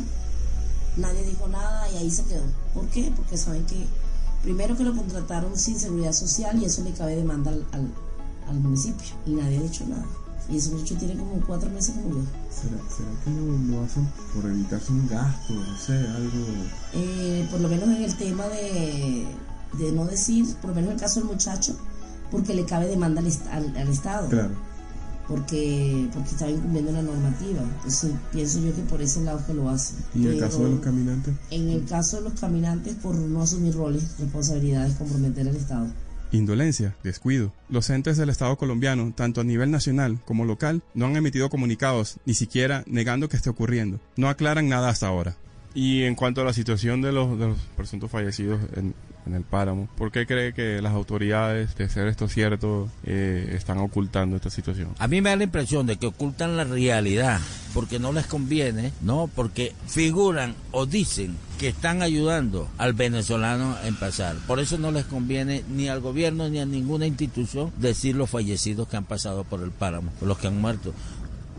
Nadie dijo nada y ahí se quedó. ¿Por qué? Porque saben que primero que lo contrataron sin seguridad social y eso le cabe demanda al, al, al municipio. Y nadie ha dicho nada. Y ese muchacho tiene como cuatro meses murió. ¿Será, será que lo, lo hacen por evitarse un gasto? No sé, algo... Eh, por lo menos en el tema de, de no decir, por lo menos en el caso del muchacho, porque le cabe demanda al, al- al Estado. Claro. Porque, porque estaba incumpliendo la normativa. Entonces pienso yo que por ese lado que lo hacen. ¿Y en el caso de los caminantes? En el caso de los caminantes, por no asumir roles, responsabilidades, comprometer al Estado. Indolencia, descuido. Los entes del Estado colombiano, tanto a nivel nacional como local, no han emitido comunicados, ni siquiera negando que esté ocurriendo. No aclaran nada hasta ahora. Y en cuanto a la situación de los, de presuntos fallecidos en, en el páramo, ¿por qué cree que las autoridades, de ser esto cierto, eh, están ocultando esta situación? A mí me da la impresión de que ocultan la realidad porque no les conviene, ¿no? Porque figuran o dicen que están ayudando al venezolano en pasar. Por eso no les conviene ni al gobierno ni a ninguna institución decir los fallecidos que han pasado por el páramo, los que han muerto.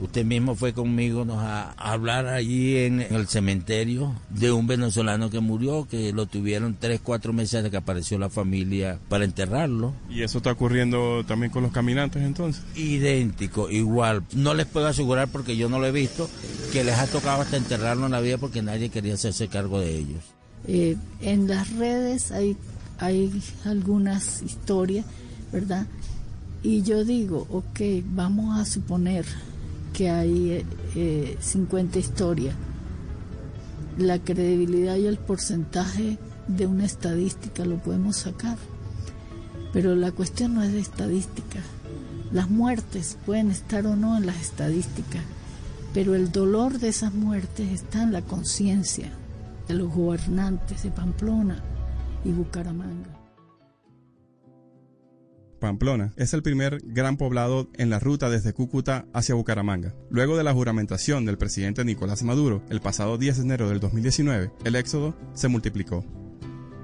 Usted mismo fue conmigo nos a a hablar allí en el cementerio de un venezolano que murió, que lo tuvieron tres, cuatro meses de que apareció la familia para enterrarlo. ¿Y eso está ocurriendo también con los caminantes entonces? idéntico, igual. No les puedo asegurar porque yo no lo he visto, que les ha tocado hasta enterrarlo en la vida porque nadie quería hacerse cargo de ellos. Eh, en las redes hay, hay algunas historias, ¿verdad? Y yo digo, ok, vamos a suponer que hay eh, eh, 50 historias. La credibilidad y el porcentaje de una estadística lo podemos sacar. Pero la cuestión no es de estadística. Las muertes pueden estar o no en las estadísticas, pero el dolor de esas muertes está en la conciencia de los gobernantes de Pamplona y Bucaramanga. Pamplona es el primer gran poblado en la ruta desde Cúcuta hacia Bucaramanga. Luego de la juramentación del presidente Nicolás Maduro el pasado 10 de enero del 2019, el éxodo se multiplicó.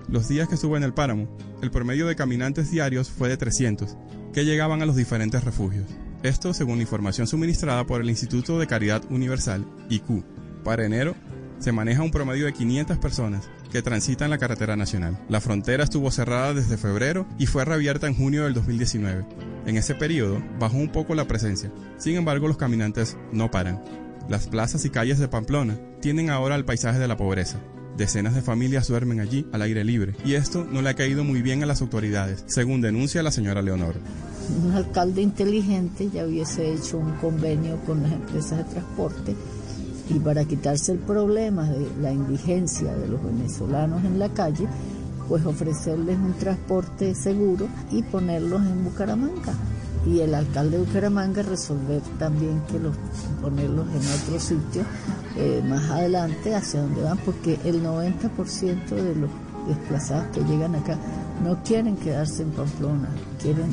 Los días que estuve en el páramo, el promedio de caminantes diarios fue de 300, que llegaban a los diferentes refugios. Esto según información suministrada por el Instituto de Caridad Universal, IQ. Para enero, se maneja un promedio de 500 personas que transitan la carretera nacional. La frontera estuvo cerrada desde febrero y fue reabierta en junio del 2019. En ese periodo bajó un poco la presencia. Sin embargo, los caminantes no paran. Las plazas y calles de Pamplona tienen ahora el paisaje de la pobreza. Decenas de familias duermen allí al aire libre y esto no le ha caído muy bien a las autoridades, según denuncia la señora Leonor. Un alcalde inteligente ya hubiese hecho un convenio con las empresas de transporte y para quitarse el problema de la indigencia de los venezolanos en la calle, pues ofrecerles un transporte seguro y ponerlos en Bucaramanga. Y el alcalde de Bucaramanga resolver también que los ponerlos en otro sitio eh, más adelante hacia donde van, porque el 90% de los desplazados que llegan acá no quieren quedarse en Pamplona, quieren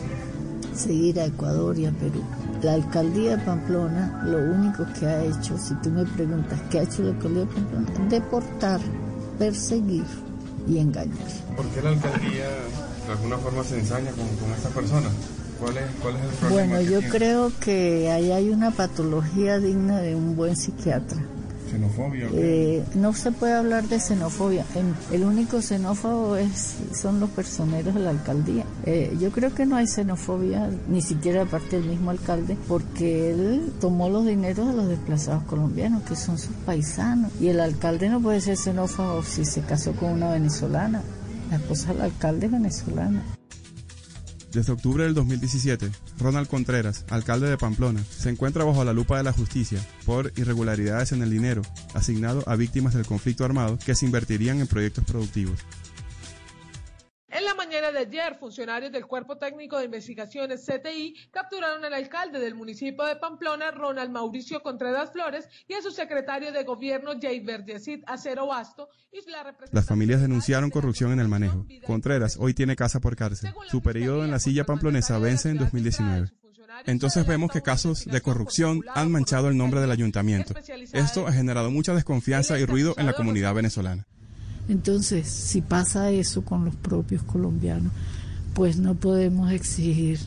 seguir a Ecuador y a Perú. La alcaldía de Pamplona lo único que ha hecho, si tú me preguntas qué ha hecho la alcaldía de Pamplona, deportar, perseguir y engañar. ¿Por qué la alcaldía de alguna forma se ensaña con, con estas personas? ¿Cuál es, cuál es el problema? Bueno, yo tiene? creo que ahí hay una patología digna de un buen psiquiatra. Eh, no se puede hablar de xenofobia. En- el único xenófobo es, son los personeros de la alcaldía. Eh, yo creo que no hay xenofobia, ni siquiera de parte del mismo alcalde, porque él tomó los dineros de los desplazados colombianos, que son sus paisanos. Y el alcalde no puede ser xenófobo si se casó con una venezolana. La esposa del alcalde es venezolana. Desde octubre del 2017, Ronald Contreras, alcalde de Pamplona, se encuentra bajo la lupa de la justicia por irregularidades en el dinero asignado a víctimas del conflicto armado que se invertirían en proyectos productivos. De ayer, funcionarios del Cuerpo Técnico de Investigaciones CTI capturaron al alcalde del municipio de Pamplona, Ronald Mauricio Contreras Flores, y a su secretario de gobierno, Jaiber Yesid Acero Basto, y la Las familias denunciaron corrupción en el manejo. Contreras hoy tiene casa por cárcel. Su periodo en la silla pamplonesa vence en 2019. Entonces vemos que casos de corrupción han manchado el nombre del ayuntamiento. Esto ha generado mucha desconfianza y ruido en la comunidad venezolana. Entonces, si pasa eso con los propios colombianos, pues no podemos exigir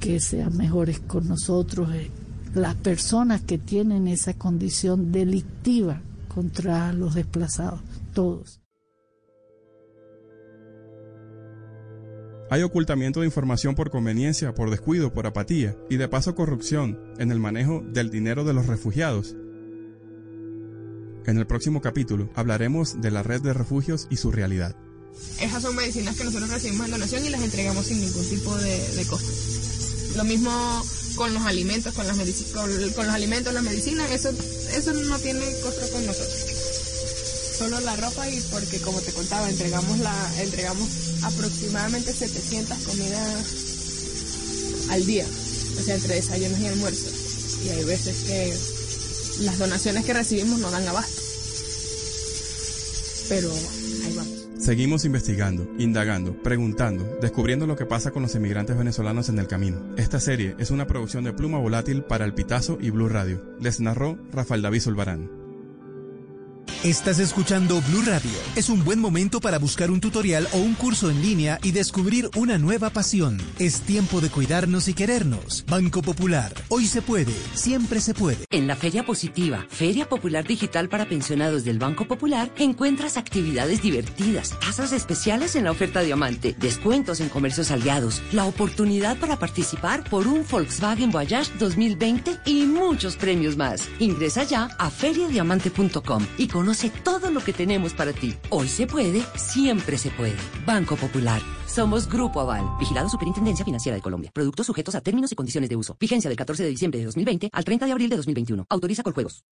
que sean mejores con nosotros. eh, Las personas que tienen esa condición delictiva contra los desplazados, todos. Hay ocultamiento de información por conveniencia, por descuido, por apatía y de paso corrupción en el manejo del dinero de los refugiados. En el próximo capítulo hablaremos de la red de refugios y su realidad. Esas son medicinas que nosotros recibimos en donación y las entregamos sin ningún tipo de, de costo. Lo mismo con los alimentos, con, las con, con los alimentos, las medicinas, eso, eso no tiene costo con nosotros. Solo la ropa y porque como te contaba, entregamos la, entregamos aproximadamente 700 comidas al día, o sea, entre desayunos y almuerzos. Y hay veces que las donaciones que recibimos no dan abasto. Pero ahí vamos. Seguimos investigando, indagando, preguntando, descubriendo lo que pasa con los emigrantes venezolanos en el camino. Esta serie es una producción de Pluma Volátil para El Pitazo y Blue Radio. Les narró Rafael David Zulbarán. Estás escuchando Blue Radio. Es un buen momento para buscar un tutorial o un curso en línea y descubrir una nueva pasión. Es tiempo de cuidarnos y querernos. Banco Popular. Hoy se puede, siempre se puede. En la Feria Positiva, Feria Popular Digital para Pensionados del Banco Popular, encuentras actividades divertidas, tasas especiales en la oferta Diamante, descuentos en comercios aliados, la oportunidad para participar por un Volkswagen Voyage 2020 y muchos premios más. Ingresa ya a feriadiamante.com y conoce todo lo que tenemos para ti. Hoy se puede, siempre se puede. Banco Popular. Somos Grupo Aval, vigilado Superintendencia Financiera de Colombia. Productos sujetos a términos y condiciones de uso. Vigencia del 14 de diciembre de 2020 al 30 de abril de 2021. Autoriza con juegos.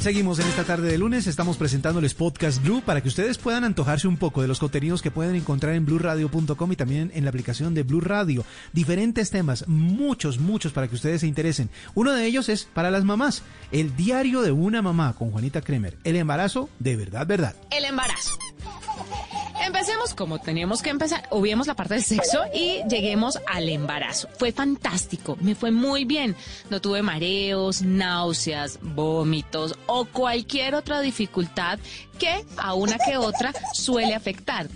Seguimos en esta tarde de lunes, estamos presentándoles Podcast Blue para que ustedes puedan antojarse un poco de los contenidos que pueden encontrar en blueradio.com y también en la aplicación de Blue Radio. Diferentes temas, muchos, muchos para que ustedes se interesen. Uno de ellos es para las mamás, el diario de una mamá con Juanita Kremer. El embarazo de verdad, verdad. El embarazo. Empecemos como teníamos que empezar, obviemos la parte del sexo y lleguemos al embarazo. Fue fantástico, me fue muy bien. No tuve mareos, náuseas, vómitos o cualquier otra dificultad que a una que otra suele afectar.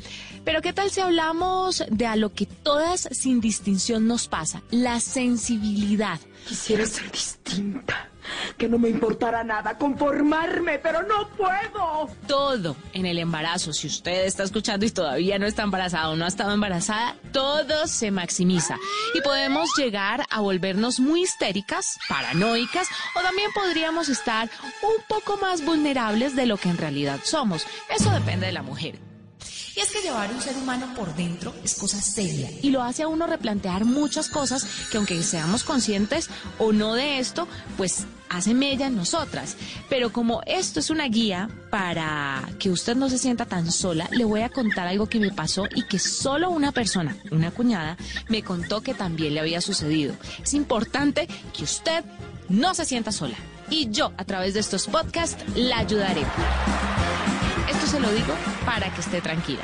Pero ¿qué tal si hablamos de a lo que todas sin distinción nos pasa? La sensibilidad. Quisiera ser distinta, que no me importara nada, conformarme, pero no puedo. todo en el embarazo. Si usted está escuchando y todavía no está embarazada o no ha estado embarazada, todo se maximiza. Y podemos llegar a volvernos muy histéricas, paranoicas, o también podríamos estar un poco más vulnerables de lo que en realidad somos. Eso depende de la mujer. Y es que llevar un ser humano por dentro es cosa seria y lo hace a uno replantear muchas cosas que aunque seamos conscientes o no de esto, pues hace mella en nosotras. Pero como esto es una guía para que usted no se sienta tan sola, le voy a contar algo que me pasó y que solo una persona, una cuñada, me contó que también le había sucedido. Es importante que usted no se sienta sola. Y yo, a través de estos podcasts, la ayudaré. Esto se lo digo para que esté tranquila.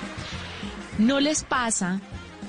No les pasa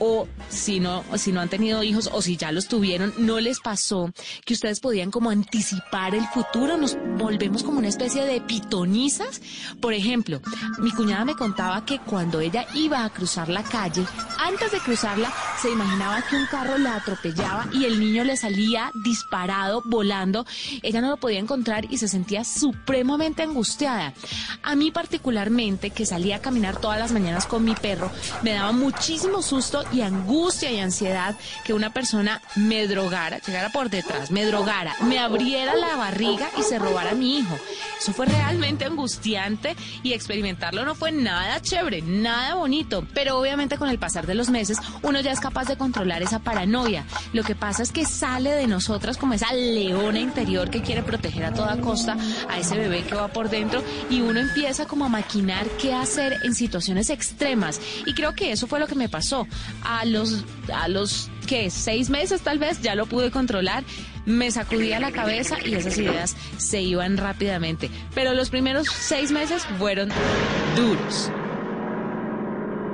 o si no, si no han tenido hijos o si ya los tuvieron, no les pasó que ustedes podían como anticipar el futuro, nos volvemos como una especie de pitonizas. Por ejemplo, mi cuñada me contaba que cuando ella iba a cruzar la calle, antes de cruzarla, se imaginaba que un carro la atropellaba y el niño le salía disparado, volando. Ella no lo podía encontrar y se sentía supremamente angustiada. A mí particularmente, que salía a caminar todas las mañanas con mi perro, me daba muchísimo susto y angustia y ansiedad que una persona me drogara, llegara por detrás, me drogara, me abriera la barriga y se robara a mi hijo. Eso fue realmente angustiante y experimentarlo no fue nada chévere, nada bonito. Pero obviamente con el pasar de los meses uno ya es capaz de controlar esa paranoia. Lo que pasa es que sale de nosotras como esa leona interior que quiere proteger a toda costa a ese bebé que va por dentro y uno empieza como a maquinar qué hacer en situaciones extremas. Y creo que eso fue lo que me pasó. A los, a los que seis meses tal vez ya lo pude controlar. Me sacudía la cabeza y esas ideas se iban rápidamente. Pero los primeros seis meses fueron duros.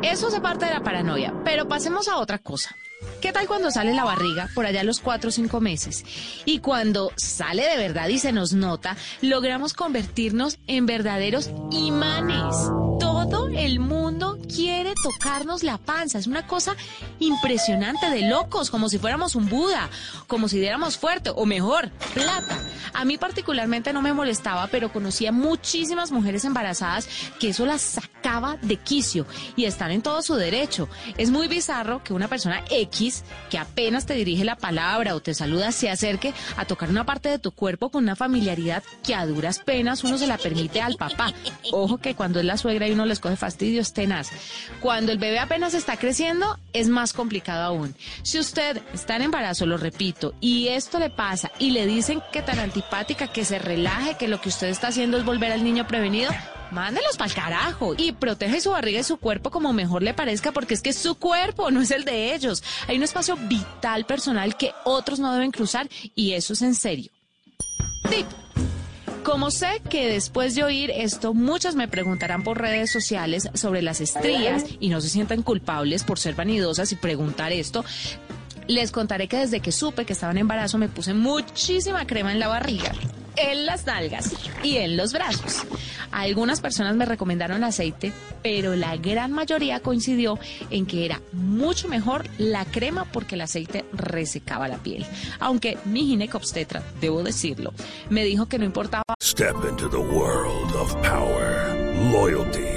Eso hace parte de la paranoia, pero pasemos a otra cosa. ¿Qué tal cuando sale la barriga por allá a los cuatro o cinco meses? Y cuando sale de verdad y se nos nota, logramos convertirnos en verdaderos imanes. Todo el mundo quiere tocarnos la panza. Es una cosa impresionante de locos, como si fuéramos un Buda, como si diéramos fuerte, o mejor, plata. A mí particularmente no me molestaba, pero conocía muchísimas mujeres embarazadas que eso las sacaba de quicio y están en todo su derecho. Es muy bizarro que una persona X que apenas te dirige la palabra o te saluda se acerque a tocar una parte de tu cuerpo con una familiaridad que a duras penas uno se la permite al papá. Ojo que cuando es la suegra y uno les coge fastidio es tenaz. Cuando el bebé apenas está creciendo es más complicado aún. Si usted está en embarazo, lo repito, y esto le pasa y le dicen que tan antipática, que se relaje, que lo que usted está haciendo es volver al niño prevenido, Mándelos para el carajo y protege su barriga y su cuerpo como mejor le parezca porque es que es su cuerpo, no es el de ellos. Hay un espacio vital personal que otros no deben cruzar y eso es en serio. Tip. Como sé que después de oír esto, muchas me preguntarán por redes sociales sobre las estrías y no se sientan culpables por ser vanidosas y preguntar esto, les contaré que desde que supe que estaba en embarazo me puse muchísima crema en la barriga, en las nalgas y en los brazos. Algunas personas me recomendaron aceite, pero la gran mayoría coincidió en que era mucho mejor la crema porque el aceite resecaba la piel. Aunque mi ginecobstetra, debo decirlo, me dijo que no importaba. Step into the world of power, loyalty,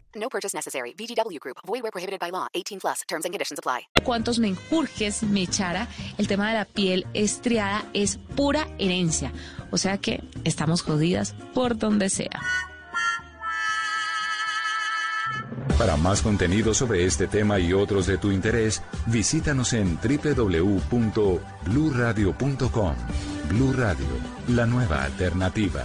No purchase necessary. VGW Group. Void where prohibited by law. 18 plus. Terms and conditions apply. cuántos menjurjes me echara, el tema de la piel estriada es pura herencia. O sea que estamos jodidas por donde sea. Para más contenido sobre este tema y otros de tu interés, visítanos en www.bluradio.com. Blu Radio, la nueva alternativa.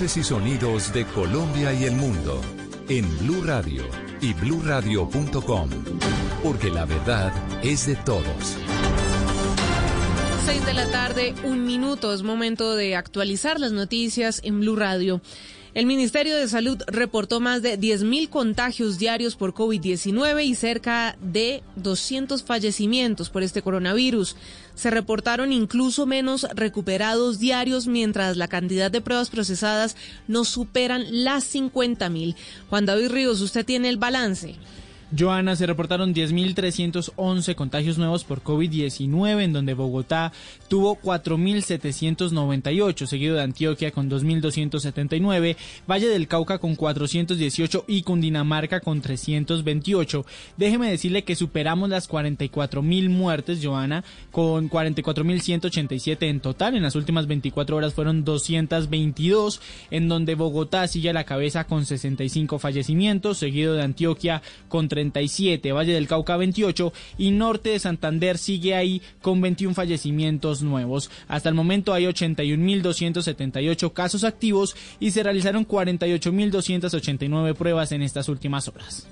Voces y sonidos de Colombia y el mundo en Blue Radio y bluradio.com, porque la verdad es de todos. 6 de la tarde, un minuto, es momento de actualizar las noticias en Blue Radio. El Ministerio de Salud reportó más de 10.000 contagios diarios por COVID-19 y cerca de 200 fallecimientos por este coronavirus. Se reportaron incluso menos recuperados diarios mientras la cantidad de pruebas procesadas no superan las 50.000. Juan David Ríos, usted tiene el balance. Joana, se reportaron 10.311 contagios nuevos por COVID-19, en donde Bogotá tuvo 4.798, seguido de Antioquia con 2.279, Valle del Cauca con 418 y Cundinamarca con 328. Déjeme decirle que superamos las 44.000 muertes, Joana, con 44.187 en total. En las últimas 24 horas fueron 222, en donde Bogotá sigue a la cabeza con 65 fallecimientos, seguido de Antioquia con 37, Valle del Cauca 28 y Norte de Santander sigue ahí con 21 fallecimientos nuevos. Hasta el momento hay 81.278 casos activos y se realizaron 48.289 pruebas en estas últimas horas.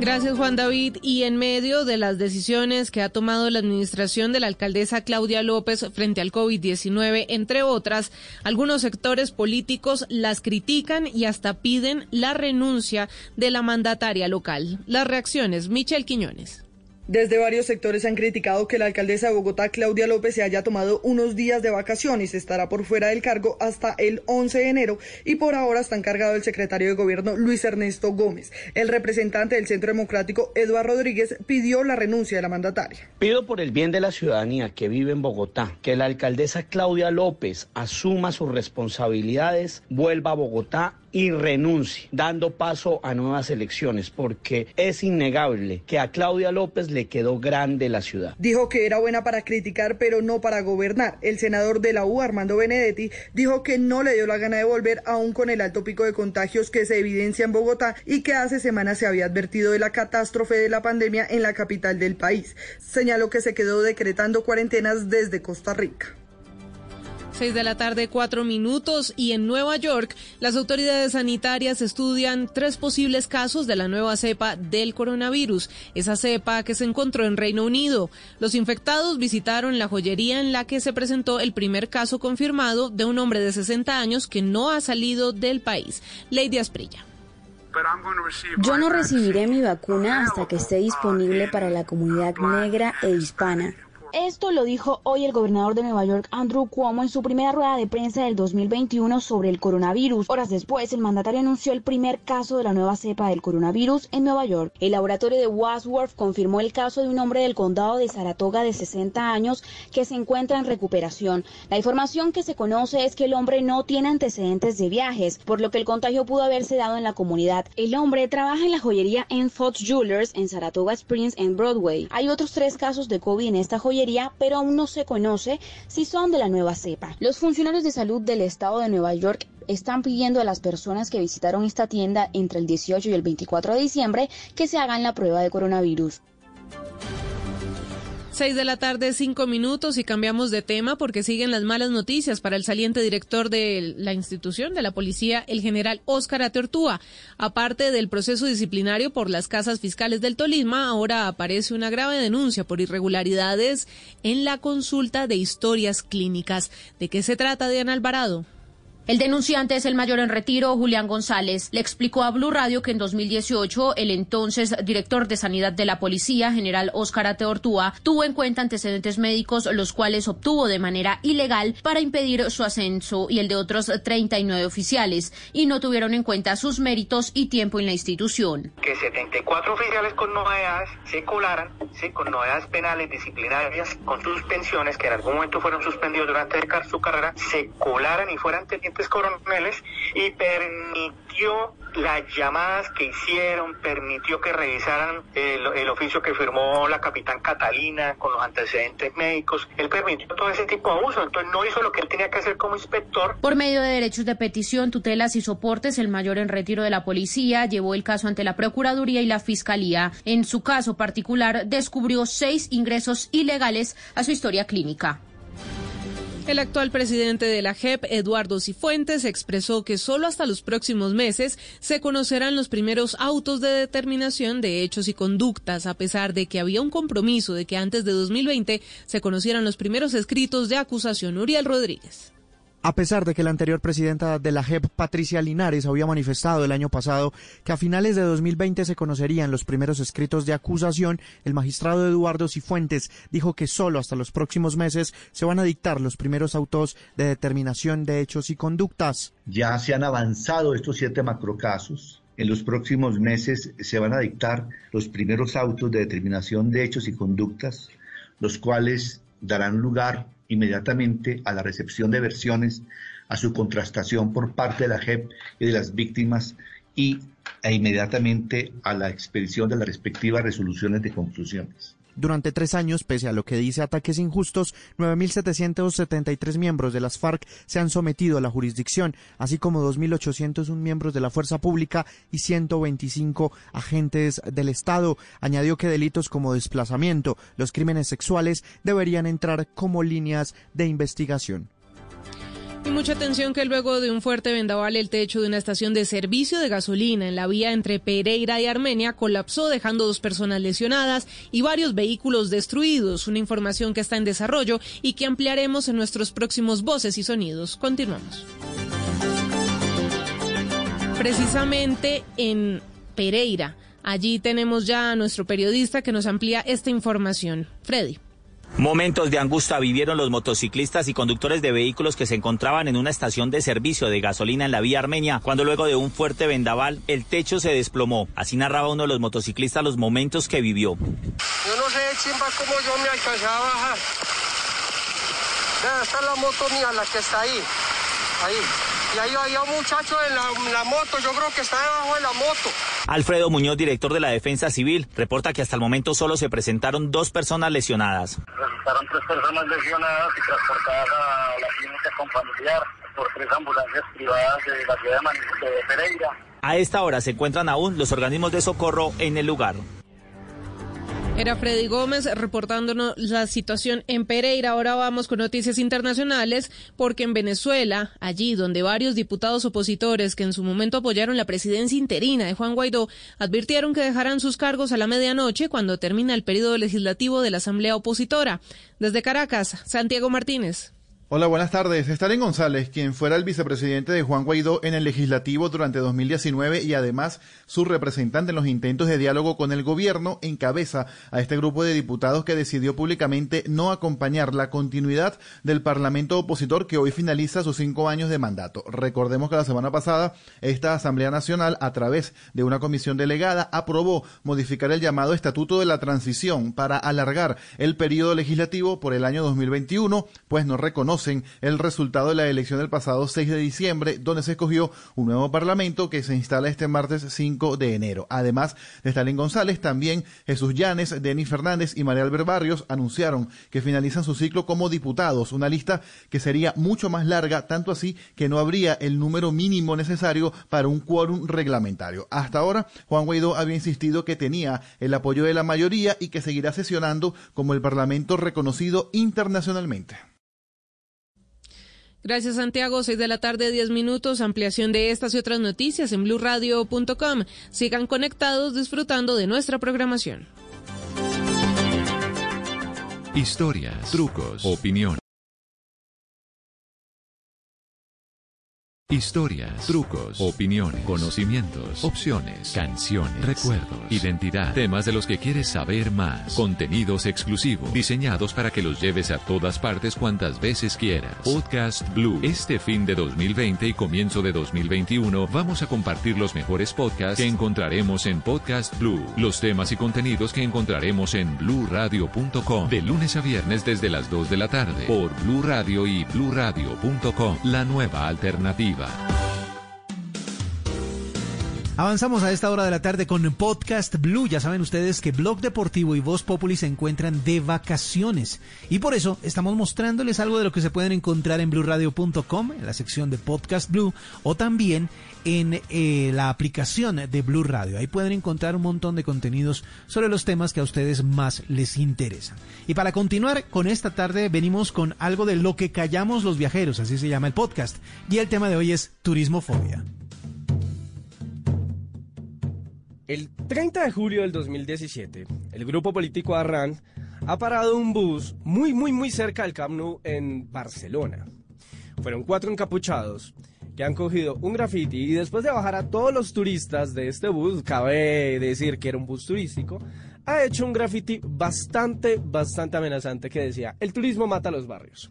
Gracias Juan David. Y en medio de las decisiones que ha tomado la administración de la alcaldesa Claudia López frente al COVID-19, entre otras, algunos sectores políticos las critican y hasta piden la renuncia de la mandataria local. Las reacciones, Michel Quiñones. Desde varios sectores han criticado que la alcaldesa de Bogotá, Claudia López, se haya tomado unos días de vacaciones. Estará por fuera del cargo hasta el 11 de enero y por ahora está encargado el secretario de gobierno Luis Ernesto Gómez. El representante del Centro Democrático, Eduardo Rodríguez, pidió la renuncia de la mandataria. Pido por el bien de la ciudadanía que vive en Bogotá que la alcaldesa Claudia López asuma sus responsabilidades, vuelva a Bogotá y renuncie, dando paso a nuevas elecciones, porque es innegable que a Claudia López le quedó grande la ciudad. Dijo que era buena para criticar, pero no para gobernar. El senador de la U, Armando Benedetti, dijo que no le dio la gana de volver aún con el alto pico de contagios que se evidencia en Bogotá y que hace semanas se había advertido de la catástrofe de la pandemia en la capital del país. Señaló que se quedó decretando cuarentenas desde Costa Rica. 6 de la tarde, cuatro minutos. Y en Nueva York, las autoridades sanitarias estudian tres posibles casos de la nueva cepa del coronavirus. Esa cepa que se encontró en Reino Unido. Los infectados visitaron la joyería en la que se presentó el primer caso confirmado de un hombre de 60 años que no ha salido del país. Lady Asprilla. Yo no recibiré mi vacuna hasta que esté disponible para la comunidad negra e hispana. Esto lo dijo hoy el gobernador de Nueva York, Andrew Cuomo, en su primera rueda de prensa del 2021 sobre el coronavirus. Horas después, el mandatario anunció el primer caso de la nueva cepa del coronavirus en Nueva York. El laboratorio de Wadsworth confirmó el caso de un hombre del condado de Saratoga de 60 años que se encuentra en recuperación. La información que se conoce es que el hombre no tiene antecedentes de viajes, por lo que el contagio pudo haberse dado en la comunidad. El hombre trabaja en la joyería en Fox Jewelers en Saratoga Springs en Broadway. Hay otros tres casos de COVID en esta joyería pero aún no se conoce si son de la nueva cepa. Los funcionarios de salud del estado de Nueva York están pidiendo a las personas que visitaron esta tienda entre el 18 y el 24 de diciembre que se hagan la prueba de coronavirus. 6 de la tarde, cinco minutos y cambiamos de tema porque siguen las malas noticias para el saliente director de la institución de la policía, el general Óscar Atertúa. Aparte del proceso disciplinario por las casas fiscales del Tolima, ahora aparece una grave denuncia por irregularidades en la consulta de historias clínicas. ¿De qué se trata, Diana Alvarado? El denunciante es el mayor en retiro, Julián González. Le explicó a Blue Radio que en 2018 el entonces director de Sanidad de la Policía, general Óscar Ateortúa, tuvo en cuenta antecedentes médicos, los cuales obtuvo de manera ilegal para impedir su ascenso y el de otros 39 oficiales, y no tuvieron en cuenta sus méritos y tiempo en la institución. Que 74 oficiales con novedades se colaran, ¿sí? con novedades penales, disciplinarias, con suspensiones que en algún momento fueron suspendidos durante su carrera, se colaran y fueran tenientes coroneles y permitió las llamadas que hicieron, permitió que revisaran el, oficio que firmó la capitán Catalina con los antecedentes médicos. Él permitió todo ese tipo de abuso, entonces no hizo lo que él tenía que hacer como inspector. Por medio de derechos de petición, tutelas y soportes, el mayor en retiro de la policía llevó el caso ante la Procuraduría y la Fiscalía. En su caso particular, descubrió seis ingresos ilegales a su historia clínica. El actual presidente de la JEP, Eduardo Cifuentes, expresó que solo hasta los próximos meses se conocerán los primeros autos de determinación de hechos y conductas, a pesar de que había un compromiso de que antes de 2020 se conocieran los primeros escritos de acusación. Uriel Rodríguez. A pesar de que la anterior presidenta de la JEP, Patricia Linares, había manifestado el año pasado que a finales de 2020 se conocerían los primeros escritos de acusación, el magistrado Eduardo Cifuentes dijo que solo hasta los próximos meses se van a dictar los primeros autos de determinación de hechos y conductas. Ya se han avanzado estos siete macrocasos. En los próximos meses se van a dictar los primeros autos de determinación de hechos y conductas, los cuales darán lugar inmediatamente a la recepción de versiones, a su contrastación por parte de la JEP y de las víctimas y e inmediatamente a la expedición de las respectivas resoluciones de conclusiones. Durante tres años, pese a lo que dice ataques injustos, 9.773 miembros de las FARC se han sometido a la jurisdicción, así como 2.801 miembros de la fuerza pública y 125 agentes del Estado. Añadió que delitos como desplazamiento, los crímenes sexuales deberían entrar como líneas de investigación. Y mucha atención que luego de un fuerte vendaval el techo de una estación de servicio de gasolina en la vía entre Pereira y Armenia colapsó dejando dos personas lesionadas y varios vehículos destruidos. Una información que está en desarrollo y que ampliaremos en nuestros próximos voces y sonidos. Continuamos. Precisamente en Pereira. Allí tenemos ya a nuestro periodista que nos amplía esta información. Freddy. Momentos de angustia vivieron los motociclistas y conductores de vehículos que se encontraban en una estación de servicio de gasolina en la vía armenia, cuando luego de un fuerte vendaval el techo se desplomó. Así narraba uno de los motociclistas los momentos que vivió. Yo no sé, chimba, cómo yo me alcancé a bajar. Está la moto mía, la que está ahí. Ahí. Y ahí había un muchacho en la, moto, yo creo que está debajo de la moto. Alfredo Muñoz, director de la Defensa Civil, reporta que hasta el momento solo se presentaron dos personas lesionadas. Resultaron tres personas lesionadas y transportadas a la clínica con familiar por tres ambulancias privadas de la ciudad de Pereira. A esta hora se encuentran aún los organismos de socorro en el lugar. Era Freddy Gómez reportándonos la situación en Pereira. Ahora vamos con noticias internacionales porque en Venezuela, allí donde varios diputados opositores que en su momento apoyaron la presidencia interina de Juan Guaidó advirtieron que dejarán sus cargos a la medianoche cuando termina el periodo legislativo de la Asamblea Opositora. Desde Caracas, Santiago Martínez. Hola, buenas tardes. Stalin González, quien fuera el vicepresidente de Juan Guaidó en el legislativo durante 2019 y además su representante en los intentos de diálogo con el gobierno, encabeza a este grupo de diputados que decidió públicamente no acompañar la continuidad del Parlamento opositor que hoy finaliza sus cinco años de mandato. Recordemos que la semana pasada esta Asamblea Nacional, a través de una comisión delegada, aprobó modificar el llamado Estatuto de la Transición para alargar el periodo legislativo por el año 2021, pues no reconoce el resultado de la elección del pasado 6 de diciembre, donde se escogió un nuevo parlamento que se instala este martes 5 de enero. Además de Stalin González, también Jesús Llanes, Denis Fernández y María Albert Barrios anunciaron que finalizan su ciclo como diputados, una lista que sería mucho más larga, tanto así que no habría el número mínimo necesario para un quórum reglamentario. Hasta ahora, Juan Guaidó había insistido que tenía el apoyo de la mayoría y que seguirá sesionando como el parlamento reconocido internacionalmente. Gracias, Santiago. Seis de la tarde, diez minutos. Ampliación de estas y otras noticias en blurradio.com. Sigan conectados disfrutando de nuestra programación. Historias, trucos, opiniones. Historias, trucos, opiniones, conocimientos, opciones, canciones, recuerdos, identidad, temas de los que quieres saber más, contenidos exclusivos, diseñados para que los lleves a todas partes cuantas veces quieras. Podcast Blue. Este fin de 2020 y comienzo de 2021 vamos a compartir los mejores podcasts que encontraremos en Podcast Blue, los temas y contenidos que encontraremos en bluradio.com de lunes a viernes desde las 2 de la tarde por Blue Radio y bluradio.com, la nueva alternativa. Bye. Avanzamos a esta hora de la tarde con Podcast Blue. Ya saben ustedes que Blog Deportivo y Voz Populi se encuentran de vacaciones. Y por eso estamos mostrándoles algo de lo que se pueden encontrar en bluradio.com, en la sección de Podcast Blue, o también en eh, la aplicación de Blue Radio. Ahí pueden encontrar un montón de contenidos sobre los temas que a ustedes más les interesan. Y para continuar con esta tarde venimos con algo de lo que callamos los viajeros, así se llama el podcast. Y el tema de hoy es turismofobia. El 30 de julio del 2017, el grupo político Arran ha parado un bus muy, muy, muy cerca del Camp Nou en Barcelona. Fueron cuatro encapuchados que han cogido un graffiti y después de bajar a todos los turistas de este bus, cabe decir que era un bus turístico, ha hecho un graffiti bastante, bastante amenazante que decía, el turismo mata a los barrios.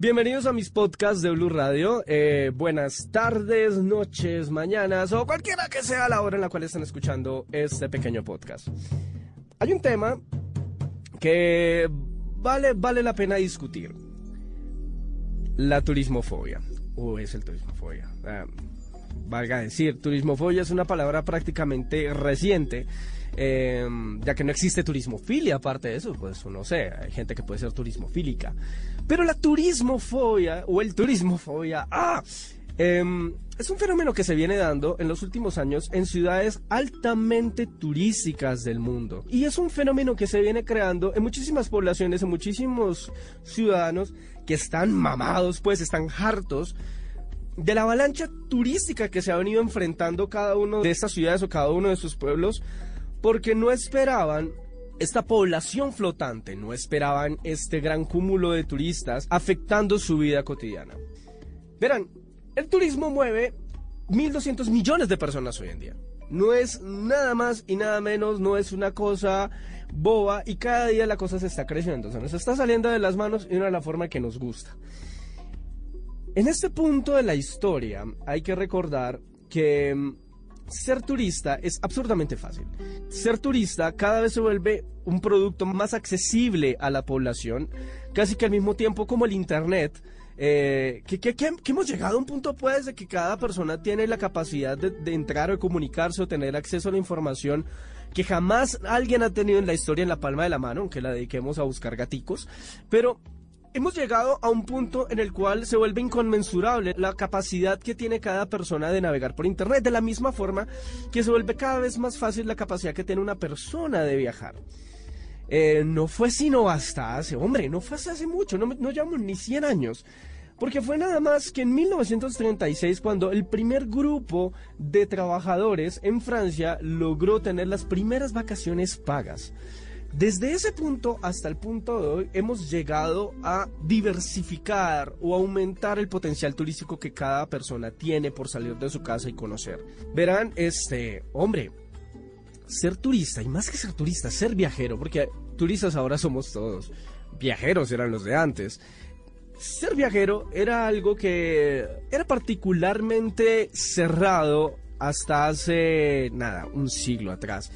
Bienvenidos a mis podcasts de Blue Radio. Eh, buenas tardes, noches, mañanas o cualquiera que sea la hora en la cual están escuchando este pequeño podcast. Hay un tema que vale, vale la pena discutir. La turismofobia. O es el turismofobia. Ah, valga decir, turismofobia es una palabra prácticamente reciente Em, ya que no existe turismofilia aparte de eso, pues no sé, hay gente que puede ser turismofílica. Pero la turismofobia o el turismofobia, ¡ah! Em, es un fenómeno que se viene dando en los últimos años en ciudades altamente turísticas del mundo. Y es un fenómeno que se viene creando en muchísimas poblaciones, en muchísimos ciudadanos que están mamados, pues están hartos de la avalancha turística que se ha venido enfrentando cada uno de estas ciudades o cada uno de sus pueblos porque no esperaban esta población flotante, no esperaban este gran cúmulo de turistas afectando su vida cotidiana. Verán, el turismo mueve 1.200 millones de personas hoy en día. No es nada más y nada menos, no es una cosa boba y cada día la cosa se está creciendo, o sea, nos está saliendo de las manos y no de la forma que nos gusta. En este punto de la historia hay que recordar que ser turista es absurdamente fácil. Ser turista cada vez se vuelve un producto más accesible a la población, casi que al mismo tiempo como el Internet. Eh, que, hemos llegado a un punto pues de que cada persona tiene la capacidad de, de entrar o comunicarse o tener acceso a la información que jamás alguien ha tenido en la historia en la palma de la mano, aunque la dediquemos a buscar gaticos, pero hemos llegado a un punto en el cual se vuelve inconmensurable la capacidad que tiene cada persona de navegar por Internet, de la misma forma que se vuelve cada vez más fácil la capacidad que tiene una persona de viajar. Eh, no fue sino hasta hace, hombre, no fue hace mucho, no, no llevamos ni 100 años. Porque fue nada más que en 1936 cuando el primer grupo de trabajadores en Francia logró tener las primeras vacaciones pagas. Desde ese punto hasta el punto de hoy hemos llegado a diversificar o aumentar el potencial turístico que cada persona tiene por salir de su casa y conocer. Verán, este, hombre, ser turista, y más que ser turista, ser viajero, porque turistas ahora somos todos, viajeros eran los de antes. Ser viajero era algo que era particularmente cerrado hasta hace, nada, un siglo atrás.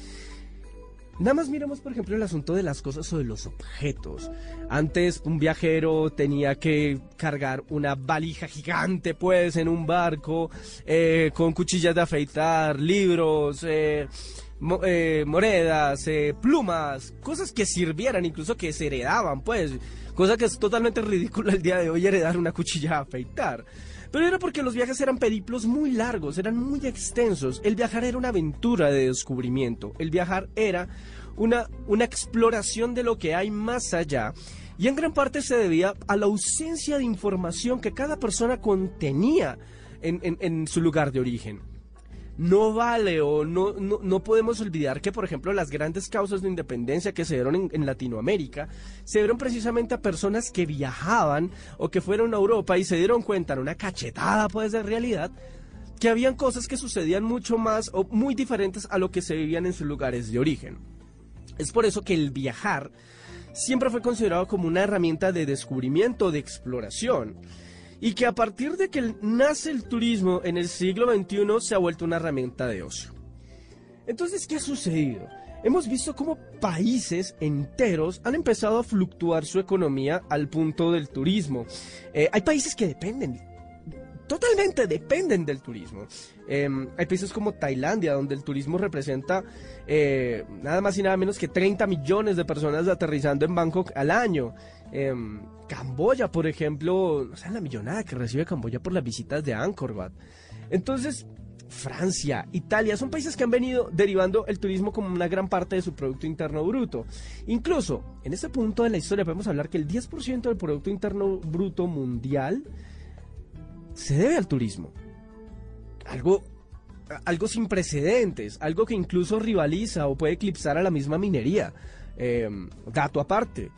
Nada más miremos, por ejemplo, el asunto de las cosas o de los objetos. Antes un viajero tenía que cargar una valija gigante, pues, en un barco, eh, con cuchillas de afeitar, libros, eh, eh, monedas, plumas, cosas que sirvieran, incluso que se heredaban, pues. Cosa que es totalmente ridícula el día de hoy heredar una cuchilla de afeitar. Pero era porque los viajes eran periplos muy largos, eran muy extensos. El viajar era una aventura de descubrimiento. El viajar era una, una exploración de lo que hay más allá. Y en gran parte se debía a la ausencia de información que cada persona contenía en su lugar de origen no vale o no, no, podemos olvidar que, por ejemplo, las grandes causas de independencia que se dieron en, Latinoamérica se dieron precisamente a personas que viajaban o que fueron a Europa y se dieron cuenta en una cachetada, pues, de realidad, que habían cosas que sucedían mucho más o muy diferentes a lo que se vivían en sus lugares de origen. Es por eso que el viajar siempre fue considerado como una herramienta de descubrimiento, de exploración y que a partir de que nace el turismo en el siglo XXI se ha vuelto una herramienta de ocio. Entonces, ¿qué ha sucedido? Hemos visto cómo países enteros han empezado a fluctuar su economía al punto del turismo. Eh, hay países que dependen totalmente dependen del turismo. Em, hay países como Tailandia, donde el turismo representa eh, nada más y nada menos que 30 millones de personas aterrizando en Bangkok al año. Em, Camboya, por ejemplo, no sé la millonada que recibe Camboya por las visitas de Angkor Wat. Entonces, Francia, Italia, son países que han venido derivando el turismo como una gran parte de su Producto Interno Bruto. Incluso, en este punto de la historia podemos hablar que el 10% del Producto Interno Bruto mundial se debe al turismo. Algo, algo sin precedentes, algo que incluso rivaliza o puede eclipsar a la misma minería. Eh, dato aparte,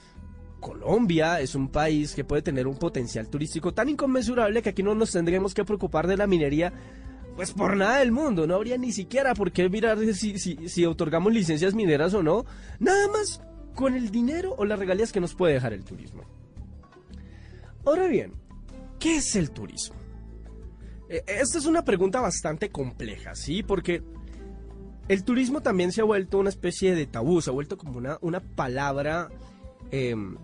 Colombia es un país que puede tener un potencial turístico tan inconmensurable que aquí no nos tendremos que preocupar de la minería pues por nada del mundo, no habría ni siquiera por qué mirar si, si, otorgamos licencias mineras o no, nada más con el dinero o las regalías que nos puede dejar el turismo. Ahora bien, ¿qué es el turismo? E, esta es una pregunta bastante compleja, ¿sí? Porque el turismo también se ha vuelto una especie de tabú, se ha vuelto como una, una palabra em,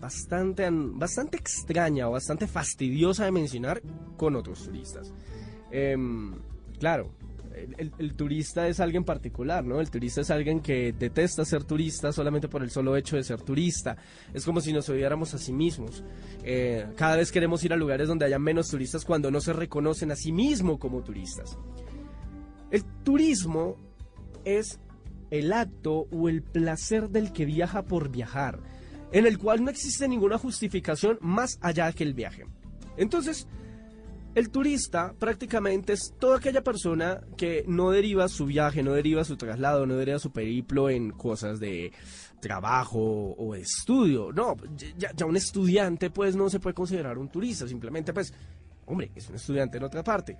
bastante, bastante extraña o bastante fastidiosa de mencionar con otros turistas. Em, claro, el, turista es alguien particular, ¿no? El turista es alguien que detesta ser turista solamente por el solo hecho de ser turista. Es como si nos odiáramos a sí mismos. Eh, cada vez queremos ir a lugares donde haya menos turistas cuando no se reconocen a sí mismos como turistas. El turismo es el acto o el placer del que viaja por viajar, en el cual no existe ninguna justificación más allá que el viaje. Entonces, el turista prácticamente es toda aquella persona que no deriva su viaje, no deriva su traslado, no deriva su periplo en cosas de trabajo o estudio. No, ya, un estudiante pues no se puede considerar un turista, simplemente pues, hombre, es un estudiante en otra parte.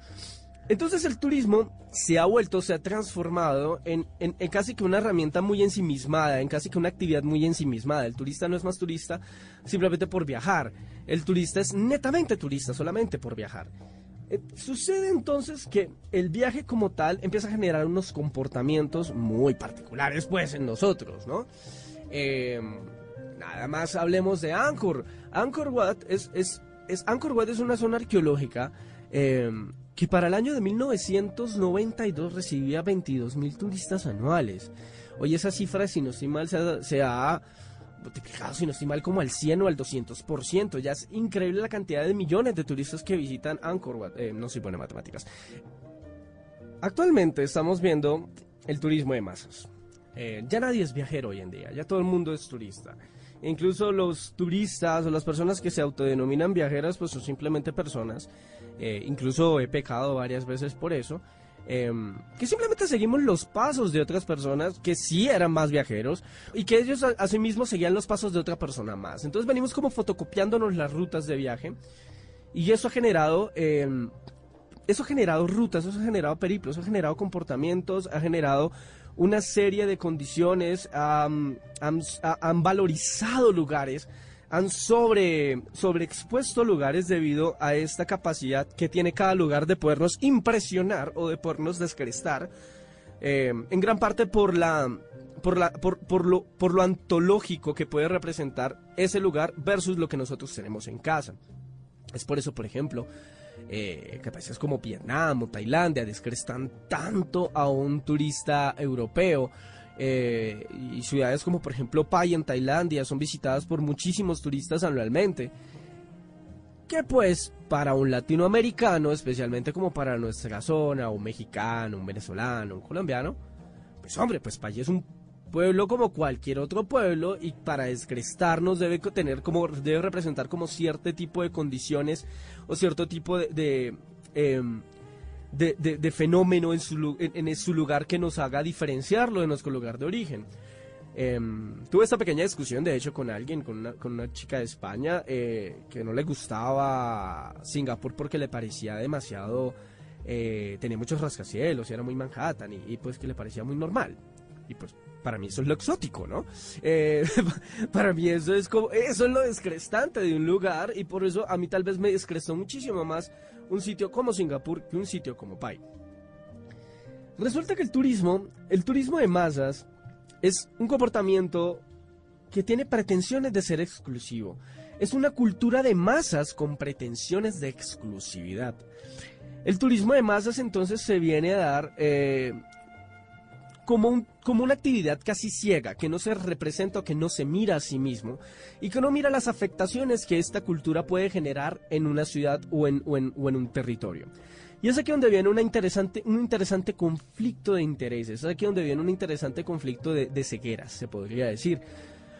Entonces el turismo se ha vuelto, se ha transformado en, en, casi que una herramienta muy ensimismada, en casi que una actividad muy ensimismada. El turista no es más turista simplemente por viajar. El turista es netamente turista solamente por viajar. Eh, sucede entonces que el viaje como tal empieza a generar unos comportamientos muy particulares pues en nosotros, ¿no? Em, nada más hablemos de Angkor. Angkor Wat es, es, es, Angkor Wat es una zona arqueológica em, que para el año de 1992 recibía 22 mil turistas anuales. Hoy esa cifra, si no estoy mal, se ha, multiplicado, si no estoy mal, como al 100 o al 200%. Ya es increíble la cantidad de millones de turistas que visitan Angkor Wat. Eh, no soy buena en matemáticas. Actualmente estamos viendo el turismo de masas. Eh, ya nadie es viajero hoy en día, ya todo el mundo es turista. Incluso los turistas o las personas que se autodenominan viajeras, pues son simplemente personas eh, incluso he pecado varias veces por eso, em, que simplemente seguimos los pasos de otras personas que sí eran más viajeros y que ellos asimismo seguían los pasos de otra persona más. Entonces venimos como fotocopiándonos las rutas de viaje y eso ha generado... Em, eso ha generado rutas, eso ha generado periplos, ha generado comportamientos, ha generado una serie de condiciones, han valorizado lugares han sobre, sobreexpuesto lugares debido a esta capacidad que tiene cada lugar de podernos impresionar o de podernos descrestar, eh, en gran parte por la, por, la, por, lo, por lo antológico que puede representar ese lugar versus lo que nosotros tenemos en casa. Es por eso, por ejemplo, eh, que países como Vietnam o Tailandia descrestan tanto a un turista europeo eh, y ciudades como por ejemplo Pai en Tailandia son visitadas por muchísimos turistas anualmente. Que pues para un latinoamericano, especialmente como para nuestra zona, un mexicano, un venezolano, un colombiano, pues hombre, pues Pai es un pueblo como cualquier otro pueblo y para descrestarnos debe tener como debe representar como cierto tipo de condiciones o cierto tipo de, em, de, fenómeno en su, en, su, lugar que nos haga diferenciarlo de nuestro lugar de origen. Em, tuve esta pequeña discusión, de hecho, con alguien, con una, con una chica de España, eh, que no le gustaba Singapur porque le parecía demasiado... Eh, tenía muchos rascacielos y era muy Manhattan y, pues que le parecía muy normal. Y pues para mí eso es lo exótico, ¿no? Eh, para mí eso es como, eso es lo descrestante de un lugar y por eso a mí tal vez me descrestó muchísimo más un sitio como Singapur que un sitio como Pai. Resulta que el turismo, el turismo de masas, es un comportamiento que tiene pretensiones de ser exclusivo. es una cultura de masas con pretensiones de exclusividad. El turismo de masas entonces se viene a dar eh, como, una actividad casi ciega, que no se representa o que no se mira a sí mismo y que no mira las afectaciones que esta cultura puede generar en una ciudad o en, un territorio. Y es aquí donde viene una interesante, un interesante conflicto de intereses, es aquí donde viene un interesante conflicto de, de cegueras, se podría decir.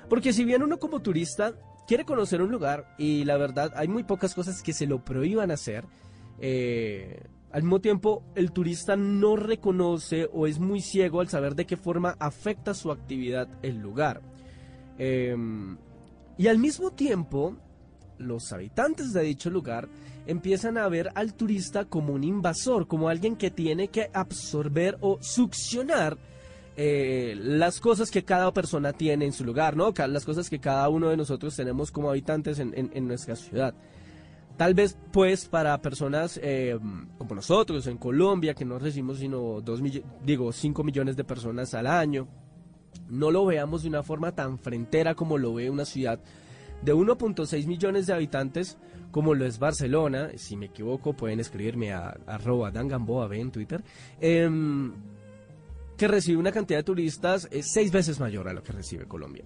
Porque si bien uno como turista quiere conocer un lugar y la verdad hay muy pocas cosas que se lo prohíban hacer, eh, al mismo tiempo el turista no reconoce o es muy ciego al saber de qué forma afecta su actividad el lugar. Em, y al mismo tiempo, los habitantes de dicho lugar empiezan a ver al turista como un invasor, como alguien que tiene que absorber o succionar eh, las cosas que cada persona tiene en su lugar, ¿no? Las cosas que cada uno de nosotros tenemos como habitantes en nuestra ciudad. Tal vez pues para personas eh, como nosotros en Colombia, que no recibimos sino dos digo 5 millones de personas al año, no lo veamos de una forma tan frentera como lo ve una ciudad de 1.6 millones de habitantes como lo es Barcelona, si me equivoco pueden escribirme a, arroba dangamboa en Twitter, em, que recibe una cantidad de turistas eh, seis veces mayor a lo que recibe Colombia.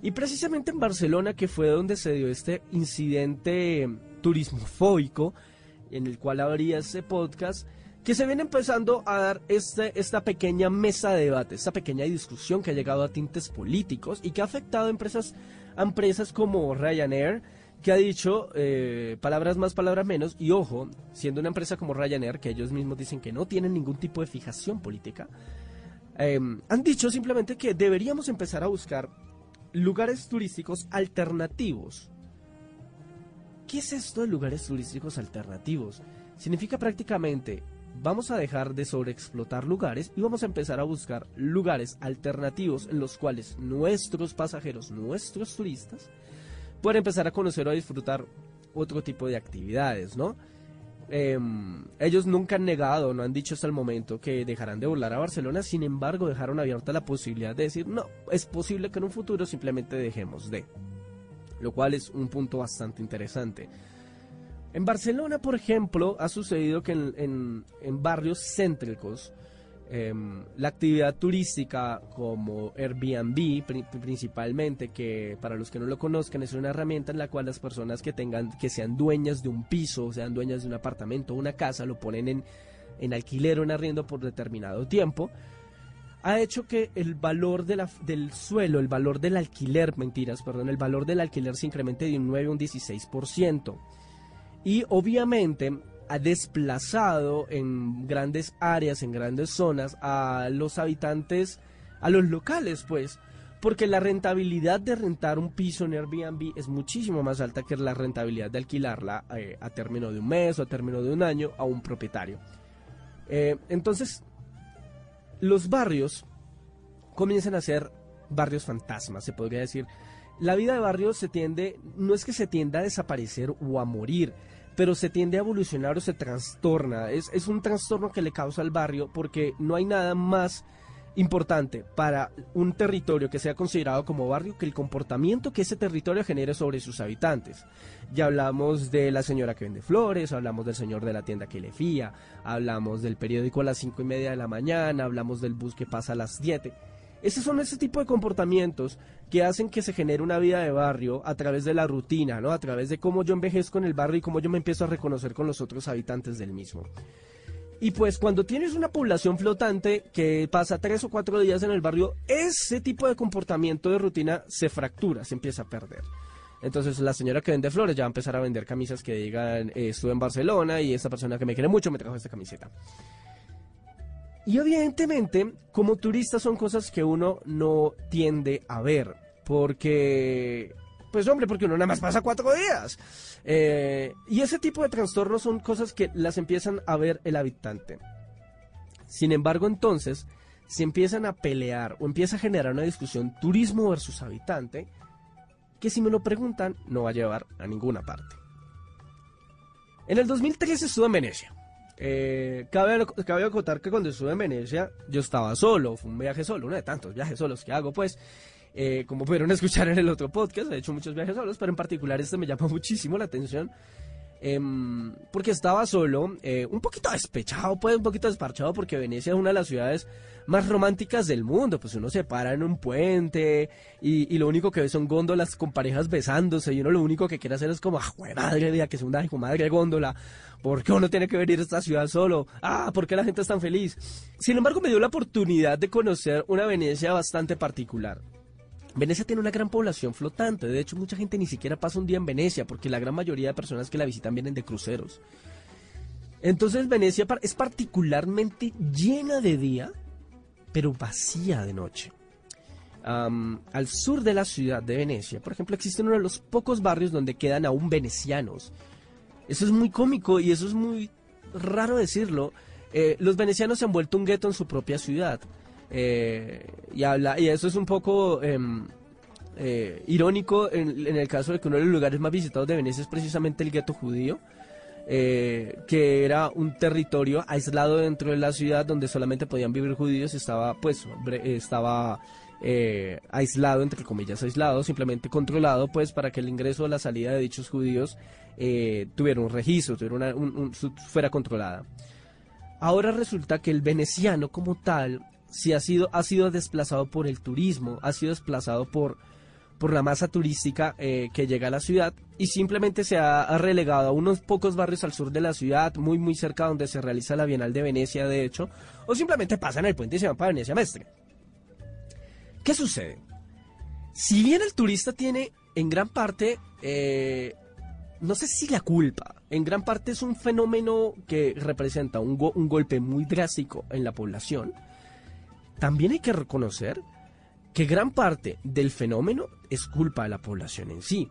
Y precisamente en Barcelona, que fue donde se dio este incidente turismofóbico, en el cual habría ese podcast, que se viene empezando a dar este, esta pequeña mesa de debate, esta pequeña discusión que ha llegado a tintes políticos y que ha afectado a empresas, empresas como Ryanair, que ha dicho eh, palabras más, palabras menos, y ojo, siendo una empresa como Ryanair, que ellos mismos dicen que no tienen ningún tipo de fijación política, eh, han dicho simplemente que deberíamos empezar a buscar lugares turísticos alternativos. ¿Qué es esto de lugares turísticos alternativos? Significa prácticamente vamos a dejar de sobreexplotar lugares y vamos a empezar a buscar lugares alternativos en los cuales nuestros pasajeros, nuestros turistas, puedan empezar a conocer o a disfrutar otro tipo de actividades, ¿no? Em, ellos nunca han negado, no han dicho hasta el momento que dejarán de volar a Barcelona, sin embargo dejaron abierta la posibilidad de decir, no, es posible que en un futuro simplemente dejemos de, lo cual es un punto bastante interesante. En Barcelona, por ejemplo, ha sucedido que en barrios céntricos, Em, la actividad turística como Airbnb principalmente, que para los que no lo conozcan es una herramienta en la cual las personas que tengan, que sean dueñas de un piso, sean dueñas de un apartamento una casa, lo ponen en, en alquiler o en arriendo por determinado tiempo, ha hecho que el valor de la, del suelo, el valor del alquiler, mentiras, perdón, el valor del alquiler se incremente de un 9 a un 16%. Y obviamente ha desplazado en grandes áreas, en grandes zonas, a los habitantes, a los locales, pues, porque la rentabilidad de rentar un piso en Airbnb es muchísimo más alta que la rentabilidad de alquilarla eh, a término de un mes o a término de un año a un propietario. Eh, entonces, los barrios comienzan a ser barrios fantasmas, se podría decir. La vida de barrio se tiende, no es que se tienda a desaparecer o a morir, pero se tiende a evolucionar o se trastorna. Es, es un trastorno que le causa al barrio porque no hay nada más importante para un territorio que sea considerado como barrio que el comportamiento que ese territorio genere sobre sus habitantes. Ya hablamos de la señora que vende flores, hablamos del señor de la tienda que le fía, hablamos del periódico a las cinco y media de la mañana, hablamos del bus que pasa a las siete. Esos son ese tipo de comportamientos que hacen que se genere una vida de barrio a través de la rutina, ¿no? A través de cómo yo envejezco en el barrio y cómo yo me empiezo a reconocer con los otros habitantes del mismo. Y pues cuando tienes una población flotante que pasa tres o cuatro días en el barrio, ese tipo de comportamiento de rutina se fractura, se empieza a perder. Entonces la señora que vende flores ya va a empezar a vender camisas que digan eh, estuve en Barcelona y esta persona que me quiere mucho me trajo esta camiseta. Y evidentemente, como turista son cosas que uno no tiende a ver, porque, pues hombre, porque uno nada más pasa cuatro días. Eh, y ese tipo de trastornos son cosas que las empiezan a ver el habitante. Sin embargo, entonces, se empiezan a pelear o empieza a generar una discusión turismo versus habitante, que si me lo preguntan, no va a llevar a ninguna parte. En el 2013 estuve en Venecia. Eh, cabe, cabe acotar que cuando estuve en Venecia yo estaba solo, fue un viaje solo, uno de tantos viajes solos que hago pues. Eh, como pudieron escuchar en el otro podcast, he hecho muchos viajes solos, pero en particular este me llama muchísimo la atención. Em, porque estaba solo, eh, un poquito despechado, pues un poquito desparchado, porque Venecia es una de las ciudades más románticas del mundo. Pues uno se para en un puente y, lo único que ve son góndolas con parejas besándose y uno lo único que quiere hacer es como, ah, madre mía, que es una madre góndola. ¿Por qué uno tiene que venir a esta ciudad solo? Ah, ¿por qué la gente es tan feliz? Sin embargo, me dio la oportunidad de conocer una Venecia bastante particular. Venecia tiene una gran población flotante, de hecho mucha gente ni siquiera pasa un día en Venecia porque la gran mayoría de personas que la visitan vienen de cruceros. Entonces Venecia es particularmente llena de día, pero vacía de noche. al sur de la ciudad de Venecia, por ejemplo, existe uno de los pocos barrios donde quedan aún venecianos. Eso es muy cómico y eso es muy raro decirlo. Eh, los venecianos se han vuelto un gueto en su propia ciudad. Eh, y, habla, y eso es un poco em, eh, irónico en, el caso de que uno de los lugares más visitados de Venecia es precisamente el gueto judío. Eh, que era un territorio aislado dentro de la ciudad donde solamente podían vivir judíos, estaba pues estaba aislado, entre comillas aislado, simplemente controlado pues para que el ingreso o la salida de dichos judíos tuviera un registro, tuviera fuera controlada. Ahora resulta que el veneciano como tal si ha sido, ha sido desplazado por el turismo, ha sido desplazado por, por la masa turística eh, que llega a la ciudad y simplemente se ha, relegado a unos pocos barrios al sur de la ciudad, muy muy cerca donde se realiza la Bienal de Venecia, de hecho, o simplemente pasan el puente y se van para Venecia Mestre. ¿Qué sucede? Si bien el turista tiene en gran parte, eh, no sé si la culpa, en gran parte es un fenómeno que representa un, un golpe muy drástico en la población, también hay que reconocer que gran parte del fenómeno es culpa de la población en sí.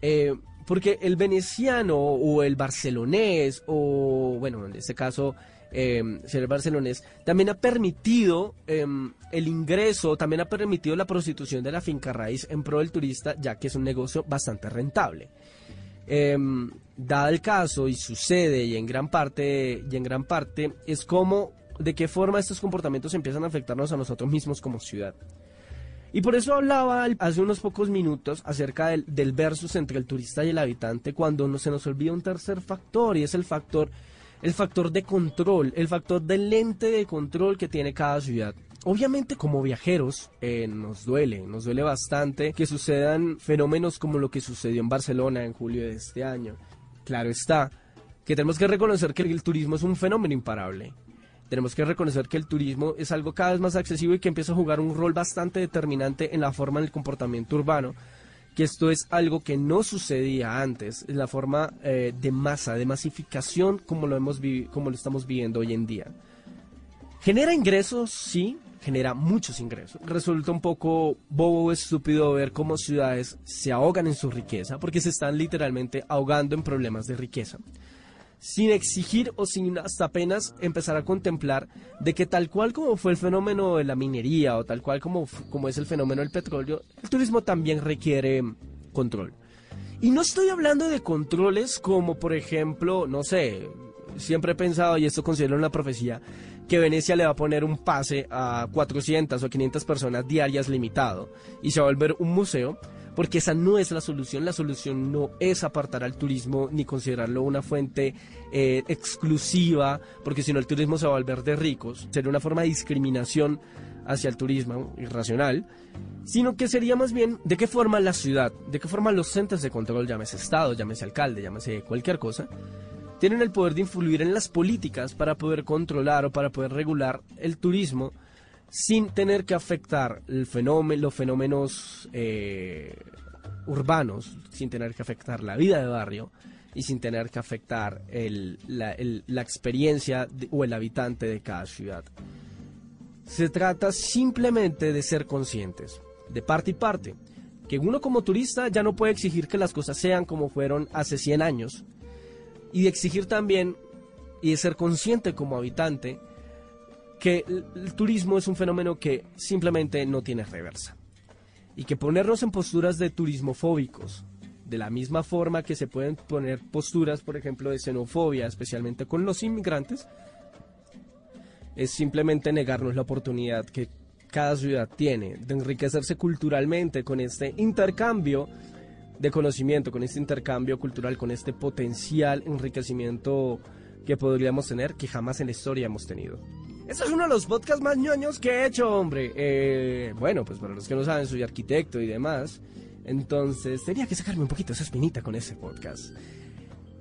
Eh, porque el veneciano o el barcelonés, o bueno, en este caso, eh, el barcelonés, también ha permitido em, el ingreso, también ha permitido la prostitución de la finca raíz en pro del turista, ya que es un negocio bastante rentable. Dado el caso, y sucede, y en gran parte, y en gran parte, es como de qué forma estos comportamientos empiezan a afectarnos a nosotros mismos como ciudad. Y por eso hablaba hace unos pocos minutos acerca del, del versus entre el turista y el habitante cuando no, se nos olvida un tercer factor y es el factor, el factor de control, el factor del lente de control que tiene cada ciudad. Obviamente como viajeros eh, nos duele, nos duele bastante que sucedan fenómenos como lo que sucedió en Barcelona en julio de este año. Claro está, que tenemos que reconocer que el turismo es un fenómeno imparable tenemos que reconocer que el turismo es algo cada vez más accesible y que empieza a jugar un rol bastante determinante en la forma del comportamiento urbano, que esto es algo que no sucedía antes, en la forma eh, de masa, de masificación como lo, hemos como lo estamos viviendo hoy en día. ¿Genera ingresos? Sí, genera muchos ingresos. Resulta un poco bobo o estúpido ver cómo ciudades se ahogan en su riqueza, porque se están literalmente ahogando en problemas de riqueza sin exigir o sin hasta apenas empezar a contemplar de que tal cual como fue el fenómeno de la minería o tal cual como, como es el fenómeno del petróleo, el turismo también requiere control. Y no estoy hablando de controles como por ejemplo, no sé, siempre he pensado, y esto considero una profecía, que Venecia le va a poner un pase a 400 o 500 personas diarias limitado y se va a volver un museo porque esa no es la solución. La solución no es apartar al turismo ni considerarlo una fuente eh, exclusiva, porque si no el turismo se va a volver de ricos. Sería una forma de discriminación hacia el turismo irracional, sino que sería más bien de qué forma la ciudad, de qué forma los centros de control, llámese Estado, llámese alcalde, llámese cualquier cosa, tienen el poder de influir en las políticas para poder controlar o para poder regular el turismo sin tener que afectar los fenómenos eh, urbanos, sin tener que afectar la vida de barrio y sin tener que afectar la, experiencia o el habitante de cada ciudad. Se trata simplemente de ser conscientes, de parte y parte, que uno como turista ya no puede exigir que las cosas sean como fueron hace 100 años, y de exigir también y de ser consciente como habitante que el, turismo es un fenómeno que simplemente no tiene reversa. Y que ponernos en posturas de turismofóbicos, de la misma forma que se pueden poner posturas, por ejemplo, de xenofobia, especialmente con los inmigrantes, es simplemente negarnos la oportunidad que cada ciudad tiene de enriquecerse culturalmente con este intercambio de conocimiento, con este intercambio cultural, con este potencial enriquecimiento que podríamos tener que jamás en la historia hemos tenido. Este es uno de los podcasts más ñoños que he hecho, hombre. Eh, bueno, pues para los que no saben, soy arquitecto y demás. Entonces, tenía que sacarme un poquito esa espinita con ese podcast.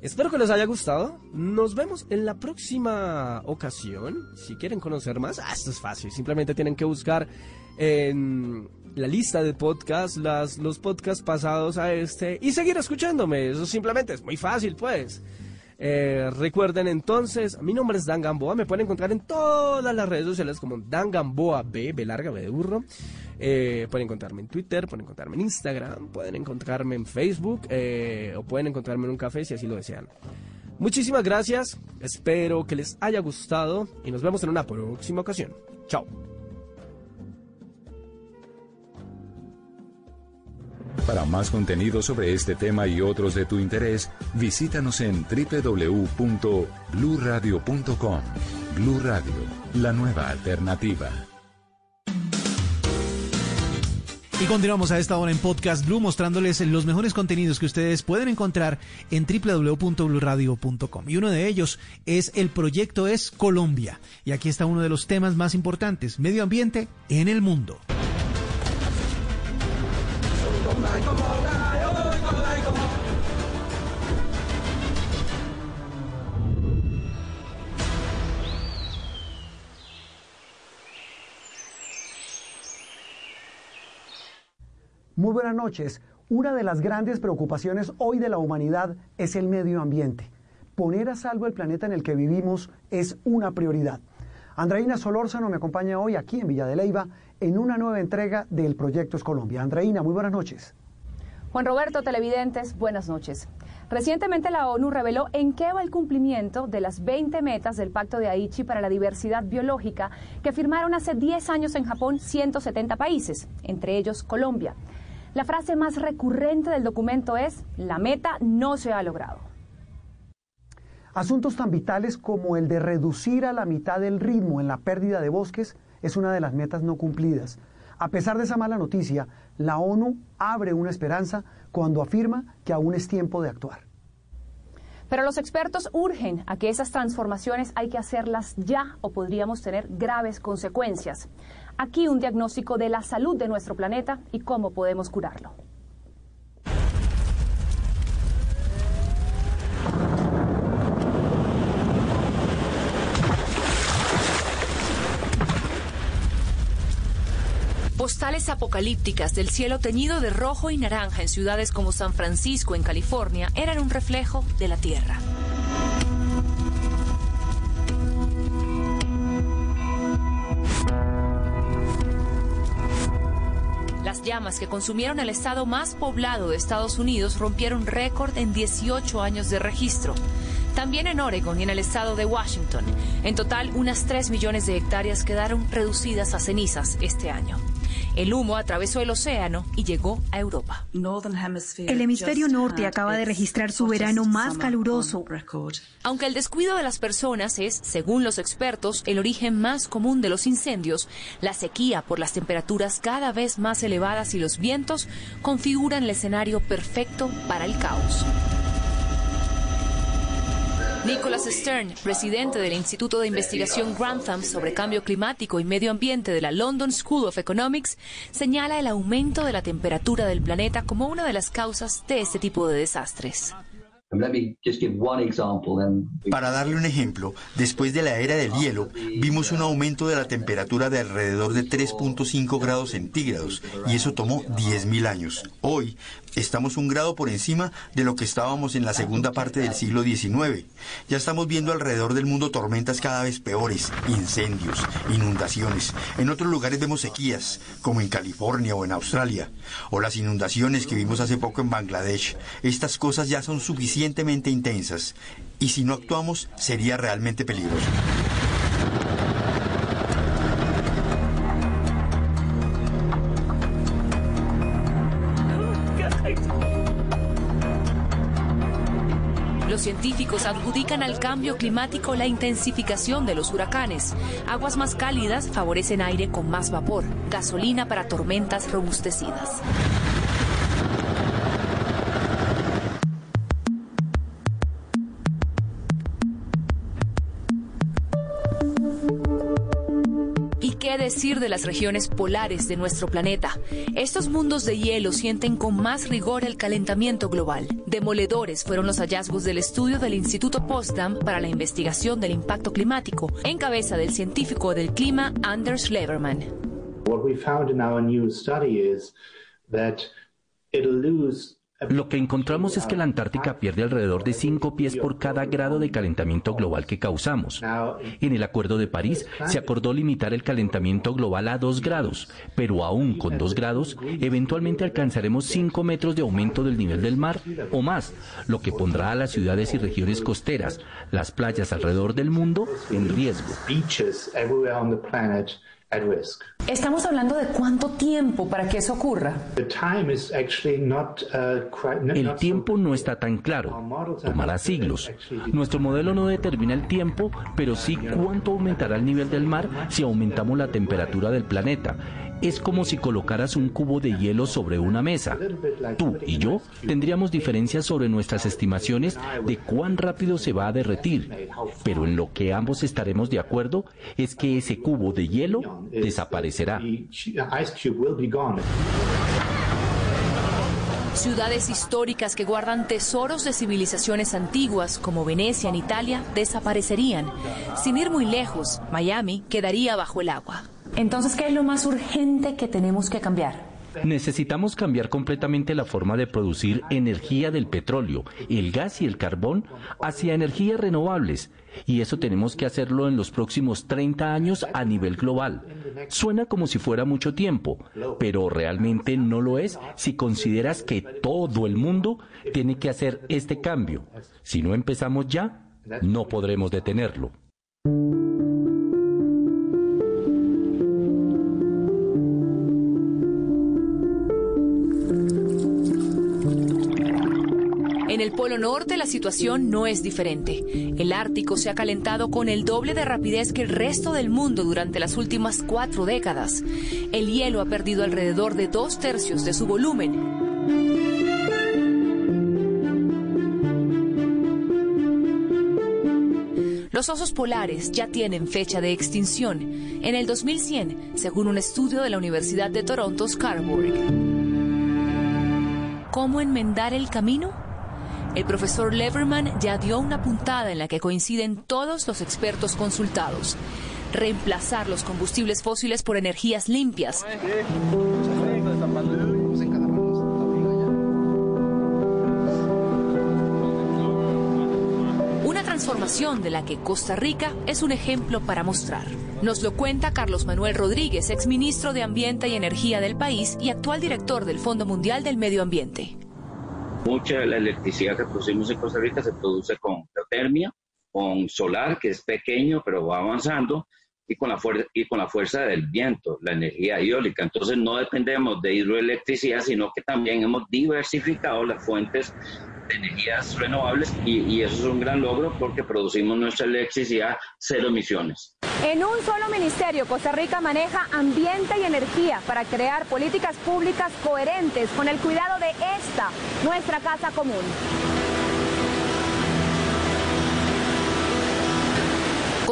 Espero que les haya gustado. Nos vemos en la próxima ocasión. Si quieren conocer más, ah, esto es fácil. Simplemente tienen que buscar en la lista de podcasts las, los podcasts pasados a este y seguir escuchándome. Eso simplemente es muy fácil, pues. Eh, recuerden entonces, mi nombre es Dan Gamboa, me pueden encontrar en todas las redes sociales como Dan Gamboa B, B larga, B de burro. Eh, pueden encontrarme en Twitter, pueden encontrarme en Instagram, pueden encontrarme en Facebook eh, o pueden encontrarme en un café si así lo desean. Muchísimas gracias, espero que les haya gustado y nos vemos en una próxima ocasión. Chao. Para más contenido sobre este tema y otros de tu interés, visítanos en www.bluradio.com. Blu Radio, la nueva alternativa. Y continuamos a esta hora en Podcast Blue mostrándoles los mejores contenidos que ustedes pueden encontrar en www.bluradio.com. Y uno de ellos es el proyecto es Colombia. Y aquí está uno de los temas más importantes, medio ambiente en el mundo. Muy buenas noches. Una de las grandes preocupaciones hoy de la humanidad es el medio ambiente. Poner a salvo el planeta en el que vivimos es una prioridad. Andreina Solórzano me acompaña hoy aquí en Villa de Leyva en una nueva entrega del Proyecto Es Colombia. Andreina, muy buenas noches. Juan Roberto, televidentes, buenas noches. Recientemente la ONU reveló en qué va el cumplimiento de las 20 metas del Pacto de Aichi para la Diversidad Biológica que firmaron hace 10 años en Japón 170 países, entre ellos Colombia. La frase más recurrente del documento es, la meta no se ha logrado. Asuntos tan vitales como el de reducir a la mitad el ritmo en la pérdida de bosques es una de las metas no cumplidas. A pesar de esa mala noticia, la ONU abre una esperanza cuando afirma que aún es tiempo de actuar. Pero los expertos urgen a que esas transformaciones hay que hacerlas ya o podríamos tener graves consecuencias. Aquí un diagnóstico de la salud de nuestro planeta y cómo podemos curarlo. Postales apocalípticas del cielo teñido de rojo y naranja en ciudades como San Francisco, en California, eran un reflejo de la Tierra. Las llamas que consumieron el estado más poblado de Estados Unidos rompieron récord en 18 años de registro. También en Oregon y en el estado de Washington. En total, unas 3 millones de hectáreas quedaron reducidas a cenizas este año. El humo atravesó el océano y llegó a Europa. El hemisferio norte acaba de registrar su verano más caluroso. Aunque el descuido de las personas es, según los expertos, el origen más común de los incendios, la sequía por las temperaturas cada vez más elevadas y los vientos configuran el escenario perfecto para el caos. Nicholas Stern, presidente del Instituto de Investigación Grantham sobre Cambio Climático y Medio Ambiente de la London School of Economics, señala el aumento de la temperatura del planeta como una de las causas de este tipo de desastres. Para darle un ejemplo, después de la era del hielo, vimos un aumento de la temperatura de alrededor de 3.5 grados centígrados y eso tomó 10.000 años. Hoy estamos un grado por encima de lo que estábamos en la segunda parte del siglo XIX. Ya estamos viendo alrededor del mundo tormentas cada vez peores, incendios, inundaciones. En otros lugares vemos sequías, como en California o en Australia, o las inundaciones que vimos hace poco en Bangladesh. Estas cosas ya son suficientemente intensas y si no actuamos sería realmente peligroso. Adjudican al cambio climático la intensificación de los huracanes. Aguas más cálidas favorecen aire con más vapor, gasolina para tormentas robustecidas. Decir de las regiones polares de nuestro planeta? Estos mundos de hielo sienten con más rigor el calentamiento global. Demoledores fueron los hallazgos del estudio del Instituto Potsdam para la investigación del impacto climático, en cabeza del científico del clima Anders Leverman. What we found in our new study is that it'll lose lo que encontramos es que la Antártica pierde alrededor de 5 pies por cada grado de calentamiento global que causamos. En el Acuerdo de París se acordó limitar el calentamiento global a 2 grados, pero aún con 2 grados, eventualmente alcanzaremos 5 metros de aumento del nivel del mar o más, lo que pondrá a las ciudades y regiones costeras, las playas alrededor del mundo, en riesgo. Estamos hablando de cuánto tiempo para que eso ocurra. Uh, el tiempo no está tan claro, tomará siglos. Nuestro modelo no determina el tiempo, pero sí cuánto aumentará el nivel del mar si aumentamos la temperatura del planeta es como si colocaras un cubo de hielo sobre una mesa. Tú y yo tendríamos diferencias sobre nuestras estimaciones de cuán rápido se va a derretir, pero en lo que ambos estaremos de acuerdo es que ese cubo de hielo desaparecerá. Ciudades históricas que guardan tesoros de civilizaciones antiguas, como Venecia en Italia, desaparecerían. Sin ir muy lejos, Miami quedaría bajo el agua. Entonces, ¿qué es lo más urgente que tenemos que cambiar? Necesitamos cambiar completamente la forma de producir energía del petróleo, el gas y el carbón hacia energías renovables. Y eso tenemos que hacerlo en los próximos 30 años a nivel global. Suena como si fuera mucho tiempo, pero realmente no lo es si consideras que todo el mundo tiene que hacer este cambio. Si no empezamos ya, no podremos detenerlo. Polo Norte la situación no es diferente. El Ártico se ha calentado con el doble de rapidez que el resto del mundo durante las últimas cuatro décadas. El hielo ha perdido alrededor de dos tercios de su volumen. Los osos polares ya tienen fecha de extinción en el 2100, según un estudio de la Universidad de Toronto Scarborough. ¿Cómo enmendar el camino? El profesor Leverman ya dio una puntada en la que coinciden todos los expertos consultados. Reemplazar los combustibles fósiles por energías limpias. Una transformación de la que Costa Rica es un ejemplo para mostrar. Nos lo cuenta Carlos Manuel Rodríguez, exministro de Ambiente y Energía del país y actual director del Fondo Mundial del Medio Ambiente. Mucha de la electricidad que producimos en Costa Rica se produce con geotermia, con solar, que es pequeño pero va avanzando, y con, la y con la fuerza del viento, la energía eólica. Entonces no dependemos de hidroelectricidad, sino que también hemos diversificado las fuentes de energías renovables y eso es un gran logro porque producimos nuestra electricidad cero emisiones. En un solo ministerio, Costa Rica maneja ambiente y energía para crear políticas públicas coherentes con el cuidado de esta, nuestra casa común.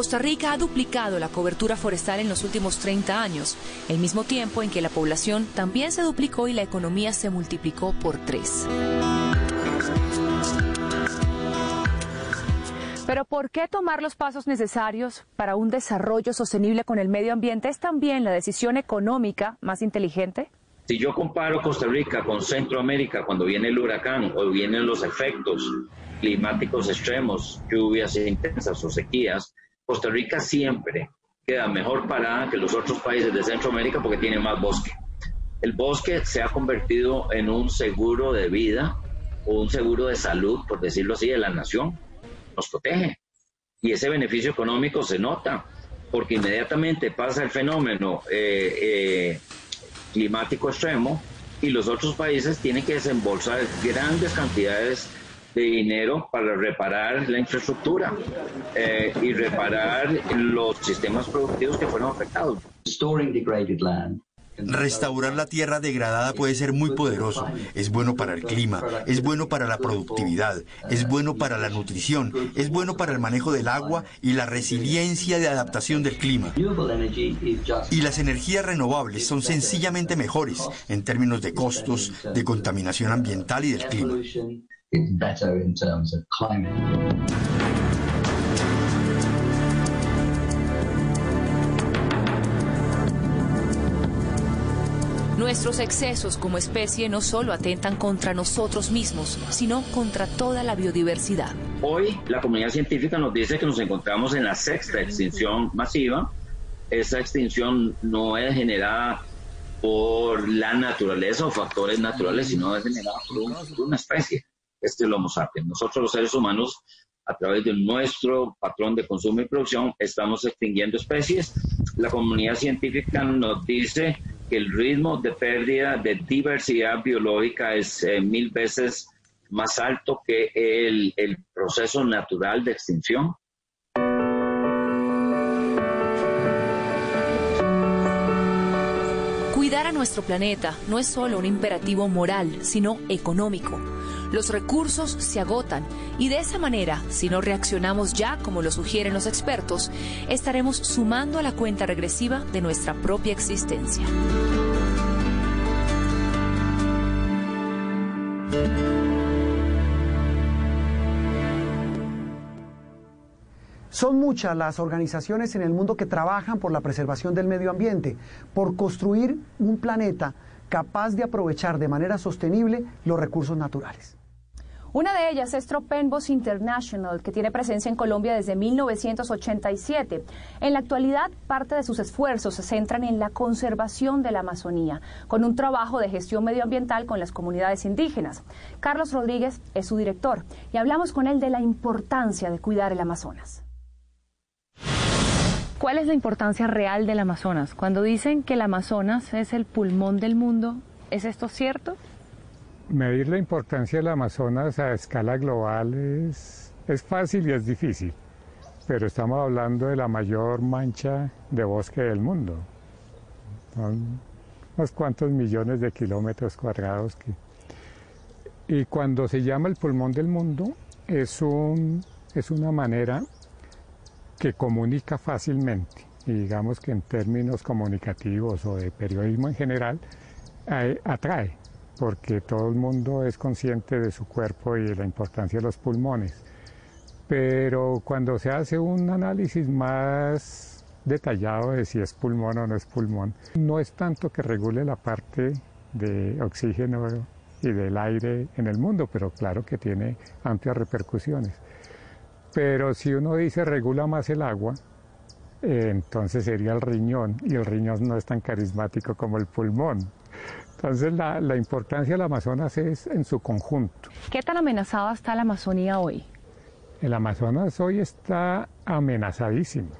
Costa Rica ha duplicado la cobertura forestal en los últimos 30 años, el mismo tiempo en que la población también se duplicó y la economía se multiplicó por tres. Pero ¿por qué tomar los pasos necesarios para un desarrollo sostenible con el medio ambiente es también la decisión económica más inteligente? Si yo comparo Costa Rica con Centroamérica cuando viene el huracán o vienen los efectos climáticos extremos, lluvias intensas o sequías, Costa Rica siempre queda mejor parada que los otros países de Centroamérica porque tiene más bosque. El bosque se ha convertido en un seguro de vida o un seguro de salud, por decirlo así, de la nación nos protege. Y ese beneficio económico se nota, porque inmediatamente pasa el fenómeno eh, eh, climático extremo y los otros países tienen que desembolsar grandes cantidades de dinero para reparar la infraestructura eh, y reparar los sistemas productivos que fueron afectados. Restaurar la tierra degradada puede ser muy poderoso. Es bueno para el clima, es bueno para la productividad, es bueno para la nutrición, es bueno para el manejo del agua y la resiliencia de adaptación del clima. Y las energías renovables son sencillamente mejores en términos de costos, de contaminación ambiental y del clima. Nuestros excesos como especie no solo atentan contra nosotros mismos, sino contra toda la biodiversidad. Hoy la comunidad científica nos dice que nos encontramos en la sexta extinción masiva. Esa extinción no es generada por la naturaleza o factores naturales, sino es generada por, una especie. Este es Homo sapiens. Nosotros los seres humanos a través de nuestro patrón de consumo y producción, estamos extinguiendo especies. La comunidad científica nos dice que el ritmo de pérdida de diversidad biológica es eh, mil veces más alto que el proceso natural de extinción. Cuidar a nuestro planeta no es solo un imperativo moral, sino económico. Los recursos se agotan y de esa manera, si no reaccionamos ya como lo sugieren los expertos, estaremos sumando a la cuenta regresiva de nuestra propia existencia. Son muchas las organizaciones en el mundo que trabajan por la preservación del medio ambiente, por construir un planeta capaz de aprovechar de manera sostenible los recursos naturales. Una de ellas es Tropenbos International, que tiene presencia en Colombia desde 1987. En la actualidad, parte de sus esfuerzos se centran en la conservación de la Amazonía, con un trabajo de gestión medioambiental con las comunidades indígenas. Carlos Rodríguez es su director y hablamos con él de la importancia de cuidar el Amazonas. ¿Cuál es la importancia real del Amazonas? Cuando dicen que el Amazonas es el pulmón del mundo, ¿es esto cierto? Medir la importancia del Amazonas a escala global es, fácil y es difícil, pero estamos hablando de la mayor mancha de bosque del mundo. Son unos cuantos millones de kilómetros cuadrados. Y cuando se llama el pulmón del mundo, es, un, es una manera que comunica fácilmente. Y digamos que en términos comunicativos o de periodismo en general, eh, atrae porque todo el mundo es consciente de su cuerpo y de la importancia de los pulmones. Pero cuando se hace un análisis más detallado de si es pulmón o no es pulmón, no es tanto que regule la parte de oxígeno y del aire en el mundo, pero claro que tiene amplias repercusiones. Pero si uno dice regula más el agua, eh, entonces sería el riñón, y el riñón no es tan carismático como el pulmón. Entonces la, la, importancia del Amazonas es en su conjunto. ¿Qué tan amenazada está la Amazonía hoy? El Amazonas hoy está amenazadísimo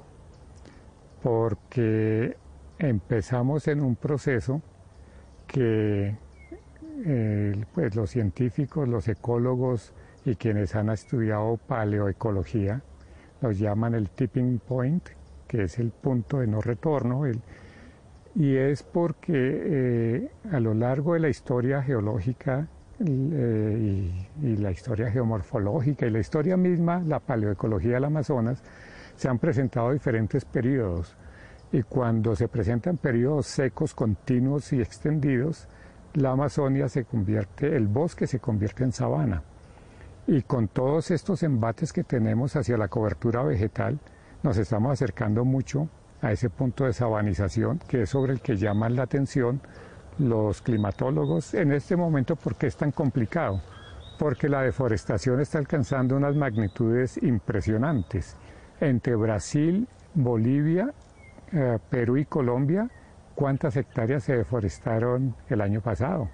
porque empezamos en un proceso que eh, pues los científicos, los ecólogos y quienes han estudiado paleoecología los llaman el tipping point, que es el punto de no retorno, el, y es porque eh, a lo largo de la historia geológica eh, y, la historia geomorfológica y la historia misma, la paleoecología del Amazonas, se han presentado diferentes periodos. Y cuando se presentan periodos secos, continuos y extendidos, la Amazonia se convierte, el bosque se convierte en sabana. Y con todos estos embates que tenemos hacia la cobertura vegetal, nos estamos acercando mucho a ese punto de sabanización, que es sobre el que llaman la atención los climatólogos en este momento porque es tan complicado, porque la deforestación está alcanzando unas magnitudes impresionantes. Entre Brasil, Bolivia, eh, Perú y Colombia, ¿cuántas hectáreas se deforestaron el año pasado?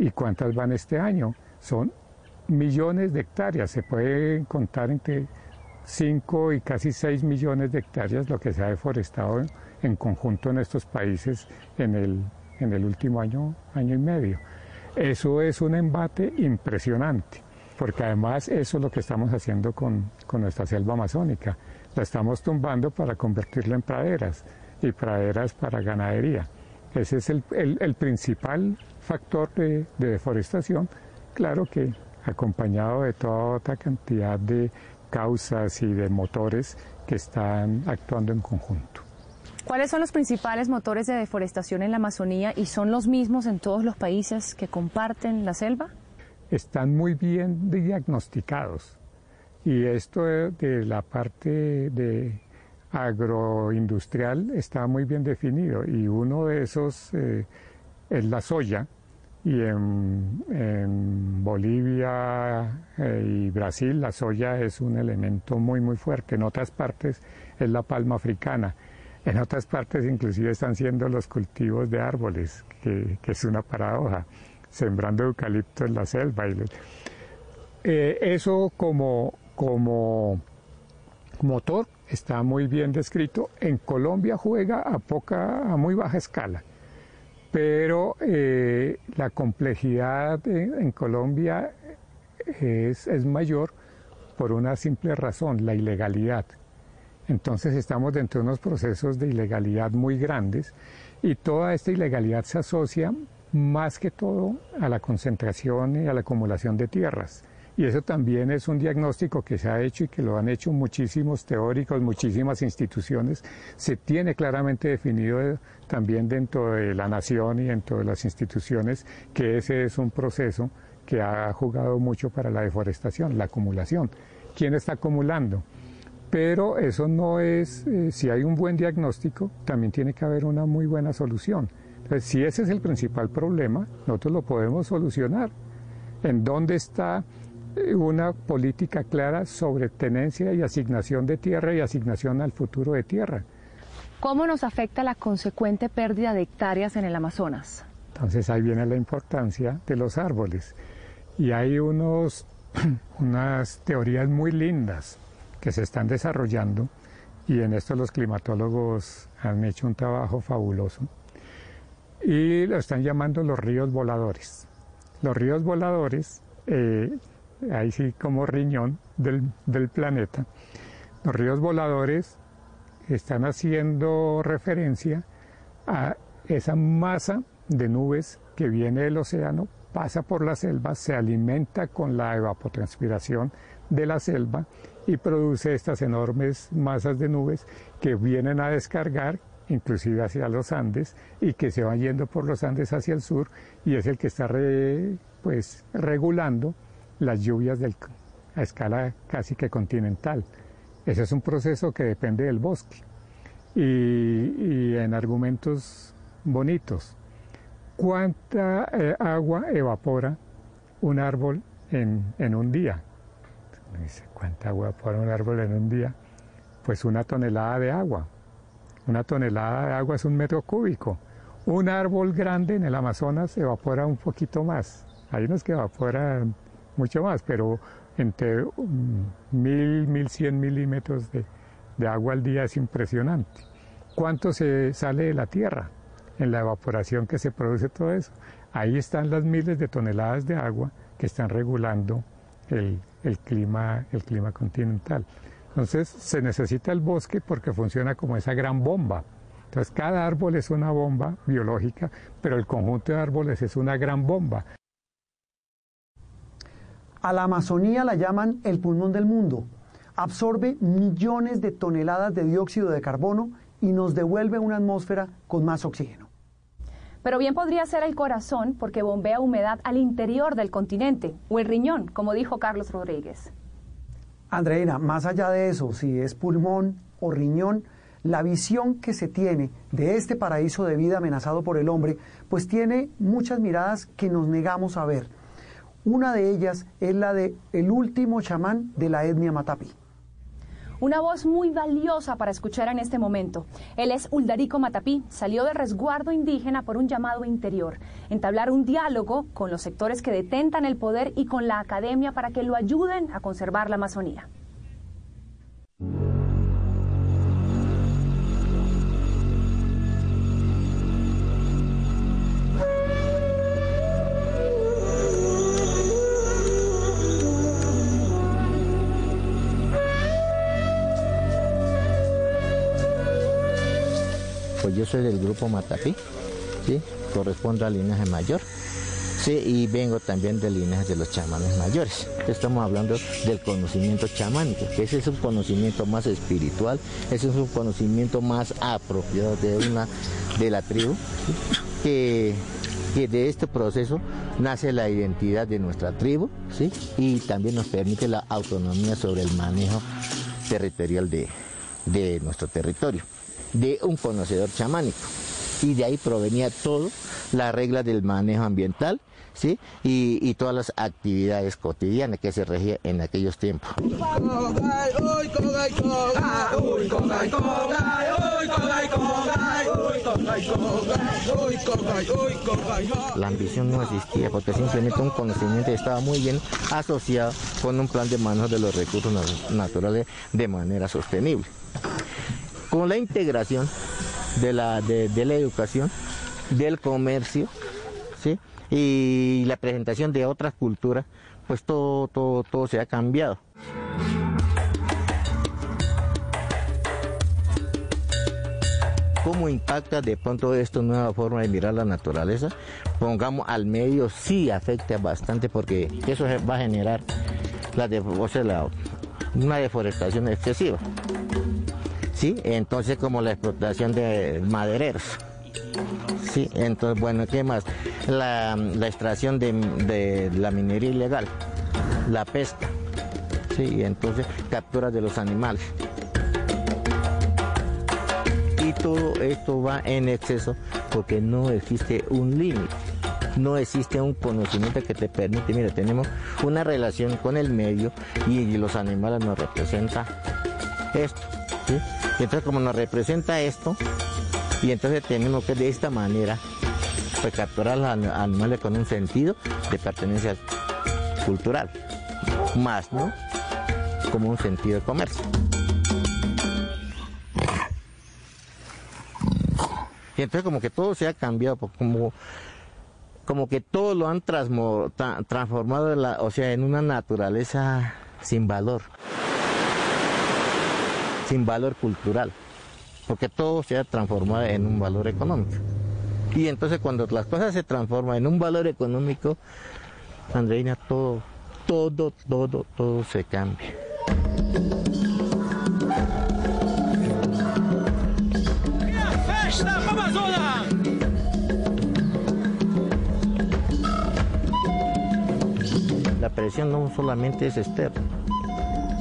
¿Y cuántas van este año? Son millones de hectáreas, se puede contar entre 5 y casi 6 millones de hectáreas lo que se ha deforestado en conjunto en estos países en el, en el último año, año y medio. Eso es un embate impresionante. porque además eso es lo que estamos haciendo con, con nuestra selva amazónica. La estamos tumbando para convertirla en praderas y praderas para ganadería. Ese es el, el, principal factor de, de, deforestación, claro que acompañado de toda otra cantidad de causas y de motores que están actuando en conjunto. ¿Cuáles son los principales motores de deforestación en la Amazonía y son los mismos en todos los países que comparten la selva? Están muy bien diagnosticados y esto de, la parte de agroindustrial está muy bien definido y uno de esos eh, es la soya y en, Bolivia eh, y Brasil la soya es un elemento muy muy fuerte, en otras partes es la palma africana, en otras partes inclusive están siendo los cultivos de árboles, que, es una paradoja, sembrando eucalipto en la selva. Y, eh, eso como como motor está muy bien descrito. En Colombia juega a poca, a muy baja escala, pero eh, la complejidad en, Colombia es, es, mayor por una simple razón, la ilegalidad. Entonces estamos dentro de unos procesos de ilegalidad muy grandes y toda esta ilegalidad se asocia más que todo a la concentración y a la acumulación de tierras. Y eso también es un diagnóstico que se ha hecho y que lo han hecho muchísimos teóricos, muchísimas instituciones. Se tiene claramente definido también dentro de la nación y dentro de las instituciones que ese es un proceso que ha jugado mucho para la deforestación, la acumulación. ¿Quién está acumulando? Pero eso no es, eh, si hay un buen diagnóstico, también tiene que haber una muy buena solución. Entonces, si ese es el principal problema, nosotros lo podemos solucionar. ¿En dónde está una política clara sobre tenencia y asignación de tierra y asignación al futuro de tierra. ¿Cómo nos afecta la consecuente pérdida de hectáreas en el Amazonas? Entonces ahí viene la importancia de los árboles. Y hay unos, unas teorías muy lindas que se están desarrollando y en esto los climatólogos han hecho un trabajo fabuloso y lo están llamando los ríos voladores. Los ríos voladores eh, ahí sí como riñón del, planeta, los ríos voladores están haciendo referencia a esa masa de nubes que viene del océano, pasa por la selva, se alimenta con la evapotranspiración de la selva y produce estas enormes masas de nubes que vienen a descargar inclusive hacia los Andes y que se van yendo por los Andes hacia el sur y es el que está pues regulando las lluvias a escala casi que continental. Ese es un proceso que depende del bosque. Y, en argumentos bonitos, ¿cuánta eh, agua evapora un árbol en, en un día? dice, ¿cuánta agua evapora un árbol en un día? Pues una tonelada de agua. Una tonelada de agua es un metro cúbico. Un árbol grande en el Amazonas evapora un poquito más. Hay unos que evaporan mucho más, pero entre mil, mil cien milímetros de, de agua al día es impresionante. ¿Cuánto se sale de la tierra en la evaporación que se produce todo eso? Ahí están las miles de toneladas de agua que están regulando el, el, clima, el clima continental. Entonces se necesita el bosque porque funciona como esa gran bomba. Entonces cada árbol es una bomba biológica, pero el conjunto de árboles es una gran bomba. A la Amazonía la llaman el pulmón del mundo. Absorbe millones de toneladas de dióxido de carbono y nos devuelve una atmósfera con más oxígeno. Pero bien podría ser el corazón porque bombea humedad al interior del continente, o el riñón, como dijo Carlos Rodríguez. Andreina, más allá de eso, si es pulmón o riñón, la visión que se tiene de este paraíso de vida amenazado por el hombre, pues tiene muchas miradas que nos negamos a ver. Una de ellas es la de el último chamán de la etnia Matapi. Una voz muy valiosa para escuchar en este momento. Él es Uldarico Matapí, salió del resguardo indígena por un llamado interior, entablar un diálogo con los sectores que detentan el poder y con la academia para que lo ayuden a conservar la Amazonía. Yo soy del grupo Matapí, ¿sí? correspondo al linaje mayor. Sí, y vengo también del linaje de los chamanes mayores. Estamos hablando del conocimiento chamánico, que ese es un conocimiento más espiritual, ese es un conocimiento más apropiado de una de la tribu, que, que de este proceso nace la identidad de nuestra tribu, ¿sí? y también nos permite la autonomía sobre el manejo territorial de, de nuestro territorio, de un conocedor chamánico. Y de ahí provenía todo la regla del manejo ambiental ¿sí? Y, todas las actividades cotidianas que se regían en aquellos tiempos. La ambición no existía porque simplemente un conocimiento estaba muy bien asociado con un plan de manejo de los recursos naturales de manera sostenible. Con la integración de la, de la educación, del comercio, ¿sí? y la presentación de otras culturas, pues todo, todo, todo se ha cambiado. ¿Cómo impacta de pronto esta nueva forma de mirar la naturaleza? Pongamos al medio, sí afecta bastante porque eso va a generar la, una deforestación excesiva. ¿Sí? Entonces como la explotación de madereros. Sí, entonces, bueno, ¿qué más? La, extracción de, la minería ilegal, la pesca, sí, entonces captura de los animales. Y todo esto va en exceso porque no existe un límite no existe un conocimiento que te permite, mira, tenemos una relación con el medio y, los animales nos representan esto. ¿sí? Entonces como nos representa esto, y entonces tenemos que de esta manera pues, capturar a los animales con un sentido de pertenencia cultural, más, ¿no? Como un sentido de comercio. Y entonces como que todo se ha cambiado, como, como que todo lo han transformado, o sea, en una naturaleza sin valor, sin valor cultural porque todo se ha transformado en un valor económico. Y entonces cuando las cosas se transforman en un valor económico, Andreina, todo, todo, todo, todo se cambia. La presión no solamente es externa,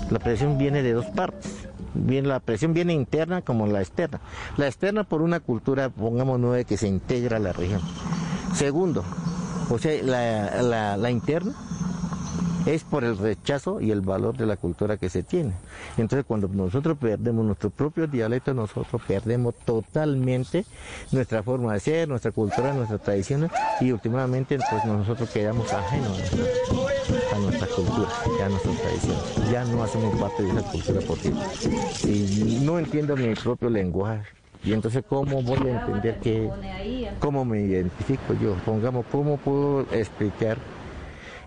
la presión viene de dos partes bien la presión viene interna como la externa. La externa por una cultura, pongamos nueve, que se integra a la región. Segundo, o sea, la, la interna es por el rechazo y el valor de la cultura que se tiene. Entonces cuando nosotros perdemos nuestro propio dialecto, nosotros perdemos totalmente nuestra forma de ser, nuestra cultura, nuestras tradiciones y últimamente pues nosotros quedamos ajenos nuestra, cultura y a nuestras tradiciones. Ya no hacemos parte de esa cultura porque y no entiendo mi propio lenguaje. Y entonces, ¿cómo voy a entender que, cómo me identifico yo? Pongamos, ¿cómo puedo explicar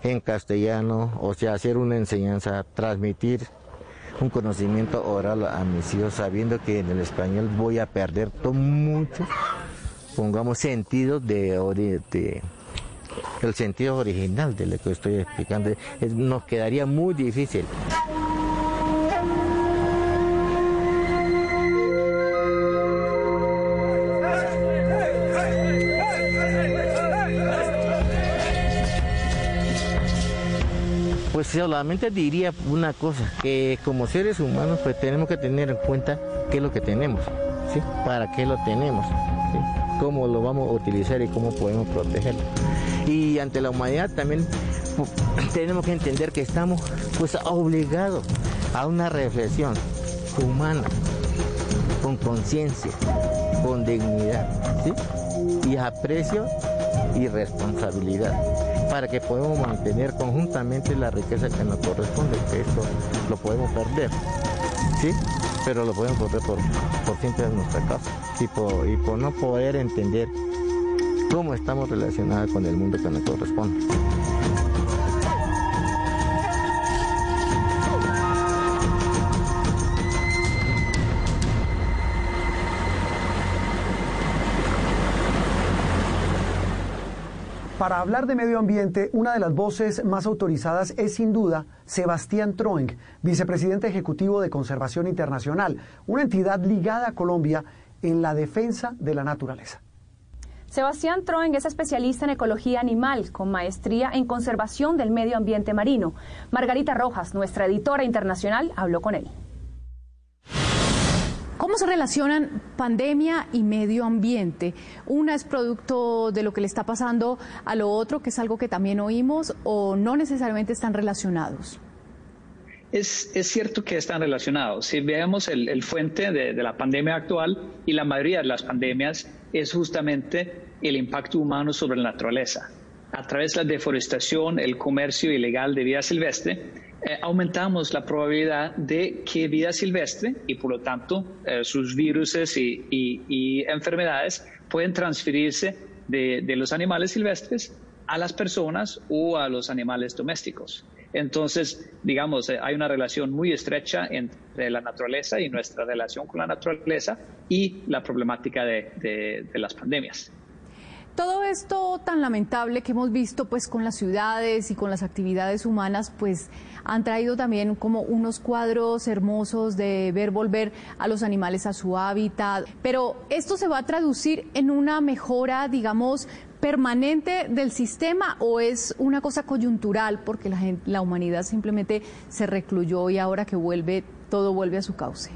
en castellano, o sea, hacer una enseñanza, transmitir un conocimiento oral a mis hijos, sabiendo que en el español voy a perder todo mucho, pongamos sentido de, de, el sentido original de lo que estoy explicando, nos quedaría muy difícil. solamente diría una cosa, que como seres humanos pues tenemos que tener en cuenta qué es lo que tenemos, ¿sí? ¿Para qué lo tenemos? ¿Cómo lo vamos a utilizar y cómo podemos protegerlo? Y ante la humanidad también tenemos que entender que estamos pues obligados a una reflexión humana, con conciencia, con dignidad, y aprecio y responsabilidad para que podamos mantener conjuntamente la riqueza que nos corresponde, que esto lo podemos perder, ¿sí? Pero lo podemos perder por, por siempre en nuestra casa y por, y por no poder entender cómo estamos relacionados con el mundo que nos corresponde. Para hablar de medio ambiente, una de las voces más autorizadas es sin duda Sebastián Troeng, vicepresidente ejecutivo de Conservación Internacional, una entidad ligada a Colombia en la defensa de la naturaleza. Sebastián Troeng es especialista en ecología animal, con maestría en conservación del medio ambiente marino. Margarita Rojas, nuestra editora internacional, habló con él. ¿Cómo se relacionan pandemia y medio ambiente? Una es producto de lo que le está pasando a lo otro, que es algo que también oímos, o no necesariamente están relacionados. Es, cierto que están relacionados. Si vemos el, fuente de, la pandemia actual y la mayoría de las pandemias es justamente el impacto humano sobre la naturaleza. A través de la deforestación, el comercio ilegal de vida silvestre, eh, aumentamos la probabilidad de que vida silvestre y por lo tanto eh, sus virus y, enfermedades pueden transferirse de, los animales silvestres a las personas o a los animales domésticos. Entonces, digamos, eh, hay una relación muy estrecha entre la naturaleza y nuestra relación con la naturaleza y la problemática de las pandemias. Todo esto tan lamentable que hemos visto pues con las ciudades y con las actividades humanas pues han traído también como unos cuadros hermosos de ver volver a los animales a su hábitat, pero esto se va a traducir en una mejora, digamos, permanente del sistema o es una cosa coyuntural porque la, la humanidad simplemente se recluyó y ahora que vuelve todo vuelve a su cauce?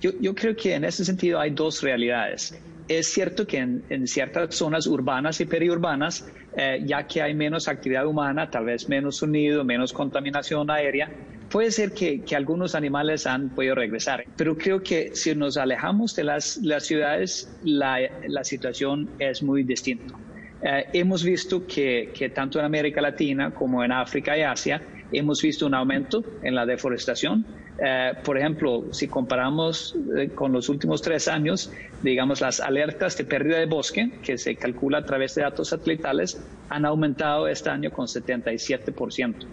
Yo, yo creo que en ese sentido hay dos realidades es cierto que en, ciertas zonas urbanas y periurbanas, eh, ya que hay menos actividad humana, tal vez menos sonido, menos contaminación aérea, puede ser que, algunos animales han podido regresar. Pero creo que si nos alejamos de las, ciudades, la, situación es muy distinta. Eh, hemos visto que, que tanto en América Latina como en África y Asia hemos visto un aumento en la deforestación eh, por ejemplo, si comparamos eh, con los últimos tres años, digamos, las alertas de pérdida de bosque, que se calcula a través de datos satelitales, han aumentado este año con 77%.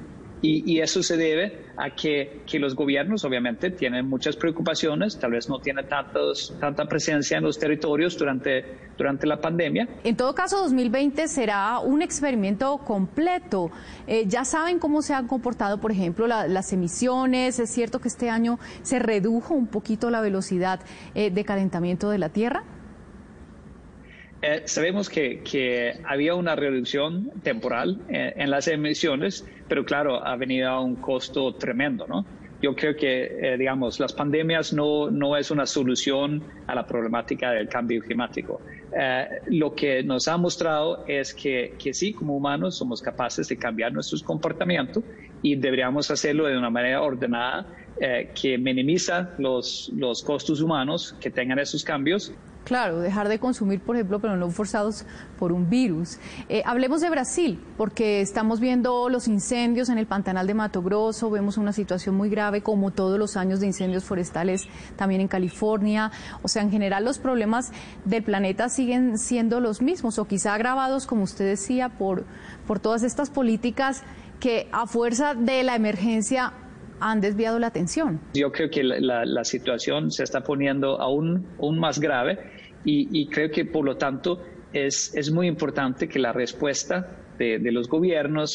Y, eso se debe a que, los gobiernos obviamente tienen muchas preocupaciones, tal vez no tienen tantos, tanta presencia en los territorios durante, durante la pandemia. En todo caso, 2020 será un experimento completo. Eh, ya saben cómo se han comportado, por ejemplo, las emisiones. Es cierto que este año se redujo un poquito la velocidad eh, de calentamiento de la Tierra. Eh, sabemos que, había una reducción temporal eh, en las emisiones, pero claro, ha venido a un costo tremendo, ¿no? Yo creo que, eh, digamos, las pandemias no, no es una solución a la problemática del cambio climático. lo que nos ha mostrado es que, que sí, como humanos, somos capaces de cambiar nuestros comportamientos y deberíamos hacerlo de una manera ordenada que minimiza los, los costos humanos que tengan esos cambios Claro, dejar de consumir, por ejemplo, pero no forzados por un virus. Eh, hablemos de Brasil, porque estamos viendo los incendios en el Pantanal de Mato Grosso, vemos una situación muy grave, como todos los años de incendios forestales también en California. O sea, en general los problemas del planeta siguen siendo los mismos, o quizá agravados, como usted decía, por, por todas estas políticas que a fuerza de la emergencia han desviado la atención. Yo creo que la, situación se está poniendo aún, aún más grave y, creo que por lo tanto es, es muy importante que la respuesta de, los gobiernos